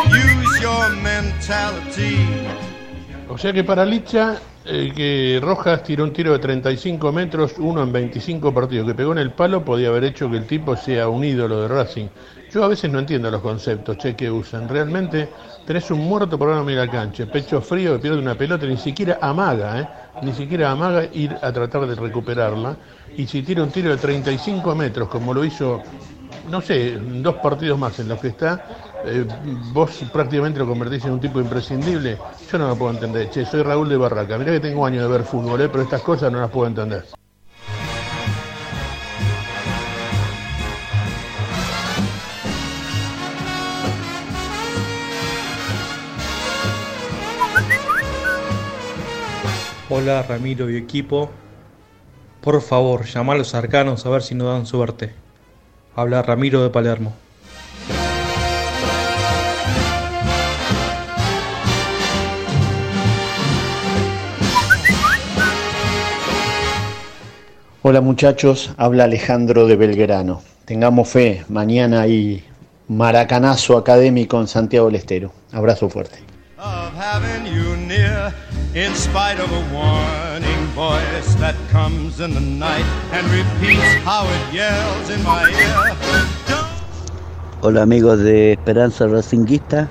Use your mentality. O sea que para Licha, eh, que Rojas tiró un tiro de 35 metros, uno en 25 partidos, que pegó en el palo, podía haber hecho que el tipo sea un ídolo de Racing. Yo a veces no entiendo los conceptos, che, que usan. Realmente tenés un muerto por mirar la cancha, pecho frío, pierde una pelota, ni siquiera amaga, ¿eh? Ni siquiera amaga ir a tratar de recuperarla. Y si tira un tiro de 35 metros, como lo hizo no sé, dos partidos más en los que está, eh, vos prácticamente lo convertís en un tipo imprescindible. Yo no lo puedo entender. Che, soy Raúl de Barraca. Mirá que tengo años de ver fútbol, eh, pero estas cosas no las puedo entender. Hola Ramiro y equipo. Por favor, llama a los arcanos a ver si nos dan suerte. Habla Ramiro de Palermo. Hola muchachos, habla Alejandro de Belgrano. Tengamos fe, mañana hay maracanazo académico en Santiago del Estero. Abrazo fuerte. In spite of a warning voice that comes in the night and repeats how it yells in my ear. Hola amigos de Esperanza Racinguista,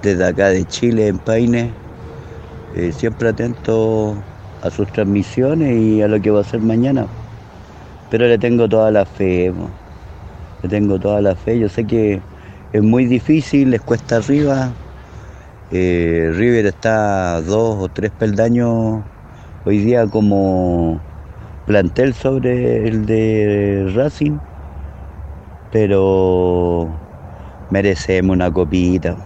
desde acá de Chile, en Paine, eh, siempre atento a sus transmisiones y a lo que va a ser mañana. Pero le tengo toda la fe, le tengo toda la fe. Yo sé que es muy difícil, les cuesta arriba. Eh, River está dos o tres peldaños hoy día como plantel sobre el de Racing pero merecemos una copita.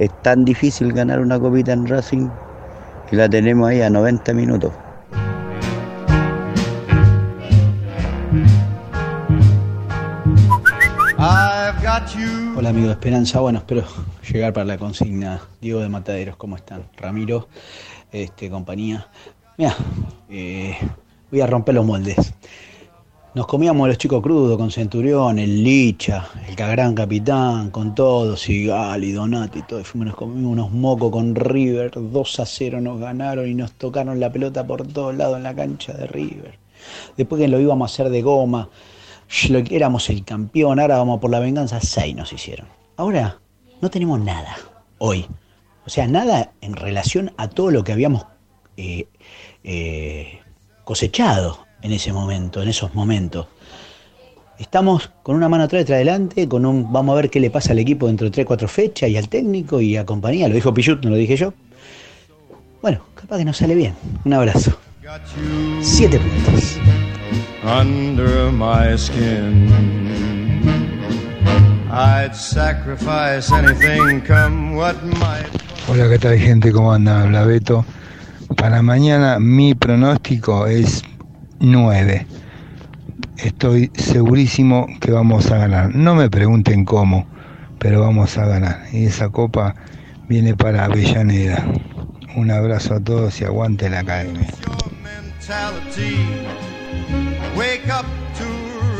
Es tan difícil ganar una copita en Racing y la tenemos ahí a 90 minutos. Hola amigo de Esperanza, bueno, espero llegar para la consigna. Diego de Mataderos, ¿cómo están? Ramiro, este, compañía. Mira, voy a romper los moldes. Nos comíamos los chicos crudos con Centurión, el Licha, el gran capitán, con todo, Sigal y Donati todo. Fuimos, nos comimos unos mocos con River, 2 a 0 nos ganaron y nos tocaron la pelota por todos lados en la cancha de River. Después que lo íbamos a hacer de goma, éramos el campeón, ahora vamos por la venganza, 6 nos hicieron. Ahora no tenemos nada, hoy. O sea, nada en relación a todo lo que habíamos eh, eh, cosechado en ese momento, en esos momentos. Estamos con una mano atrás y adelante, con un vamos a ver qué le pasa al equipo dentro de 3 4 fechas y al técnico y a compañía, lo dijo Pichut, no lo dije yo. Bueno, capaz que nos sale bien. Un abrazo. Siete puntos. Under my skin. I'd sacrifice anything come what might. Hola, ¿qué tal gente? ¿Cómo anda? Habla Beto. Para mañana mi pronóstico es 9. Estoy segurísimo que vamos a ganar. No me pregunten cómo, pero vamos a ganar. Y esa copa viene para Avellaneda. Un abrazo a todos y aguante la academia.